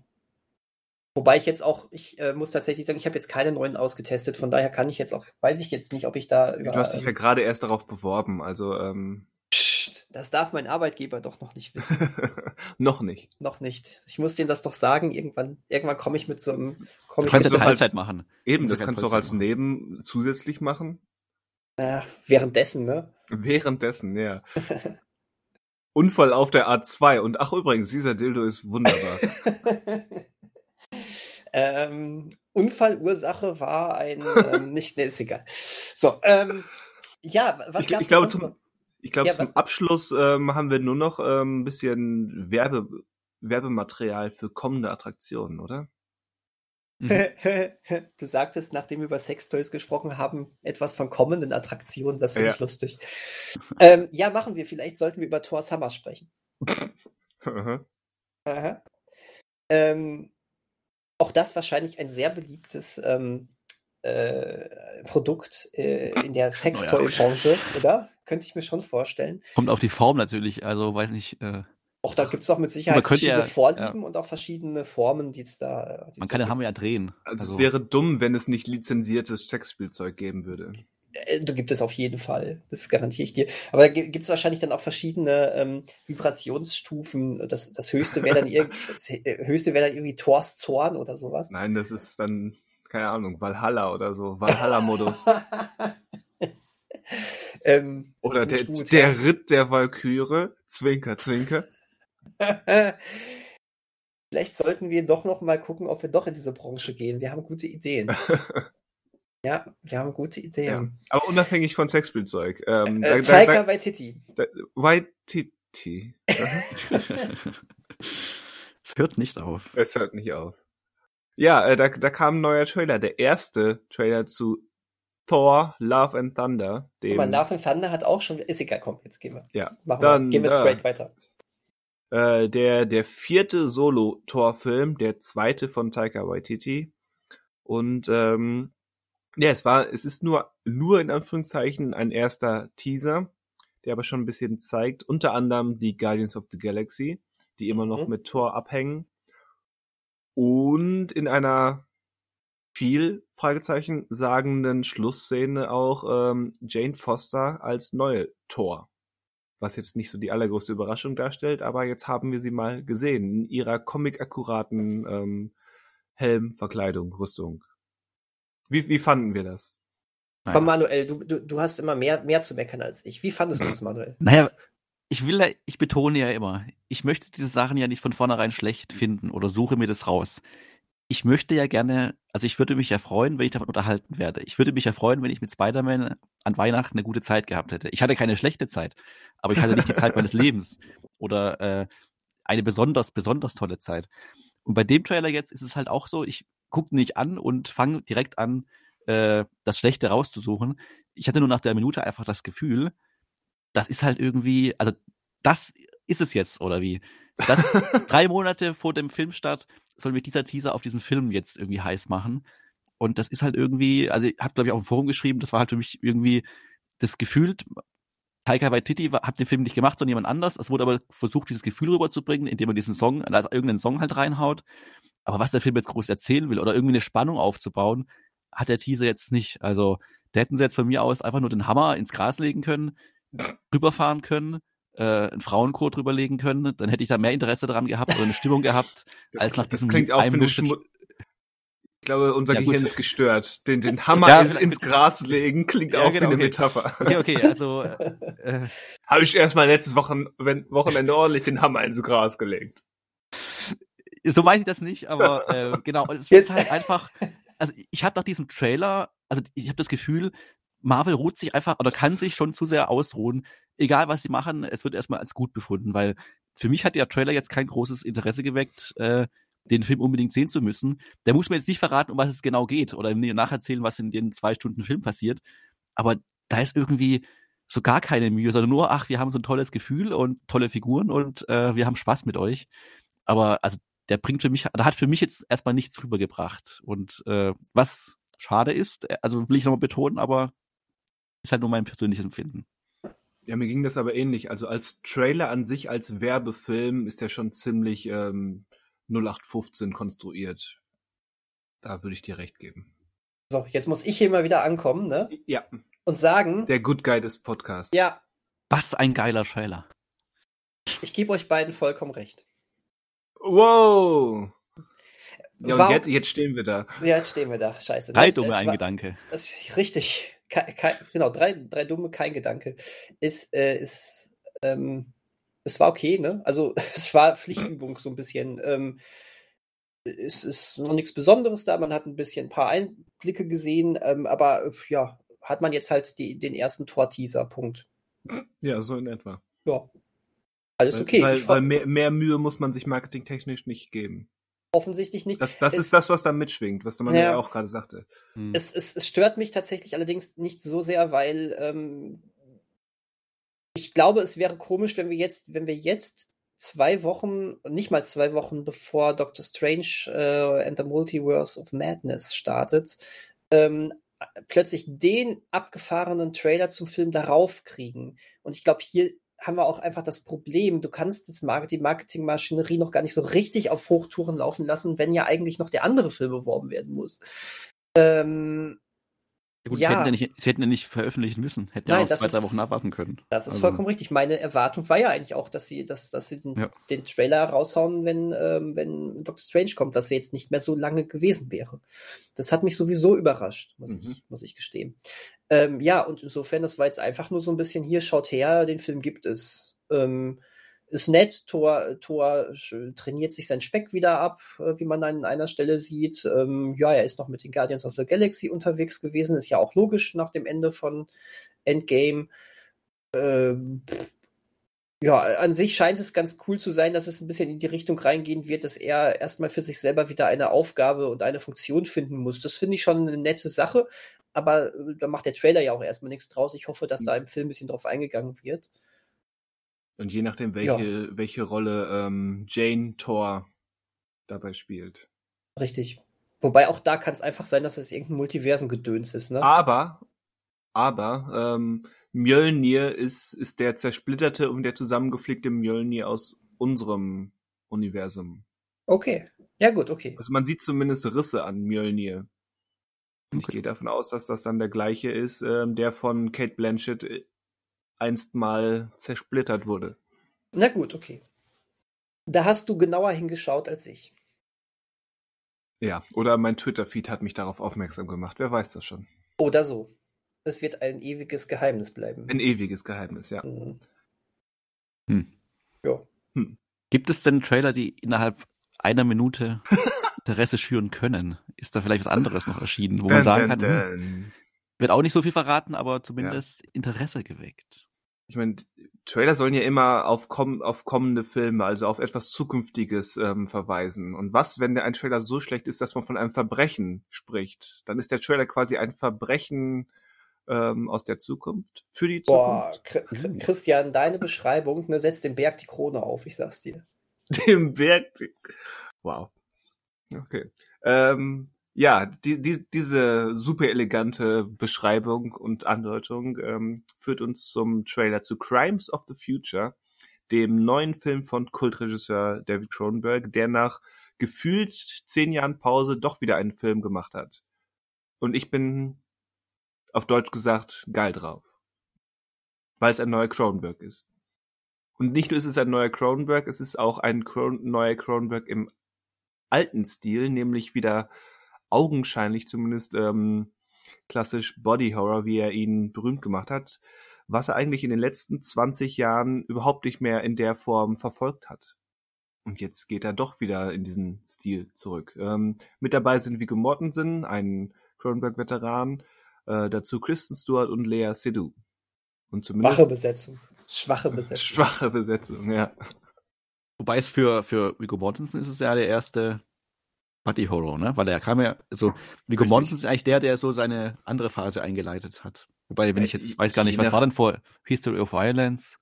Speaker 3: wobei ich jetzt auch, ich äh, muss tatsächlich sagen, ich habe jetzt keine neuen ausgetestet, von daher kann ich jetzt auch, weiß ich jetzt nicht, ob ich da
Speaker 1: über. Du hast dich ja gerade erst darauf beworben, also ähm,
Speaker 3: Psst, das darf mein Arbeitgeber doch noch nicht wissen.
Speaker 1: noch nicht.
Speaker 3: Noch nicht. Ich muss denen das doch sagen, irgendwann, irgendwann komme ich mit so einem.
Speaker 2: Du kannst ja Teilzeit machen.
Speaker 1: Eben, das kannst du auch als Neben zusätzlich machen.
Speaker 3: Äh, währenddessen, ne?
Speaker 1: Währenddessen, ja. Unfall auf der A2 und ach übrigens, dieser Dildo ist wunderbar.
Speaker 3: ähm, Unfallursache war ein ähm, nicht, ne, ist egal. So, ähm, ja, was
Speaker 1: ich, ich glaube zum, ich glaube ja, zum was? Abschluss ähm, haben wir nur noch ähm, ein bisschen Werbe, Werbematerial für kommende Attraktionen, oder?
Speaker 3: Mhm. du sagtest, nachdem wir über Sextoys gesprochen haben, etwas von kommenden Attraktionen. Das finde ja. ich lustig. Ähm, ja, machen wir. Vielleicht sollten wir über Thor's Hammer sprechen. Aha. Aha. Ähm, auch das wahrscheinlich ein sehr beliebtes ähm, äh, Produkt äh, in der Sextoy-Branche, oder? Könnte ich mir schon vorstellen.
Speaker 2: Kommt auf die Form natürlich, also weiß nicht. Äh
Speaker 3: auch da gibt es auch mit Sicherheit verschiedene ja, Vorlieben ja. und auch verschiedene Formen, die es da.
Speaker 2: Man kann den Hammer ja drehen.
Speaker 1: Also, also, es wäre dumm, wenn es nicht lizenziertes Sexspielzeug geben würde.
Speaker 3: Äh, du gibt es auf jeden Fall, das garantiere ich dir. Aber da gibt es wahrscheinlich dann auch verschiedene ähm, Vibrationsstufen. Das, das höchste wäre dann, irg äh, höchste wäre dann irgendwie Thors Zorn oder sowas.
Speaker 1: Nein, das ist dann, keine Ahnung, Valhalla oder so, Valhalla-Modus. Ähm, Oder der, gut, der ja. Ritt der Walküre. Zwinker, zwinker.
Speaker 3: Vielleicht sollten wir doch noch mal gucken, ob wir doch in diese Branche gehen. Wir haben gute Ideen. ja, wir haben gute Ideen. Ja,
Speaker 1: aber unabhängig von Sexspielzeug. Ähm,
Speaker 3: äh, Taika Waititi.
Speaker 1: Waititi.
Speaker 2: es hört nicht auf.
Speaker 1: Es hört nicht auf. Ja, äh, da, da kam ein neuer Trailer. Der erste Trailer zu Thor, Love and Thunder.
Speaker 3: Dem... Aber Love and Thunder hat auch schon. Ist egal, komm, jetzt gehen wir.
Speaker 1: Ja,
Speaker 3: machen dann, wir. Gehen wir straight äh, weiter.
Speaker 1: Äh, der, der vierte Solo-Thor-Film, der zweite von Taika Waititi. Und ähm, ja, es war, es ist nur, nur in Anführungszeichen ein erster Teaser, der aber schon ein bisschen zeigt, unter anderem die Guardians of the Galaxy, die immer noch mhm. mit Thor abhängen. Und in einer viel Fragezeichen sagenden Schlussszene auch ähm, Jane Foster als neue Thor. Was jetzt nicht so die allergrößte Überraschung darstellt, aber jetzt haben wir sie mal gesehen in ihrer comic-akkuraten ähm, Helm, Verkleidung, Rüstung. Wie, wie fanden wir das?
Speaker 3: Komm, Manuel, du, du, du hast immer mehr, mehr zu meckern als ich. Wie fandest du das, Manuel?
Speaker 2: Naja, ich will, ich betone ja immer, ich möchte diese Sachen ja nicht von vornherein schlecht finden oder suche mir das raus ich möchte ja gerne, also ich würde mich ja freuen, wenn ich davon unterhalten werde. Ich würde mich ja freuen, wenn ich mit Spider-Man an Weihnachten eine gute Zeit gehabt hätte. Ich hatte keine schlechte Zeit, aber ich hatte nicht die Zeit meines Lebens oder äh, eine besonders, besonders tolle Zeit. Und bei dem Trailer jetzt ist es halt auch so, ich gucke nicht an und fange direkt an, äh, das Schlechte rauszusuchen. Ich hatte nur nach der Minute einfach das Gefühl, das ist halt irgendwie, also das ist es jetzt, oder wie? Das drei Monate vor dem Filmstart soll mich dieser Teaser auf diesen Film jetzt irgendwie heiß machen. Und das ist halt irgendwie, also ich habe glaube ich auch im Forum geschrieben, das war halt für mich irgendwie das Gefühl, Taika Waititi hat den Film nicht gemacht, sondern jemand anders. Es wurde aber versucht, dieses Gefühl rüberzubringen, indem man diesen Song, also irgendeinen Song halt reinhaut. Aber was der Film jetzt groß erzählen will oder irgendwie eine Spannung aufzubauen, hat der Teaser jetzt nicht. Also, da hätten sie jetzt von mir aus einfach nur den Hammer ins Gras legen können, rüberfahren können äh, ein Frauenchor drüberlegen können, dann hätte ich da mehr Interesse daran gehabt oder eine Stimmung gehabt,
Speaker 1: das
Speaker 2: als nach
Speaker 1: diesem Das klingt auch für eine Schmu ich glaube, unser ja, Gehirn gut. ist gestört. Den, den Hammer ja, ins, ins Gras legen klingt ja, auch genau, wie eine okay. Metapher.
Speaker 2: Okay, okay, also äh,
Speaker 1: habe ich erstmal letztes Wochen, Wochenende ordentlich den Hammer ins Gras gelegt.
Speaker 2: So meine ich das nicht, aber äh, genau, es ist halt einfach, also ich habe nach diesem Trailer, also ich habe das Gefühl, Marvel ruht sich einfach oder kann sich schon zu sehr ausruhen. Egal was sie machen, es wird erstmal als gut befunden, weil für mich hat der Trailer jetzt kein großes Interesse geweckt, äh, den Film unbedingt sehen zu müssen. Der muss mir jetzt nicht verraten, um was es genau geht oder mir nacherzählen, was in den zwei Stunden Film passiert. Aber da ist irgendwie so gar keine Mühe, sondern nur, ach, wir haben so ein tolles Gefühl und tolle Figuren und äh, wir haben Spaß mit euch. Aber also der bringt für mich, da hat für mich jetzt erstmal nichts rübergebracht. Und äh, was schade ist, äh, also will ich nochmal betonen, aber ist halt nur mein persönliches Empfinden.
Speaker 1: Ja, mir ging das aber ähnlich. Also als Trailer an sich, als Werbefilm ist der schon ziemlich ähm, 0815 konstruiert. Da würde ich dir recht geben.
Speaker 3: So, jetzt muss ich hier mal wieder ankommen, ne?
Speaker 1: Ja.
Speaker 3: Und sagen.
Speaker 1: Der Good Guy des Podcasts.
Speaker 3: Ja.
Speaker 2: Was ein geiler Trailer.
Speaker 3: Ich gebe euch beiden vollkommen recht.
Speaker 1: Wow! Ja, Warum? und jetzt, jetzt stehen wir da.
Speaker 3: Ja, jetzt stehen wir da. Scheiße.
Speaker 2: Drei dumme ein Gedanke.
Speaker 3: Das ist richtig kein, genau, drei, drei dumme, kein Gedanke. Ist, äh, ist, ähm, es war okay, ne? Also es war Pflichtübung so ein bisschen. Ähm, es ist noch nichts Besonderes da, man hat ein bisschen ein paar Einblicke gesehen, ähm, aber ja, hat man jetzt halt die, den ersten Tor-Teaser, Punkt.
Speaker 1: Ja, so in etwa.
Speaker 3: Ja. Alles okay.
Speaker 1: Weil, weil mehr, mehr Mühe muss man sich marketingtechnisch nicht geben
Speaker 3: offensichtlich nicht.
Speaker 1: Das, das es, ist das, was da mitschwingt, was man ja, ja auch gerade sagte.
Speaker 3: Hm. Es, es, es, stört mich tatsächlich allerdings nicht so sehr, weil ähm, ich glaube, es wäre komisch, wenn wir jetzt, wenn wir jetzt zwei Wochen, nicht mal zwei Wochen bevor Doctor Strange äh, and the Multiverse of Madness startet, ähm, plötzlich den abgefahrenen Trailer zum Film darauf kriegen. Und ich glaube, hier haben wir auch einfach das Problem, du kannst das Market die Marketingmaschinerie noch gar nicht so richtig auf Hochtouren laufen lassen, wenn ja eigentlich noch der andere Film beworben werden muss. Ähm,
Speaker 2: ja, gut, ja. Sie, hätten ja nicht, sie hätten ja nicht veröffentlichen müssen, hätten Nein, ja auch zwei, drei Wochen abwarten können.
Speaker 3: Das ist also. vollkommen richtig. Meine Erwartung war ja eigentlich auch, dass sie, dass, dass sie den, ja. den Trailer raushauen, wenn, ähm, wenn Doctor Strange kommt, was jetzt nicht mehr so lange gewesen wäre. Das hat mich sowieso überrascht, muss, mhm. ich, muss ich gestehen. Ähm, ja, und insofern, das war jetzt einfach nur so ein bisschen hier, schaut her, den Film gibt es. Ähm, ist nett, Thor, Thor trainiert sich sein Speck wieder ab, äh, wie man an einer Stelle sieht. Ähm, ja, er ist noch mit den Guardians of the Galaxy unterwegs gewesen, ist ja auch logisch nach dem Ende von Endgame. Ähm, ja, an sich scheint es ganz cool zu sein, dass es ein bisschen in die Richtung reingehen wird, dass er erstmal für sich selber wieder eine Aufgabe und eine Funktion finden muss. Das finde ich schon eine nette Sache, aber äh, da macht der Trailer ja auch erstmal nichts draus. Ich hoffe, dass da im Film ein bisschen drauf eingegangen wird.
Speaker 1: Und je nachdem, welche, ja. welche Rolle ähm, Jane Thor dabei spielt.
Speaker 3: Richtig. Wobei auch da kann es einfach sein, dass es irgendein Multiversengedöns ist, ne?
Speaker 1: Aber, aber, ähm, Mjölnir ist, ist der zersplitterte und der zusammengeflickte Mjölnir aus unserem Universum.
Speaker 3: Okay. Ja, gut, okay.
Speaker 1: Also man sieht zumindest Risse an Mjölnir. Und okay. ich gehe davon aus, dass das dann der gleiche ist, ähm, der von Kate Blanchett äh, einst mal zersplittert wurde.
Speaker 3: Na gut, okay. Da hast du genauer hingeschaut als ich.
Speaker 1: Ja, oder mein Twitter-Feed hat mich darauf aufmerksam gemacht. Wer weiß das schon.
Speaker 3: Oder so. Es wird ein ewiges Geheimnis bleiben.
Speaker 1: Ein ewiges Geheimnis, ja.
Speaker 2: Mhm. Hm. Ja. Hm. Gibt es denn Trailer, die innerhalb einer Minute Interesse schüren können? Ist da vielleicht was anderes noch erschienen, wo dun, man sagen kann. Hm, wird auch nicht so viel verraten, aber zumindest ja. Interesse geweckt.
Speaker 1: Ich meine, Trailer sollen ja immer auf, komm auf kommende Filme, also auf etwas Zukünftiges ähm, verweisen. Und was, wenn der ein Trailer so schlecht ist, dass man von einem Verbrechen spricht? Dann ist der Trailer quasi ein Verbrechen ähm, aus der Zukunft für die Boah, Zukunft.
Speaker 3: Boah, Christian, deine Beschreibung ne, setzt dem Berg die Krone auf, ich sag's dir.
Speaker 1: Dem Berg. Wow. Okay. Ähm, ja, die, die, diese super elegante Beschreibung und Andeutung ähm, führt uns zum Trailer zu Crimes of the Future, dem neuen Film von Kultregisseur David Cronenberg, der nach gefühlt zehn Jahren Pause doch wieder einen Film gemacht hat. Und ich bin auf Deutsch gesagt geil drauf. Weil es ein neuer Cronenberg ist. Und nicht nur ist es ein neuer Cronenberg, es ist auch ein Cron neuer Cronenberg im alten Stil, nämlich wieder augenscheinlich zumindest ähm, klassisch Body Horror, wie er ihn berühmt gemacht hat, was er eigentlich in den letzten 20 Jahren überhaupt nicht mehr in der Form verfolgt hat. Und jetzt geht er doch wieder in diesen Stil zurück. Ähm, mit dabei sind Viggo Mortensen, ein Cronenberg-Veteran, äh, dazu Kristen Stewart und Lea Seydoux.
Speaker 3: Und zumindest Schwache Besetzung. Schwache Besetzung.
Speaker 1: Schwache Besetzung, ja.
Speaker 2: Wobei es für, für Viggo Mortensen ist es ja der erste Buddy Horror, ne? Weil er kam ja, so, Viggo Mortensen ist eigentlich der, der so seine andere Phase eingeleitet hat. Wobei, wenn ich jetzt weiß gar nicht, was war denn vor History of Violence?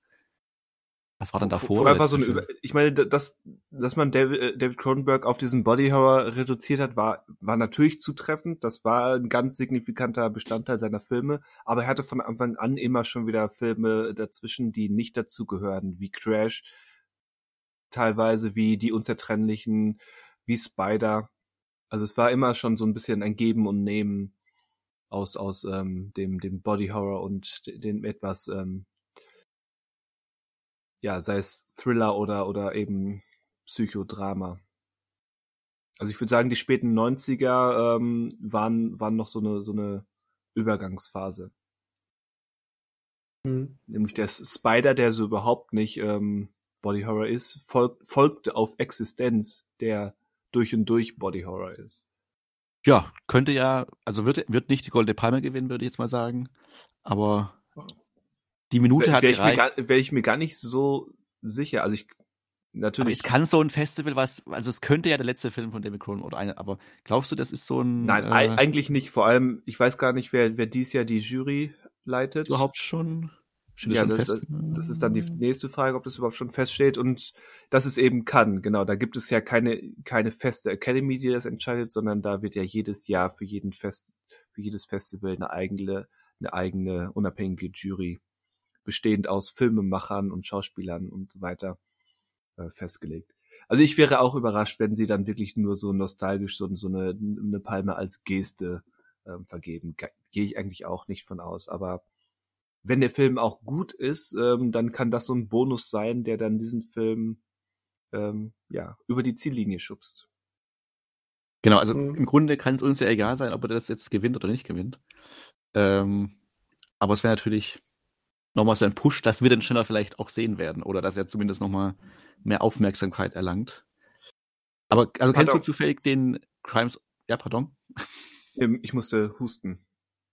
Speaker 2: Was war denn davor?
Speaker 1: Vorher war so eine, ich meine, dass, dass man David, äh, David Cronenberg auf diesen Body Horror reduziert hat, war, war natürlich zutreffend. Das war ein ganz signifikanter Bestandteil seiner Filme. Aber er hatte von Anfang an immer schon wieder Filme dazwischen, die nicht dazugehören, wie Crash, teilweise wie Die Unzertrennlichen, wie Spider. Also es war immer schon so ein bisschen ein Geben und Nehmen aus, aus ähm, dem, dem Body Horror und dem etwas, ähm, ja, sei es Thriller oder, oder eben Psychodrama. Also ich würde sagen, die späten 90er ähm, waren, waren noch so eine, so eine Übergangsphase. Mhm. Nämlich der Spider, der so überhaupt nicht ähm, Body Horror ist, folgt, folgte auf Existenz, der durch und durch Body Horror ist.
Speaker 2: Ja, könnte ja, also wird, wird nicht die Goldene Palme gewinnen, würde ich jetzt mal sagen. Aber die Minute wär,
Speaker 1: hat wär gereicht. Wäre ich mir gar nicht so sicher. Also ich natürlich.
Speaker 2: Aber es kann so ein Festival, was, also es könnte ja der letzte Film von David Cronin oder eine, aber glaubst du, das ist so ein.
Speaker 1: Nein, äh, eigentlich nicht. Vor allem, ich weiß gar nicht, wer, wer dies Jahr die Jury leitet.
Speaker 2: Überhaupt schon?
Speaker 1: Steht ja, das, das, das, ist dann die nächste Frage, ob das überhaupt schon feststeht und dass es eben kann. Genau, da gibt es ja keine keine feste Academy, die das entscheidet, sondern da wird ja jedes Jahr für jeden Fest für jedes Festival eine eigene eine eigene unabhängige Jury bestehend aus Filmemachern und Schauspielern und so weiter äh, festgelegt. Also ich wäre auch überrascht, wenn sie dann wirklich nur so nostalgisch so, so eine, eine Palme als Geste ähm, vergeben. Gehe ich eigentlich auch nicht von aus, aber wenn der Film auch gut ist, ähm, dann kann das so ein Bonus sein, der dann diesen Film ähm, ja über die Ziellinie schubst.
Speaker 2: Genau, also mhm. im Grunde kann es uns ja egal sein, ob er das jetzt gewinnt oder nicht gewinnt. Ähm, aber es wäre natürlich nochmal so ein Push, dass wir den schneller vielleicht auch sehen werden oder dass er zumindest nochmal mehr Aufmerksamkeit erlangt. Aber also kennst du zufällig den Crimes? Ja, pardon.
Speaker 1: Ich musste husten.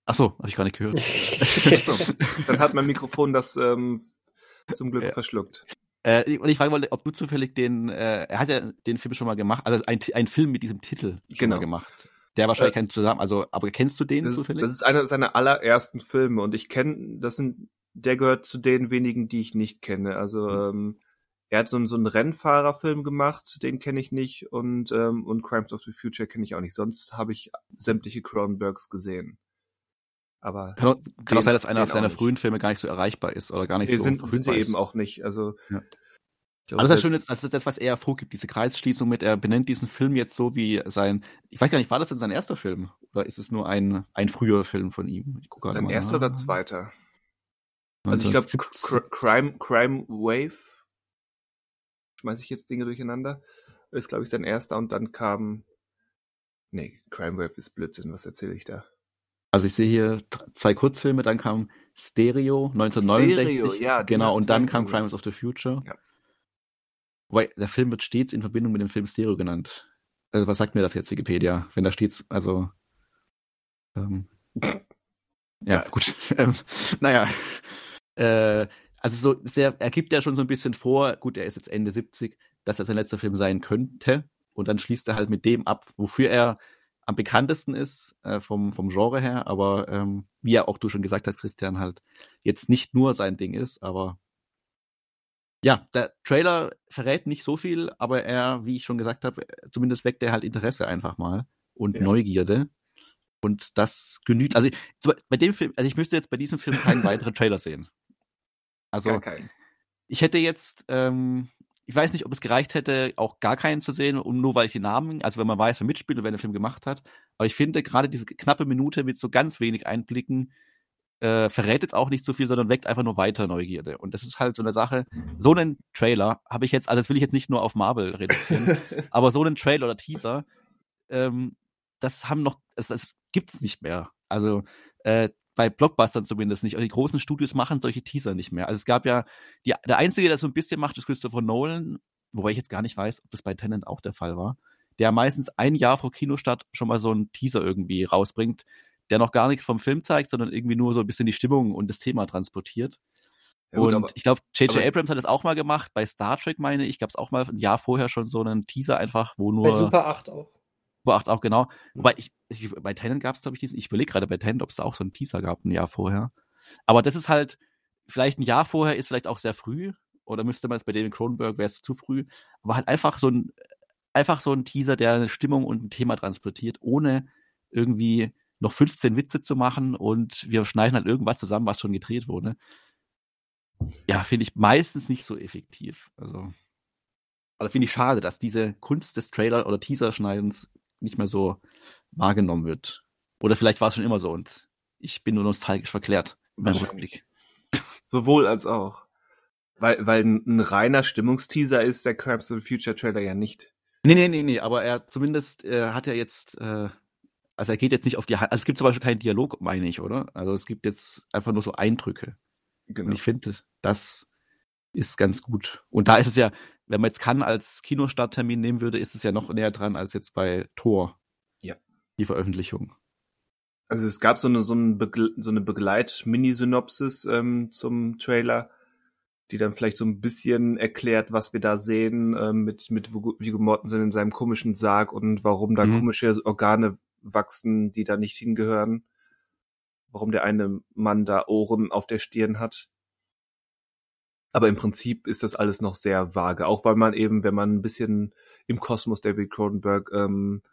Speaker 2: Ach so, habe ich gar nicht gehört.
Speaker 1: so, dann hat mein Mikrofon das ähm, zum Glück ja. verschluckt.
Speaker 2: Äh, und ich frage wollte, ob du zufällig den, äh, er hat ja den Film schon mal gemacht, also ein, ein Film mit diesem Titel schon genau. mal gemacht. Der wahrscheinlich äh, kein Zusammen, also, aber kennst du den
Speaker 1: das
Speaker 2: zufällig?
Speaker 1: Ist, das ist einer seiner allerersten Filme und ich kenne, das sind, der gehört zu den wenigen, die ich nicht kenne. Also, mhm. ähm, er hat so, so einen Rennfahrerfilm gemacht, den kenne ich nicht und, ähm, und Crimes of the Future kenne ich auch nicht. Sonst habe ich sämtliche Cronenbergs gesehen. Aber
Speaker 2: kann, auch, kann auch sein, dass einer seiner frühen Filme gar nicht so erreichbar ist oder gar nicht
Speaker 1: nee,
Speaker 2: so
Speaker 1: sind, sind sie eben auch nicht. Also ja.
Speaker 2: Glaub, also das Schöne ist, das ist das, was er vorgibt, diese Kreisschließung mit, er benennt diesen Film jetzt so wie sein, ich weiß gar nicht, war das denn sein erster Film? Oder ist es nur ein, ein früher Film von ihm?
Speaker 1: Ich gucke sein erster oder zweiter? Also ich glaube, Crime, Crime Wave, schmeiße ich jetzt Dinge durcheinander, ist glaube ich sein erster und dann kam, nee, Crime Wave ist Blödsinn, was erzähle ich da?
Speaker 2: Also ich sehe hier zwei Kurzfilme, dann kam Stereo 1969. Stereo, ja. Genau, und dann kam Crimes of the Future. Ja. Wobei, der Film wird stets in Verbindung mit dem Film Stereo genannt. Also was sagt mir das jetzt Wikipedia? Wenn da steht, also ähm, ja, ja, gut. ähm, naja. Äh, also so sehr, er gibt ja schon so ein bisschen vor, gut, er ist jetzt Ende 70, dass er sein letzter Film sein könnte. Und dann schließt er halt mit dem ab, wofür er am bekanntesten ist äh, vom, vom Genre her, aber ähm, wie ja auch du schon gesagt hast, Christian, halt jetzt nicht nur sein Ding ist, aber ja, der Trailer verrät nicht so viel, aber er, wie ich schon gesagt habe, zumindest weckt er halt Interesse einfach mal und ja. Neugierde. Und das genügt. Also bei dem Film, also ich müsste jetzt bei diesem Film keinen weiteren Trailer sehen. Also ich hätte jetzt ähm, ich weiß nicht, ob es gereicht hätte, auch gar keinen zu sehen, um nur weil ich die Namen, also wenn man weiß, wer mitspielt und wer den Film gemacht hat. Aber ich finde, gerade diese knappe Minute mit so ganz wenig Einblicken äh, verrät jetzt auch nicht so viel, sondern weckt einfach nur weiter Neugierde. Und das ist halt so eine Sache. So einen Trailer habe ich jetzt, also das will ich jetzt nicht nur auf Marvel reduzieren, aber so einen Trailer oder Teaser, ähm, das haben noch, das, das gibt's nicht mehr. Also äh, bei Blockbustern zumindest nicht. Und die großen Studios machen solche Teaser nicht mehr. Also es gab ja, die, der Einzige, der so ein bisschen macht, ist Christopher Nolan, wobei ich jetzt gar nicht weiß, ob das bei Tenant auch der Fall war, der meistens ein Jahr vor Kinostart schon mal so einen Teaser irgendwie rausbringt, der noch gar nichts vom Film zeigt, sondern irgendwie nur so ein bisschen die Stimmung und das Thema transportiert. Ja, gut, und aber, ich glaube, J.J. Abrams hat das auch mal gemacht. Bei Star Trek, meine ich, gab es auch mal ein Jahr vorher schon so einen Teaser einfach, wo nur.
Speaker 3: Bei Super 8 auch.
Speaker 2: 8 auch, genau. Wobei ich, ich bei Tenant gab es, glaube ich, diesen, ich überlege gerade bei Tenant, ob es da auch so einen Teaser gab, ein Jahr vorher. Aber das ist halt, vielleicht ein Jahr vorher ist vielleicht auch sehr früh, oder müsste man es bei David Cronenberg, wäre es zu früh, aber halt einfach so ein, einfach so ein Teaser, der eine Stimmung und ein Thema transportiert, ohne irgendwie noch 15 Witze zu machen und wir schneiden halt irgendwas zusammen, was schon gedreht wurde. Ja, finde ich meistens nicht so effektiv. Also, also finde ich schade, dass diese Kunst des Trailer- oder Teaser-Schneidens nicht mehr so wahrgenommen wird. Oder vielleicht war es schon immer so und ich bin nur nostalgisch verklärt meinem Rückblick.
Speaker 1: Sowohl als auch. Weil, weil ein reiner Stimmungsteaser ist der Crabs of the Future Trailer ja nicht.
Speaker 2: Nee, nee, nee, nee, aber er zumindest äh, hat ja jetzt, äh, also er geht jetzt nicht auf die also es gibt zum Beispiel keinen Dialog, meine ich, oder? Also es gibt jetzt einfach nur so Eindrücke. Genau. Und ich finde, das ist ganz gut. Und da ist es ja, wenn man jetzt kann als Kinostarttermin nehmen würde, ist es ja noch näher dran als jetzt bei Tor.
Speaker 1: Ja.
Speaker 2: Die Veröffentlichung.
Speaker 1: Also es gab so eine, so, ein Begle so eine Begleit-Mini-Synopsis ähm, zum Trailer, die dann vielleicht so ein bisschen erklärt, was wir da sehen, ähm, mit, mit Viggo Mortensen in seinem komischen Sarg und warum da mhm. komische Organe wachsen, die da nicht hingehören. Warum der eine Mann da Ohren auf der Stirn hat. Aber im Prinzip ist das alles noch sehr vage, auch weil man eben, wenn man ein bisschen im Kosmos David Cronenberg ähm,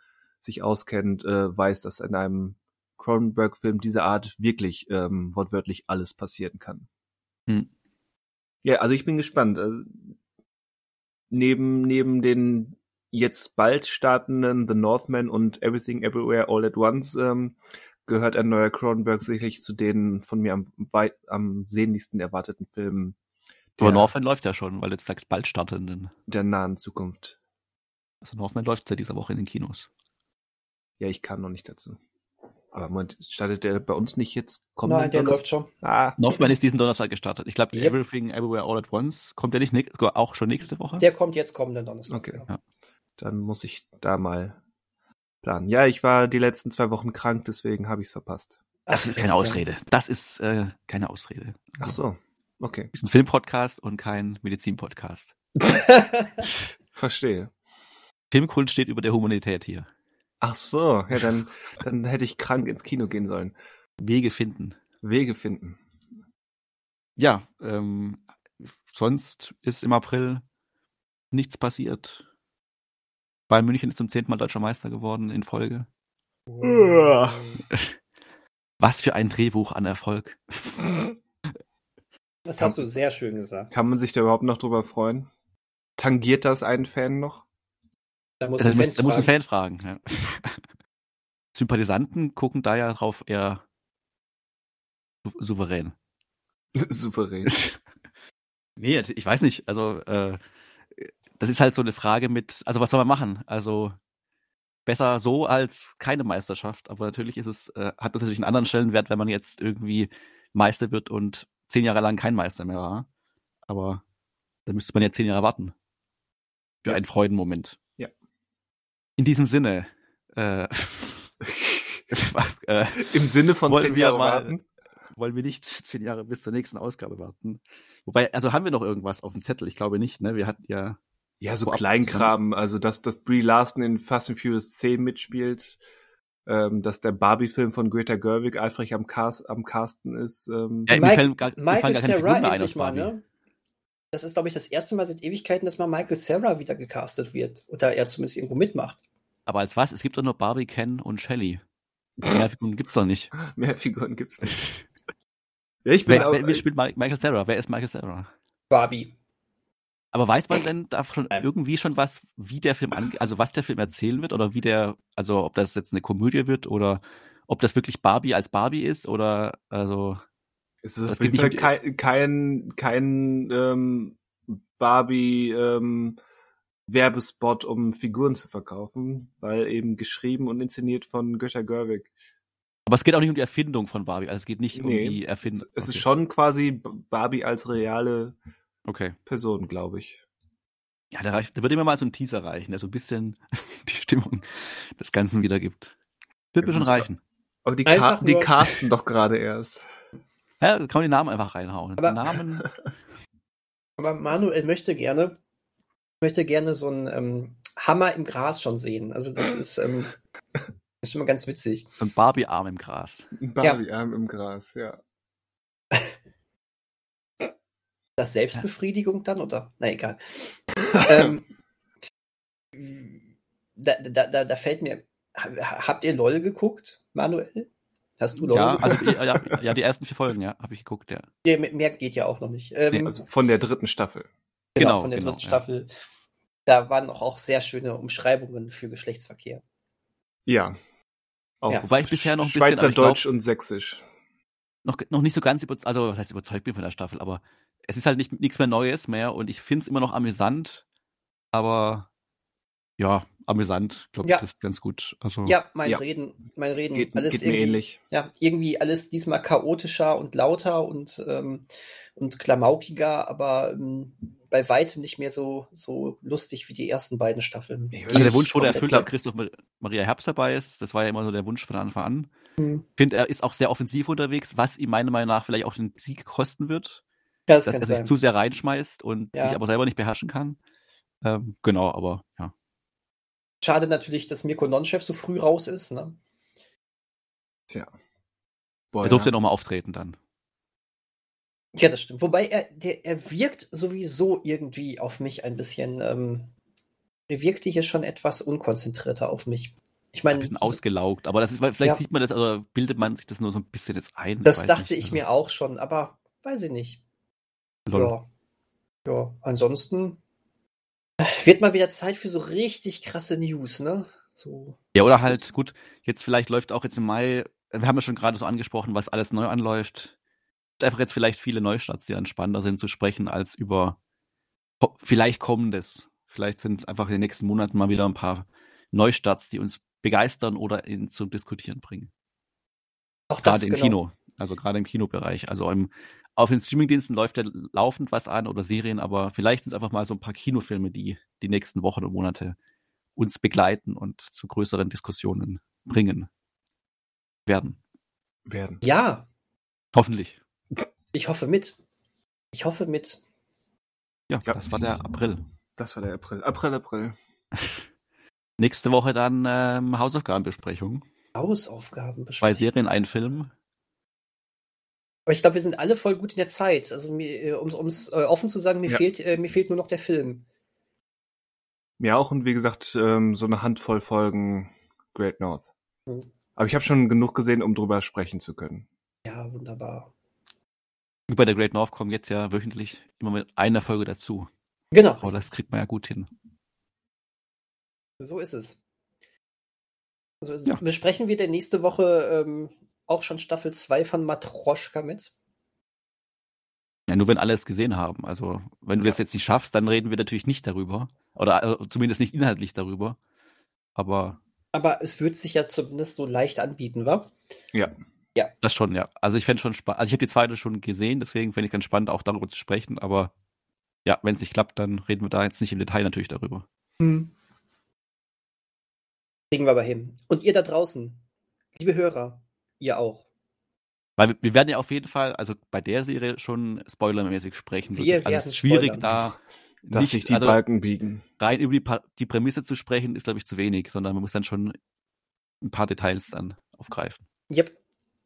Speaker 1: sich auskennt, äh, weiß, dass in einem Cronenberg-Film dieser Art wirklich ähm, wortwörtlich alles passieren kann. Hm. Ja, also ich bin gespannt. Also, neben neben den jetzt bald startenden The Northman und Everything Everywhere All at Once ähm, gehört ein neuer Cronenberg sicherlich zu den von mir am, weit, am sehnlichsten erwarteten Filmen
Speaker 2: aber Northman läuft ja schon, weil jetzt sagst bald startenden.
Speaker 1: Der nahen Zukunft.
Speaker 2: Also Northman läuft seit dieser Woche in den Kinos.
Speaker 1: Ja, ich kam noch nicht dazu. Aber Moment, startet der bei uns nicht jetzt?
Speaker 3: Nein, der läuft schon.
Speaker 2: Ah. Northman ist diesen Donnerstag gestartet. Ich glaube, yep. Everything Everywhere All at Once kommt der nicht auch schon nächste Woche?
Speaker 3: Der kommt jetzt kommenden Donnerstag.
Speaker 1: Okay. Ja. Dann muss ich da mal planen. Ja, ich war die letzten zwei Wochen krank, deswegen habe ich es verpasst.
Speaker 2: Das Ach, ist keine Ausrede. Das ist äh, keine Ausrede.
Speaker 1: Ach so. Okay.
Speaker 2: Ist ein Filmpodcast und kein Medizinpodcast.
Speaker 1: Verstehe.
Speaker 2: Filmkult steht über der Humanität hier.
Speaker 1: Ach so, ja, dann, dann hätte ich krank ins Kino gehen sollen.
Speaker 2: Wege finden.
Speaker 1: Wege finden.
Speaker 2: Ja, ähm, sonst ist im April nichts passiert. Bayern München ist zum zehnten Mal deutscher Meister geworden in Folge. Was für ein Drehbuch an Erfolg.
Speaker 3: Das hast du sehr schön gesagt.
Speaker 1: Kann man sich da überhaupt noch drüber freuen? Tangiert das einen Fan noch?
Speaker 2: Da muss, da muss, da muss ein Fan fragen. Ja. Sympathisanten gucken da ja drauf eher souverän.
Speaker 1: souverän.
Speaker 2: nee, ich weiß nicht. Also, äh, das ist halt so eine Frage mit, also was soll man machen? Also, besser so als keine Meisterschaft. Aber natürlich ist es, äh, hat das natürlich einen anderen Stellenwert, wenn man jetzt irgendwie Meister wird und zehn Jahre lang kein Meister mehr war. Aber da müsste man ja zehn Jahre warten. Für ja. einen Freudenmoment. In diesem Sinne. Äh,
Speaker 1: äh, Im Sinne von
Speaker 2: zehn Jahre warten? Wollen wir nicht zehn Jahre bis zur nächsten Ausgabe warten? Wobei, also haben wir noch irgendwas auf dem Zettel? Ich glaube nicht, ne? Wir hatten ja.
Speaker 1: Ja, so Kleinkram, also dass, dass Brie Larson in Fast and Furious 10 mitspielt, ähm, dass der Barbie-Film von Greta Gerwig eifrig am, Cast, am Casten ist. Ähm.
Speaker 3: Ja, Mike, mir fallen gar, keine Figuren ein aus Barbie. Mal, ne? Das ist, glaube ich, das erste Mal seit Ewigkeiten, dass mal Michael Sarah wieder gecastet wird. Oder er zumindest irgendwo mitmacht.
Speaker 2: Aber als was? Es gibt doch nur Barbie, Ken und Shelly. Mehr Figuren gibt's doch nicht.
Speaker 1: Mehr Figuren gibt's nicht.
Speaker 2: ja, ich bin wer, auch, wer, wer spielt Michael Sarah? Wer ist Michael Sarah?
Speaker 3: Barbie.
Speaker 2: Aber weiß man denn da schon irgendwie schon was, wie der Film angeht, also was der Film erzählen wird oder wie der, also ob das jetzt eine Komödie wird oder ob das wirklich Barbie als Barbie ist oder also
Speaker 1: es ist auf jeden Fall kein, kein, kein ähm, Barbie ähm, Werbespot, um Figuren zu verkaufen, weil eben geschrieben und inszeniert von Götter Gerwig.
Speaker 2: Aber es geht auch nicht um die Erfindung von Barbie, also es geht nicht nee, um die Erfindung.
Speaker 1: Es okay. ist schon quasi Barbie als reale
Speaker 2: okay.
Speaker 1: Person, glaube ich.
Speaker 2: Ja, da, reicht, da würde mir mal so ein Teaser reichen, der so ein bisschen die Stimmung des Ganzen wiedergibt. Das wird mir schon reichen.
Speaker 1: Aber die, Ka die casten doch gerade erst.
Speaker 2: Ja, kann man den Namen einfach reinhauen.
Speaker 3: Aber,
Speaker 2: Namen.
Speaker 3: aber Manuel möchte gerne, möchte gerne so einen ähm, Hammer im Gras schon sehen. Also das ist, ähm, ist immer ganz witzig.
Speaker 2: Ein Barbie-Arm im Gras.
Speaker 1: Ein Barbie-Arm ja. im Gras, ja.
Speaker 3: Das Selbstbefriedigung dann, oder? Na egal. ähm, da, da, da, da fällt mir, habt ihr LOL geguckt, Manuel? Hast du LOL
Speaker 2: ja, also, ja, ja, die ersten vier Folgen, ja, habe ich geguckt, ja.
Speaker 3: ja. Mehr geht ja auch noch nicht.
Speaker 1: Ähm, nee, also von der dritten Staffel.
Speaker 3: Genau, genau von der genau, dritten Staffel. Da waren auch, auch sehr schöne Umschreibungen für Geschlechtsverkehr.
Speaker 1: Ja.
Speaker 2: Auch ja. Wobei ich bisher noch ein
Speaker 1: bisschen, Schweizerdeutsch glaub, und Sächsisch.
Speaker 2: Noch, noch nicht so ganz überzeugt, also was heißt überzeugt bin von der Staffel, aber es ist halt nicht nichts mehr Neues mehr und ich finde es immer noch amüsant, aber ja, amüsant, glaube ich, ja. trifft ganz gut. Also,
Speaker 3: ja, mein ja. Reden, mein Reden,
Speaker 1: geht, alles geht irgendwie, ähnlich.
Speaker 3: Ja, irgendwie alles diesmal chaotischer und lauter und, ähm, und klamaukiger, aber ähm, bei weitem nicht mehr so, so lustig wie die ersten beiden Staffeln.
Speaker 2: Also der Wunsch wurde erfüllt, als Christoph Maria Herbst dabei ist. Das war ja immer so der Wunsch von Anfang an. Ich finde, er ist auch sehr offensiv unterwegs, was ihm meiner Meinung nach vielleicht auch den Sieg kosten wird. Das dass er sich zu sehr reinschmeißt und ja. sich aber selber nicht beherrschen kann. Ähm, genau, aber ja.
Speaker 3: Schade natürlich, dass Mirko Nonchef so früh raus ist, ne?
Speaker 1: Tja.
Speaker 2: Boah, er durfte ja nochmal auftreten dann.
Speaker 3: Ja, das stimmt. Wobei er, der, er wirkt sowieso irgendwie auf mich ein bisschen. Ähm, er wirkte hier schon etwas unkonzentrierter auf mich. Ich meine,
Speaker 2: ein bisschen ausgelaugt, aber das ist, vielleicht ja. sieht man das, oder bildet man sich das nur so ein bisschen jetzt ein.
Speaker 3: Das ich dachte nicht, ich also. mir auch schon, aber weiß ich nicht. Lol. Ja. Ja, ansonsten wird mal wieder Zeit für so richtig krasse News, ne? So.
Speaker 2: Ja, oder halt, gut, jetzt vielleicht läuft auch jetzt im Mai, wir haben ja schon gerade so angesprochen, was alles neu anläuft. Einfach jetzt vielleicht viele Neustarts, die dann spannender sind zu sprechen, als über vielleicht kommendes. Vielleicht sind es einfach in den nächsten Monaten mal wieder ein paar Neustarts, die uns begeistern oder in, zum Diskutieren bringen. Auch gerade im genau. Kino. Also gerade im Kinobereich. Also im, auf den Streamingdiensten läuft ja laufend was an oder Serien, aber vielleicht sind es einfach mal so ein paar Kinofilme, die die nächsten Wochen und Monate uns begleiten und zu größeren Diskussionen bringen werden.
Speaker 1: Werden.
Speaker 3: Ja.
Speaker 2: Hoffentlich.
Speaker 3: Ich hoffe mit. Ich hoffe mit.
Speaker 2: Ja, ja, das war der April.
Speaker 1: Das war der April. April, April.
Speaker 2: Nächste Woche dann ähm, Hausaufgabenbesprechung.
Speaker 3: Hausaufgabenbesprechung.
Speaker 2: Zwei Serien, ein Film.
Speaker 3: Aber ich glaube, wir sind alle voll gut in der Zeit. Also äh, um es äh, offen zu sagen, mir ja. fehlt äh, mir fehlt nur noch der Film.
Speaker 1: Mir auch und wie gesagt ähm, so eine Handvoll Folgen Great North. Hm. Aber ich habe schon genug gesehen, um drüber sprechen zu können.
Speaker 3: Ja, wunderbar.
Speaker 2: Bei der Great North kommen jetzt ja wöchentlich immer mit einer Folge dazu.
Speaker 3: Genau.
Speaker 2: Aber das kriegt man ja gut hin.
Speaker 3: So ist es. So ist es. Ja. Besprechen wir denn nächste Woche ähm, auch schon Staffel 2 von Matroschka mit?
Speaker 2: Ja, nur wenn alle es gesehen haben. Also, wenn du das jetzt nicht schaffst, dann reden wir natürlich nicht darüber. Oder also, zumindest nicht inhaltlich darüber. Aber.
Speaker 3: Aber es wird sich ja zumindest so leicht anbieten, wa?
Speaker 1: Ja.
Speaker 3: Ja.
Speaker 2: Das schon, ja. Also ich fände schon spannend. Also ich habe die zweite schon gesehen, deswegen fände ich ganz spannend, auch darüber zu sprechen. Aber ja, wenn es nicht klappt, dann reden wir da jetzt nicht im Detail natürlich darüber. Hm.
Speaker 3: Kriegen wir aber hin. Und ihr da draußen, liebe Hörer, ihr auch.
Speaker 2: Weil wir werden ja auf jeden Fall, also bei der Serie schon spoilermäßig sprechen.
Speaker 3: Wir werden
Speaker 2: also es ist schwierig spoilern. da
Speaker 1: dass nicht, sich die also Balken biegen.
Speaker 2: Rein über die, die Prämisse zu sprechen, ist, glaube ich, zu wenig, sondern man muss dann schon ein paar Details dann aufgreifen.
Speaker 3: Yep.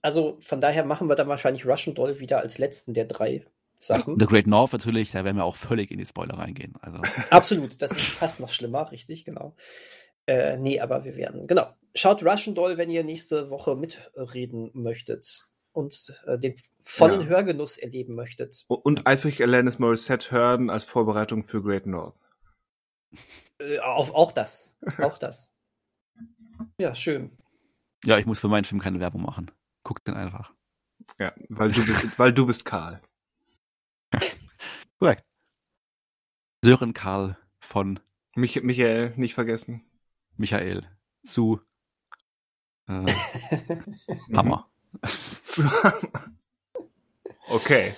Speaker 3: Also von daher machen wir dann wahrscheinlich Russian Doll wieder als letzten der drei Sachen.
Speaker 2: The Great North natürlich, da werden wir auch völlig in die Spoiler reingehen. Also.
Speaker 3: Absolut, das ist fast noch schlimmer, richtig, genau. Äh, nee, aber wir werden, genau. Schaut Russian Doll, wenn ihr nächste Woche mitreden möchtet und äh, den vollen ja. Hörgenuss erleben möchtet.
Speaker 1: Und eifrig Alanis Morissette hören als Vorbereitung für Great North.
Speaker 3: Äh, auf, auch das. Auch das. Ja, schön.
Speaker 2: Ja, ich muss für meinen Film keine Werbung machen. Guckt den einfach.
Speaker 1: Ja, weil du bist, weil du bist Karl.
Speaker 2: Korrekt. Sören Karl von
Speaker 1: Mich Michael, nicht vergessen.
Speaker 2: Michael zu äh, Hammer.
Speaker 1: okay.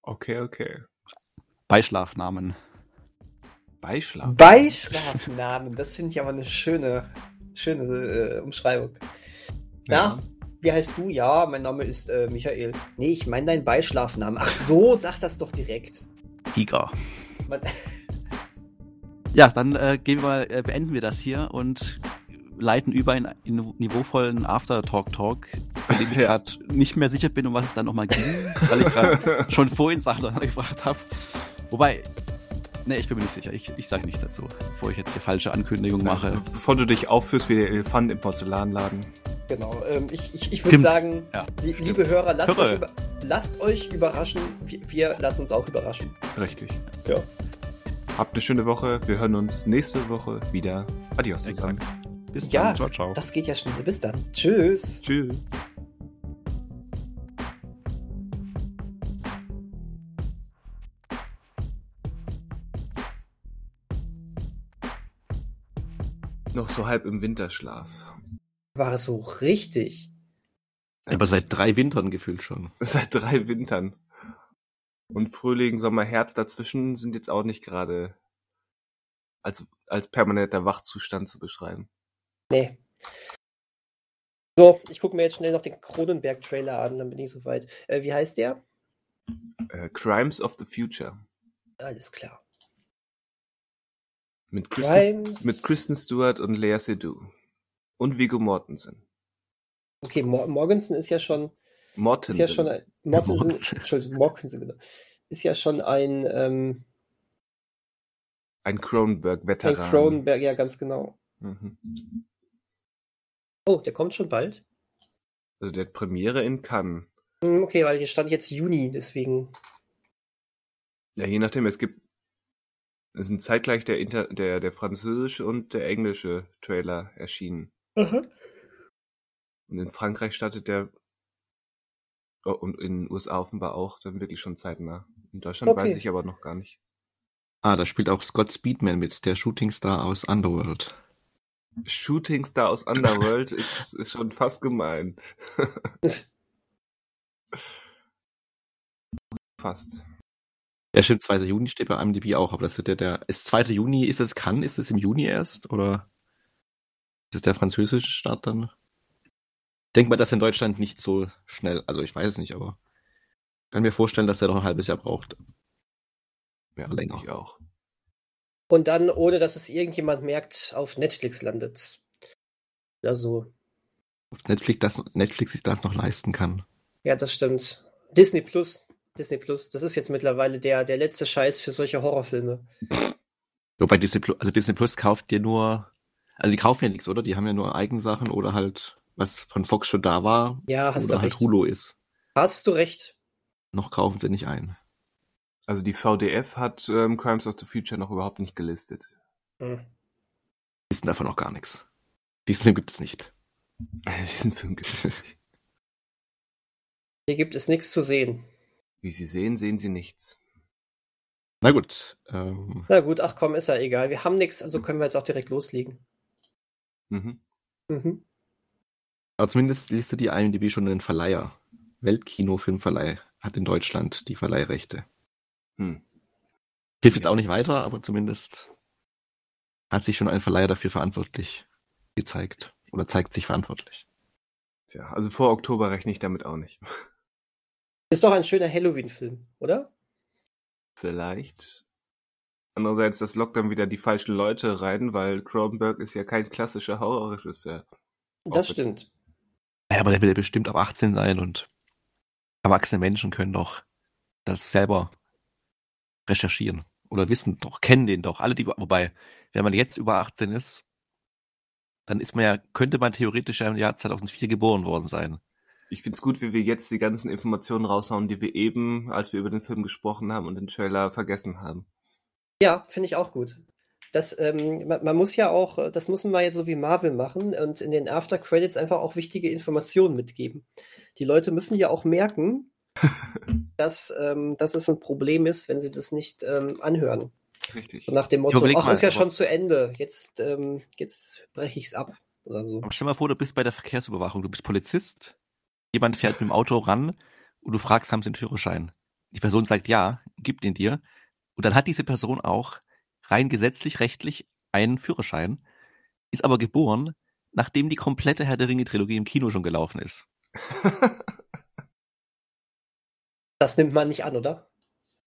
Speaker 1: Okay, okay.
Speaker 2: Beischlafnamen.
Speaker 1: Beischlaf.
Speaker 3: Beischlafnamen, das finde ich aber eine schöne, schöne äh, Umschreibung. Ja. wie heißt du? Ja, mein Name ist äh, Michael. Nee, ich meine deinen Beischlafnamen. Ach so, sag das doch direkt.
Speaker 2: Tiger. Man ja, dann äh, gehen wir äh, beenden wir das hier und leiten über in einen niveauvollen After-Talk-Talk, bei dem ich ja. gerade nicht mehr sicher bin, um was es dann nochmal ging, weil ich gerade schon vorhin Sachen gebracht habe. Wobei, ne, ich bin mir nicht sicher. Ich, ich sage nicht dazu, bevor ich jetzt hier falsche Ankündigungen mache.
Speaker 1: Bevor du dich aufführst wie der Elefant im Porzellanladen.
Speaker 3: Genau, ähm, ich, ich, ich würde sagen, ja, liebe Hörer, lasst euch, über, lasst euch, überraschen. Wir, wir lassen uns auch überraschen.
Speaker 1: Richtig.
Speaker 3: Ja.
Speaker 1: Habt eine schöne Woche. Wir hören uns nächste Woche wieder. Adios zusammen.
Speaker 3: Bis ja, dann. Ciao, ciao. Das geht ja schnell. Bis dann. Tschüss.
Speaker 1: Tschüss. Noch so halb im Winterschlaf.
Speaker 3: War es so richtig?
Speaker 2: Aber seit drei Wintern gefühlt schon.
Speaker 1: Seit drei Wintern. Und Frühling, Sommer, Herbst dazwischen sind jetzt auch nicht gerade als, als permanenter Wachzustand zu beschreiben.
Speaker 3: Nee. So, ich gucke mir jetzt schnell noch den Kronenberg-Trailer an, dann bin ich soweit. Äh, wie heißt der?
Speaker 1: Äh, Crimes of the Future.
Speaker 3: Alles klar.
Speaker 1: Mit Kristen, mit Kristen Stewart und Lea Seydoux. Und Viggo Mortensen.
Speaker 3: Okay, Mor Morgensen ist ja schon.
Speaker 1: Mortensen.
Speaker 3: Ist ja schon ein, Mortensen, Entschuldigung, Mortensen, genau. Ist ja schon ein. Ähm,
Speaker 1: ein Cronenberg-Veteran.
Speaker 3: Ein Cronenberg, ja, ganz genau. Mhm. Oh, der kommt schon bald.
Speaker 1: Also der hat Premiere in Cannes.
Speaker 3: Hm, okay, weil hier stand jetzt Juni, deswegen.
Speaker 1: Ja, je nachdem, es gibt. Es sind zeitgleich der, Inter, der, der französische und der englische Trailer erschienen. Aha. Und in Frankreich startet der. Oh, und in den USA offenbar auch, dann wirklich schon zeitnah. In Deutschland okay. weiß ich aber noch gar nicht.
Speaker 2: Ah, da spielt auch Scott Speedman mit, der Shootingstar aus Underworld.
Speaker 1: Shooting Star aus Underworld ist, ist schon fast gemein. fast.
Speaker 2: Ja, stimmt, 2. Juni steht bei IMDb auch, aber das wird ja der. Ist 2. Juni, ist es kann, ist es im Juni erst? Oder ist es der französische Start dann? Denkt man, dass in Deutschland nicht so schnell, also ich weiß es nicht, aber kann mir vorstellen, dass er noch ein halbes Jahr braucht.
Speaker 1: Ja, länger. Ich auch.
Speaker 3: Und dann, ohne dass es irgendjemand merkt, auf Netflix landet. Ja, so.
Speaker 2: Auf Netflix, das, Netflix sich das noch leisten kann.
Speaker 3: Ja, das stimmt. Disney Plus. Disney Plus, das ist jetzt mittlerweile der, der letzte Scheiß für solche Horrorfilme.
Speaker 2: Wobei Disney Plus, also Disney Plus kauft dir nur, also die kaufen ja nichts, oder? Die haben ja nur Eigensachen oder halt, was von Fox schon da war.
Speaker 3: Ja, hast
Speaker 2: oder
Speaker 3: du
Speaker 2: halt
Speaker 3: recht.
Speaker 2: Hulu ist.
Speaker 3: Hast du recht.
Speaker 2: Noch kaufen sie nicht ein.
Speaker 1: Also die VDF hat ähm, Crimes of the Future noch überhaupt nicht gelistet.
Speaker 3: Hm.
Speaker 2: Wissen davon noch gar nichts. Diesen Film gibt es nicht.
Speaker 1: Diesen Film gibt es nicht.
Speaker 3: Hier gibt es nichts zu sehen.
Speaker 1: Wie Sie sehen, sehen Sie nichts.
Speaker 2: Na gut. Ähm,
Speaker 3: Na gut, ach komm, ist ja egal. Wir haben nichts, also können wir jetzt auch direkt loslegen.
Speaker 1: Mhm.
Speaker 3: Mhm.
Speaker 2: Aber zumindest listet die IMDb schon den Verleiher. Weltkinofilmverleih hat in Deutschland die Verleihrechte.
Speaker 1: Hm.
Speaker 2: Hilft jetzt auch nicht weiter, aber zumindest hat sich schon ein Verleiher dafür verantwortlich gezeigt. Oder zeigt sich verantwortlich.
Speaker 1: Tja, also vor Oktober rechne ich damit auch nicht.
Speaker 3: Ist doch ein schöner Halloween-Film, oder?
Speaker 1: Vielleicht. Andererseits, das lockt dann wieder die falschen Leute rein, weil Cronenberg ist ja kein klassischer Horrorregisseur.
Speaker 3: Das stimmt.
Speaker 2: Ja, aber der will bestimmt ab 18 sein und erwachsene Menschen können doch das selber recherchieren oder wissen doch, kennen den doch. Alle, die, wobei, wenn man jetzt über 18 ist, dann ist man ja, könnte man theoretisch ja im Jahr 2004 geboren worden sein.
Speaker 1: Ich find's gut, wie wir jetzt die ganzen Informationen raushauen, die wir eben, als wir über den Film gesprochen haben und den Trailer vergessen haben.
Speaker 3: Ja, finde ich auch gut. Das, ähm, man, man muss ja auch, äh, das muss man jetzt so wie Marvel machen und in den After Credits einfach auch wichtige Informationen mitgeben. Die Leute müssen ja auch merken, dass, ähm, dass es ein Problem ist, wenn sie das nicht ähm, anhören.
Speaker 1: Richtig.
Speaker 3: So nach dem Motto, ach, ist ja schon zu Ende, jetzt, ähm, jetzt breche ich's ab oder so.
Speaker 2: Aber stell mal vor, du bist bei der Verkehrsüberwachung, du bist Polizist, jemand fährt mit dem Auto ran und du fragst, haben sie einen Führerschein? Die Person sagt ja, gibt den dir. Und dann hat diese Person auch rein gesetzlich, rechtlich einen Führerschein, ist aber geboren, nachdem die komplette Herr der Ringe-Trilogie im Kino schon gelaufen ist.
Speaker 3: Das nimmt man nicht an, oder?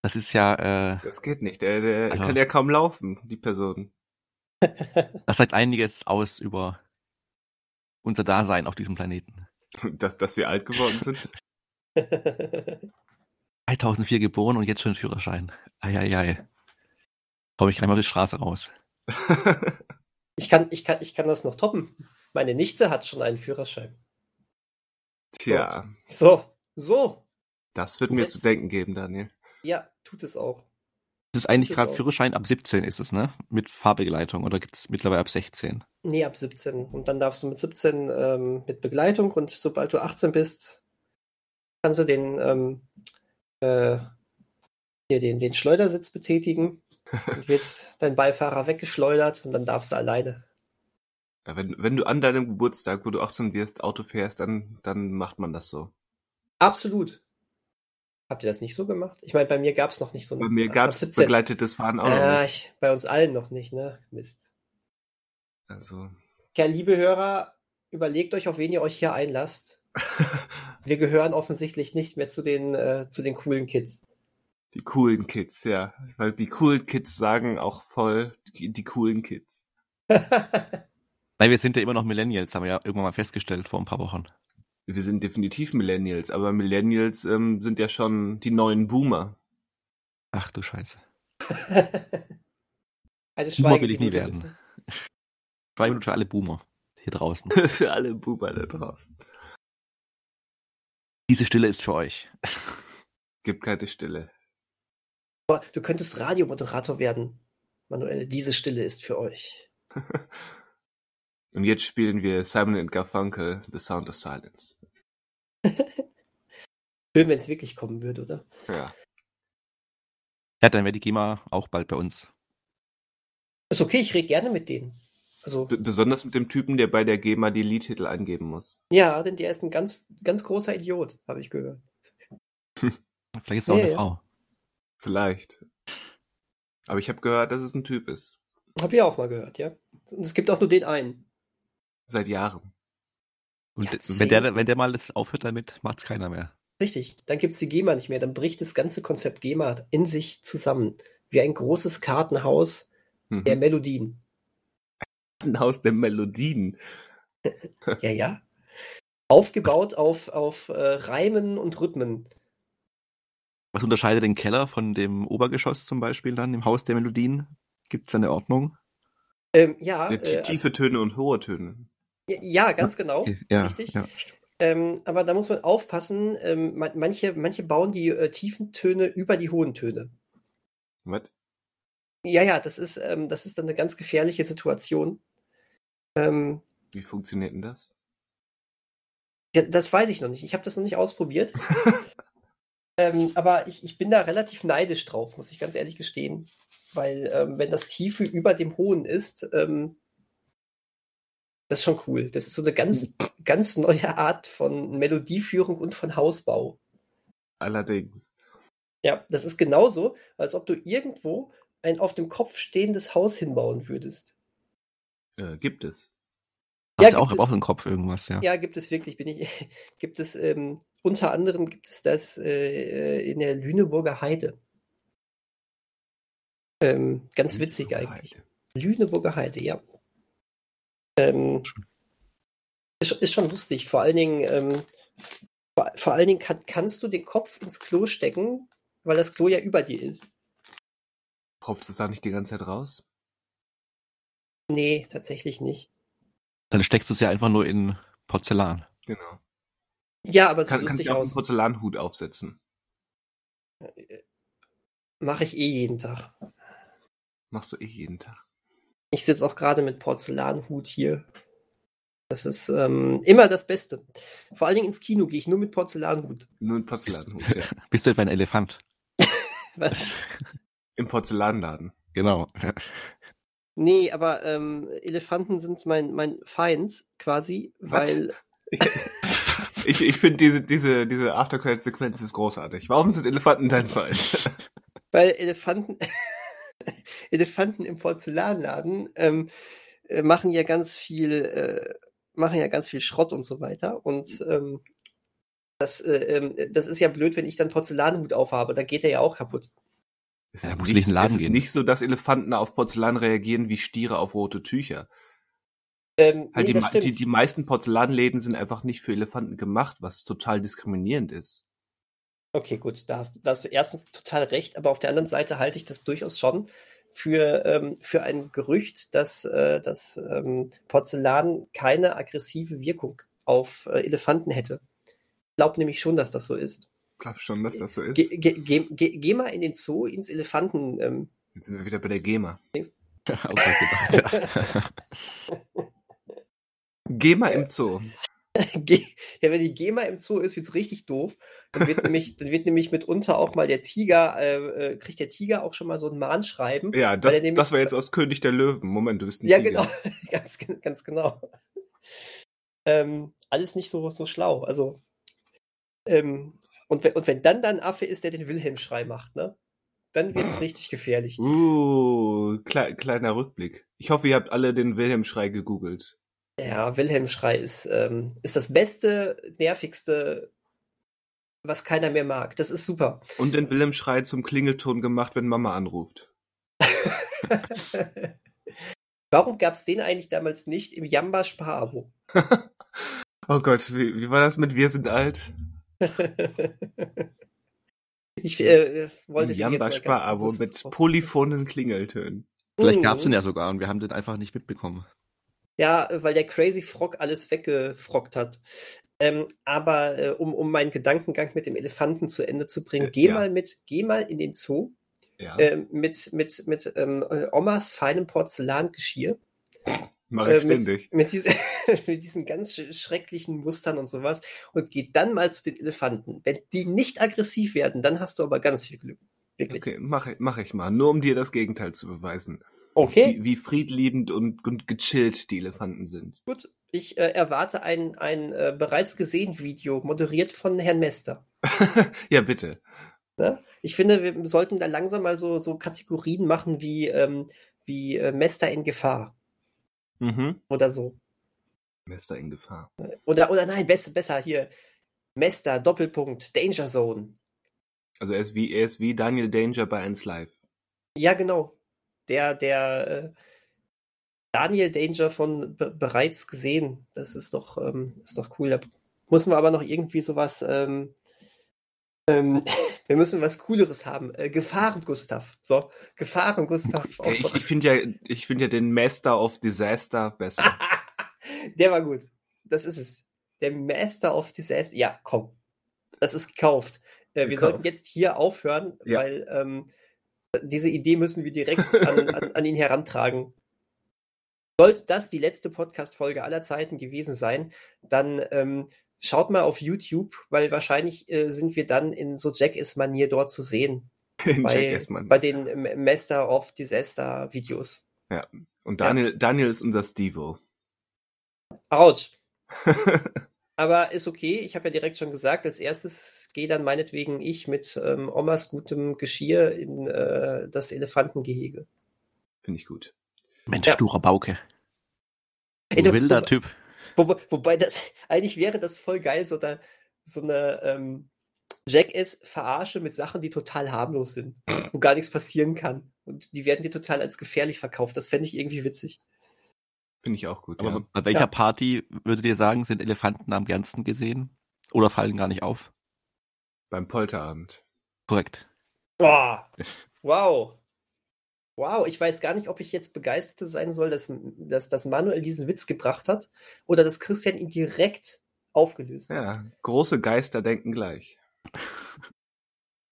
Speaker 2: Das ist ja, äh,
Speaker 1: Das geht nicht. Der, der
Speaker 2: Also-
Speaker 1: kann ja kaum laufen, die Person.
Speaker 2: das sagt einiges aus über unser Dasein auf diesem Planeten.
Speaker 1: Dass, dass wir alt geworden sind.
Speaker 2: 2004 geboren und jetzt schon Führerschein. Eieiei. Komme ich gleich mal auf die Straße raus.
Speaker 3: ich, kann, ich, kann, ich kann das noch toppen. Meine Nichte hat schon einen Führerschein.
Speaker 1: Tja,
Speaker 3: So, so.
Speaker 1: das wird mir
Speaker 3: jetzt-
Speaker 1: zu denken geben, Daniel.
Speaker 3: Ja, tut es auch.
Speaker 2: Das ist eigentlich gerade. Führerschein ab 17 ist es, ne? Mit Fahrbegleitung oder gibt es mittlerweile ab 16?
Speaker 3: Nee, ab 17. Und dann darfst du mit 17 ähm, mit Begleitung und sobald du 18 bist, kannst du den, ähm, äh, hier den, den Schleudersitz betätigen. Und wird dein Beifahrer weggeschleudert und dann darfst du alleine.
Speaker 1: Ja, wenn, wenn du an deinem Geburtstag, wo du 18 wirst, Auto fährst, dann, dann macht man das so.
Speaker 3: Absolut. Habt ihr das nicht so gemacht? Ich meine, bei mir gab es noch nicht so
Speaker 1: Bei mir
Speaker 3: ab
Speaker 1: gab es
Speaker 3: 17.
Speaker 1: begleitetes Fahren auch noch
Speaker 3: Ja,
Speaker 1: nicht.
Speaker 3: ich, bei uns allen noch nicht, ne? Mist.
Speaker 1: Also,
Speaker 3: Ja, liebe Hörer, überlegt euch, auf wen ihr euch hier einlasst. Wir gehören offensichtlich nicht mehr zu den, äh, zu den coolen Kids.
Speaker 1: Die coolen Kids, ja. Weil die coolen Kids sagen auch voll die, die coolen Kids.
Speaker 2: Nein, wir sind ja immer noch Millennials, haben wir ja irgendwann mal festgestellt vor ein paar Wochen.
Speaker 1: Wir sind definitiv Millennials, aber Millennials ähm, sind ja schon die neuen Boomer.
Speaker 2: Ach du Scheiße.
Speaker 3: Eine
Speaker 2: Boomer will ich nie werden.
Speaker 3: bitte.
Speaker 2: Zwei Minuten für alle Boomer hier draußen.
Speaker 1: Für alle Boomer da draußen.
Speaker 2: Diese Stille ist für euch.
Speaker 1: Gibt keine Stille.
Speaker 3: Du könntest Radiomoderator werden. Manuel, diese Stille ist für euch.
Speaker 1: Und jetzt spielen wir Simon and Garfunkel, The Sound of Silence.
Speaker 3: Schön, wenn es wirklich kommen würde, oder?
Speaker 1: Ja.
Speaker 2: Ja, dann wäre die GEMA auch bald bei uns.
Speaker 3: Ist okay, ich rede gerne mit denen. Also,
Speaker 1: B besonders mit dem Typen, der bei der GEMA die Liedtitel eingeben muss.
Speaker 3: ja, denn der ist ein ganz, ganz großer Idiot, habe ich gehört.
Speaker 2: Vielleicht ist es auch
Speaker 3: Ja,
Speaker 2: eine
Speaker 3: ja.
Speaker 2: Frau.
Speaker 1: Vielleicht. Aber ich habe gehört, dass es ein Typ ist.
Speaker 3: Hab ich auch mal gehört, ja. Und es gibt auch nur den einen.
Speaker 1: Seit Jahren.
Speaker 2: Und wenn, der, wenn der mal das aufhört damit, macht's keiner mehr.
Speaker 3: Richtig, dann gibt's die GEMA nicht mehr. Dann bricht das ganze Konzept GEMA in sich zusammen. Wie ein großes Kartenhaus
Speaker 1: Mhm.
Speaker 3: der Melodien.
Speaker 1: Ein Haus der Melodien.
Speaker 3: Ja, ja. Aufgebaut auf, auf äh, Reimen und Rhythmen.
Speaker 2: Was unterscheidet den Keller von dem Obergeschoss zum Beispiel dann im Haus der Melodien? Gibt's da eine Ordnung?
Speaker 3: Ähm, ja,
Speaker 1: Ja,
Speaker 3: äh,
Speaker 1: tiefe Töne und hohe Töne.
Speaker 3: also, ja, ganz genau.
Speaker 2: Okay, ja,
Speaker 3: richtig.
Speaker 2: ja.
Speaker 3: Ähm, aber da muss man aufpassen. Ähm, man- manche, manche bauen die äh, tiefen Töne über die hohen Töne.
Speaker 1: Was?
Speaker 3: Ja, ja, das ist, ähm, das ist dann eine ganz gefährliche Situation. Ähm,
Speaker 1: Wie funktioniert denn das?
Speaker 3: ja, das weiß ich noch nicht. Ich habe das noch nicht ausprobiert. ähm, aber ich, ich bin da relativ neidisch drauf, muss ich ganz ehrlich gestehen. Weil ähm, wenn das Tiefe über dem Hohen ist, ähm, das ist schon cool. Das ist so eine ganz, ganz neue Art von Melodieführung und von Hausbau.
Speaker 1: Allerdings.
Speaker 3: Ja, das ist genauso, als ob du irgendwo ein auf dem Kopf stehendes Haus hinbauen würdest.
Speaker 1: Äh, gibt es.
Speaker 2: Hast
Speaker 3: Ja,
Speaker 2: auch dem Kopf irgendwas, ja.
Speaker 3: Ja, gibt es wirklich. Bin ich, gibt es ähm, unter anderem gibt es das äh, in der Lüneburger Heide. Ähm, ganz witzig eigentlich. Lüneburger Heide, ja. Ähm, ist, ist schon lustig. Vor allen Dingen, ähm, vor, vor allen Dingen kann, kannst du den Kopf ins Klo stecken, weil das Klo ja über dir ist.
Speaker 1: Tropft es da nicht die ganze Zeit raus?
Speaker 3: Nee, tatsächlich nicht.
Speaker 2: Dann steckst du es ja einfach nur in Porzellan.
Speaker 1: Genau.
Speaker 3: Ja, aber es
Speaker 1: Kann, kannst du auch einen. Porzellanhut aufsetzen.
Speaker 3: Mache ich eh jeden Tag.
Speaker 1: Machst du eh jeden Tag.
Speaker 3: Ich sitze auch gerade mit Porzellanhut hier. Das ist ähm, immer das Beste. Vor allen Dingen ins Kino gehe ich nur mit Porzellanhut.
Speaker 1: Nur ein Porzellanhut, ja.
Speaker 2: Bist du etwa ein Elefant?
Speaker 3: Was?
Speaker 1: Im Porzellanladen.
Speaker 2: Genau.
Speaker 3: Nee, aber ähm, Elefanten sind mein, mein Feind quasi,
Speaker 1: Was?
Speaker 3: weil
Speaker 1: Ich, ich finde diese, diese, diese Aftercredit-Sequenz ist großartig. Warum sind Elefanten dein Feind?
Speaker 3: weil Elefanten Elefanten im Porzellanladen ähm, äh, machen ja ganz viel äh, machen ja ganz viel Schrott und so weiter und ähm, das, äh, ähm, das ist ja blöd, wenn ich dann Porzellanhut aufhabe, da geht der ja auch kaputt.
Speaker 1: Es
Speaker 2: Ja,
Speaker 1: ist,
Speaker 2: musst du
Speaker 1: nicht,
Speaker 2: Laden
Speaker 1: es ist
Speaker 2: gehen.
Speaker 1: nicht so, dass Elefanten auf Porzellan reagieren wie Stiere auf rote Tücher.
Speaker 3: Ähm,
Speaker 1: Halt
Speaker 3: nee,
Speaker 1: die, die, die meisten Porzellanläden sind einfach nicht für Elefanten gemacht, was total diskriminierend ist.
Speaker 3: Okay, gut, da hast, du- da hast du erstens total recht, aber auf der anderen Seite halte ich das durchaus schon für, ähm, für ein Gerücht, dass, äh, dass ähm, Porzellan keine aggressive Wirkung auf äh, Elefanten hätte. Ich glaube nämlich schon, dass das so ist.
Speaker 1: Ich glaube schon, dass das so ist.
Speaker 3: Ge ge ge ge geh mal in den Zoo, ins Elefanten. Ähm,
Speaker 1: Jetzt sind wir wieder bei der GEMA.
Speaker 2: Auch was gedacht, ja.
Speaker 1: GEMA im Zoo.
Speaker 3: Ja, wenn die GEMA im Zoo ist, wird's richtig doof. Dann wird nämlich, dann wird nämlich mitunter auch mal der Tiger, äh, äh, kriegt der Tiger auch schon mal so ein Mahnschreiben.
Speaker 1: Ja, das,
Speaker 3: nämlich-
Speaker 1: das war jetzt aus König der Löwen. Moment, du bist ein
Speaker 3: Ja,
Speaker 1: Tiger.
Speaker 3: genau. ganz, ganz genau. Ähm, alles nicht so, so schlau. Also, ähm, und, wenn, und wenn dann da ein Affe ist, der den Wilhelm-Schrei macht, ne? Dann wird's richtig gefährlich.
Speaker 1: Uh, klei kleiner Rückblick. Ich hoffe, ihr habt alle den Wilhelm-Schrei gegoogelt.
Speaker 3: Ja, Wilhelm-Schrei ist, ähm, ist das beste, nervigste, was keiner mehr mag. Das ist super.
Speaker 1: Und den Wilhelm-Schrei zum Klingelton gemacht, wenn Mama anruft.
Speaker 3: Warum gab's den eigentlich damals nicht im Jamba-Spar-Abo?
Speaker 1: Oh Gott, wie, wie war das mit Wir sind alt?
Speaker 3: ich äh, wollte
Speaker 1: Im
Speaker 3: den jetzt mal ganz
Speaker 1: Jamba-Spar-Abo
Speaker 3: bewusst
Speaker 1: mit
Speaker 3: drauf-
Speaker 1: polyphonen Klingeltönen.
Speaker 2: Vielleicht
Speaker 3: Mhm.
Speaker 2: gab's den ja sogar und wir haben den einfach nicht mitbekommen.
Speaker 3: Ja, weil der Crazy Frog alles weggefrockt hat. Ähm, aber äh, um, um meinen Gedankengang mit dem Elefanten zu Ende zu bringen,
Speaker 1: Äh,
Speaker 3: geh
Speaker 1: ja.
Speaker 3: mal mit, geh mal in den Zoo
Speaker 1: Ja,
Speaker 3: ähm, mit, mit, mit ähm, äh, Omas feinem Porzellangeschirr.
Speaker 1: Mach ich
Speaker 3: äh, mit,
Speaker 1: ständig.
Speaker 3: mit, diese, mit diesen ganz sch schrecklichen Mustern und sowas und geh dann mal zu den Elefanten. Wenn die nicht aggressiv werden, dann hast du aber ganz viel Glück. Wirklich.
Speaker 1: Okay, mach, ich- mach ich mal. Nur um dir das Gegenteil zu beweisen.
Speaker 3: Okay.
Speaker 1: Wie, wie friedliebend und, und gechillt die Elefanten sind.
Speaker 3: Gut, ich äh, erwarte ein, ein äh, bereits gesehen Video, moderiert von Herrn Mester.
Speaker 1: ja, bitte.
Speaker 3: Ne? Ich finde, wir sollten da langsam mal so, so Kategorien machen wie, ähm, wie äh, Mester in Gefahr.
Speaker 1: Mhm.
Speaker 3: Oder so.
Speaker 1: Mester in Gefahr.
Speaker 3: Oder, oder nein, besser, besser hier. Mester, Doppelpunkt, Danger Zone.
Speaker 1: Also er ist wie, er ist wie Daniel Danger bei 1 Live.
Speaker 3: Ja, genau. Der, der äh, Daniel Danger von bereits gesehen. Das ist doch, ähm, ist doch cool. Da müssen wir aber noch irgendwie sowas. Ähm, ähm, wir müssen was Cooleres haben. Äh, Gefahren, Gustav. So, Gefahren, Gustav.
Speaker 1: Ich, ich finde ja, ich finde ja den Master of Disaster besser.
Speaker 3: Der war gut. Das ist es. Der Master of Disaster. Ja, komm. Das ist gekauft. Äh, wir gekauft. sollten jetzt hier aufhören, ja. weil ähm, diese Idee müssen wir direkt an, an, an ihn herantragen. Sollte das die letzte Podcast-Folge aller Zeiten gewesen sein, dann ähm, schaut mal auf YouTube, weil wahrscheinlich äh, sind wir dann in so Jackass-Manier dort zu sehen. In bei, bei den Master of Disaster-Videos.
Speaker 1: Ja, und Daniel, ja. Daniel ist unser Stevo.
Speaker 3: Autsch. Aber ist okay, ich habe ja direkt schon gesagt, als erstes gehe dann meinetwegen ich mit ähm, Omas gutem Geschirr in äh, das Elefantengehege.
Speaker 1: Finde ich gut.
Speaker 2: Mensch, ja. sturer Bauke. Du, wilder Typ.
Speaker 3: Wo, wobei das, eigentlich wäre das voll geil, so, da, so eine ähm, Jackass-Verarsche mit Sachen, die total harmlos sind, wo gar nichts passieren kann. Und die werden dir total als gefährlich verkauft. Das fände ich irgendwie witzig.
Speaker 1: Finde ich auch gut.
Speaker 2: Aber
Speaker 1: ja.
Speaker 2: bei welcher ja. Party würdet ihr sagen, sind Elefanten am gernsten gesehen? Oder fallen gar nicht auf?
Speaker 1: Beim Polterabend.
Speaker 2: Korrekt.
Speaker 3: Boah. Wow. Wow, ich weiß gar nicht, ob ich jetzt begeistert sein soll, dass, dass, dass Manuel diesen Witz gebracht hat oder dass Christian ihn direkt aufgelöst
Speaker 1: hat. Ja, große Geister denken gleich.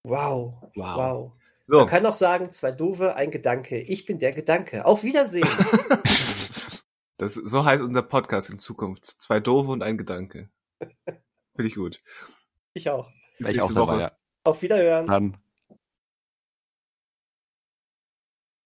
Speaker 3: Wow. Wow. wow. So. Man kann auch sagen, zwei Doofe, ein Gedanke. Ich bin der Gedanke. Auf Wiedersehen.
Speaker 1: das, so heißt unser Podcast in Zukunft. Zwei Doofe und ein Gedanke. Finde ich gut.
Speaker 3: Ich auch.
Speaker 2: Ich auch dabei, ja.
Speaker 3: Auf Wiederhören.
Speaker 2: Dann.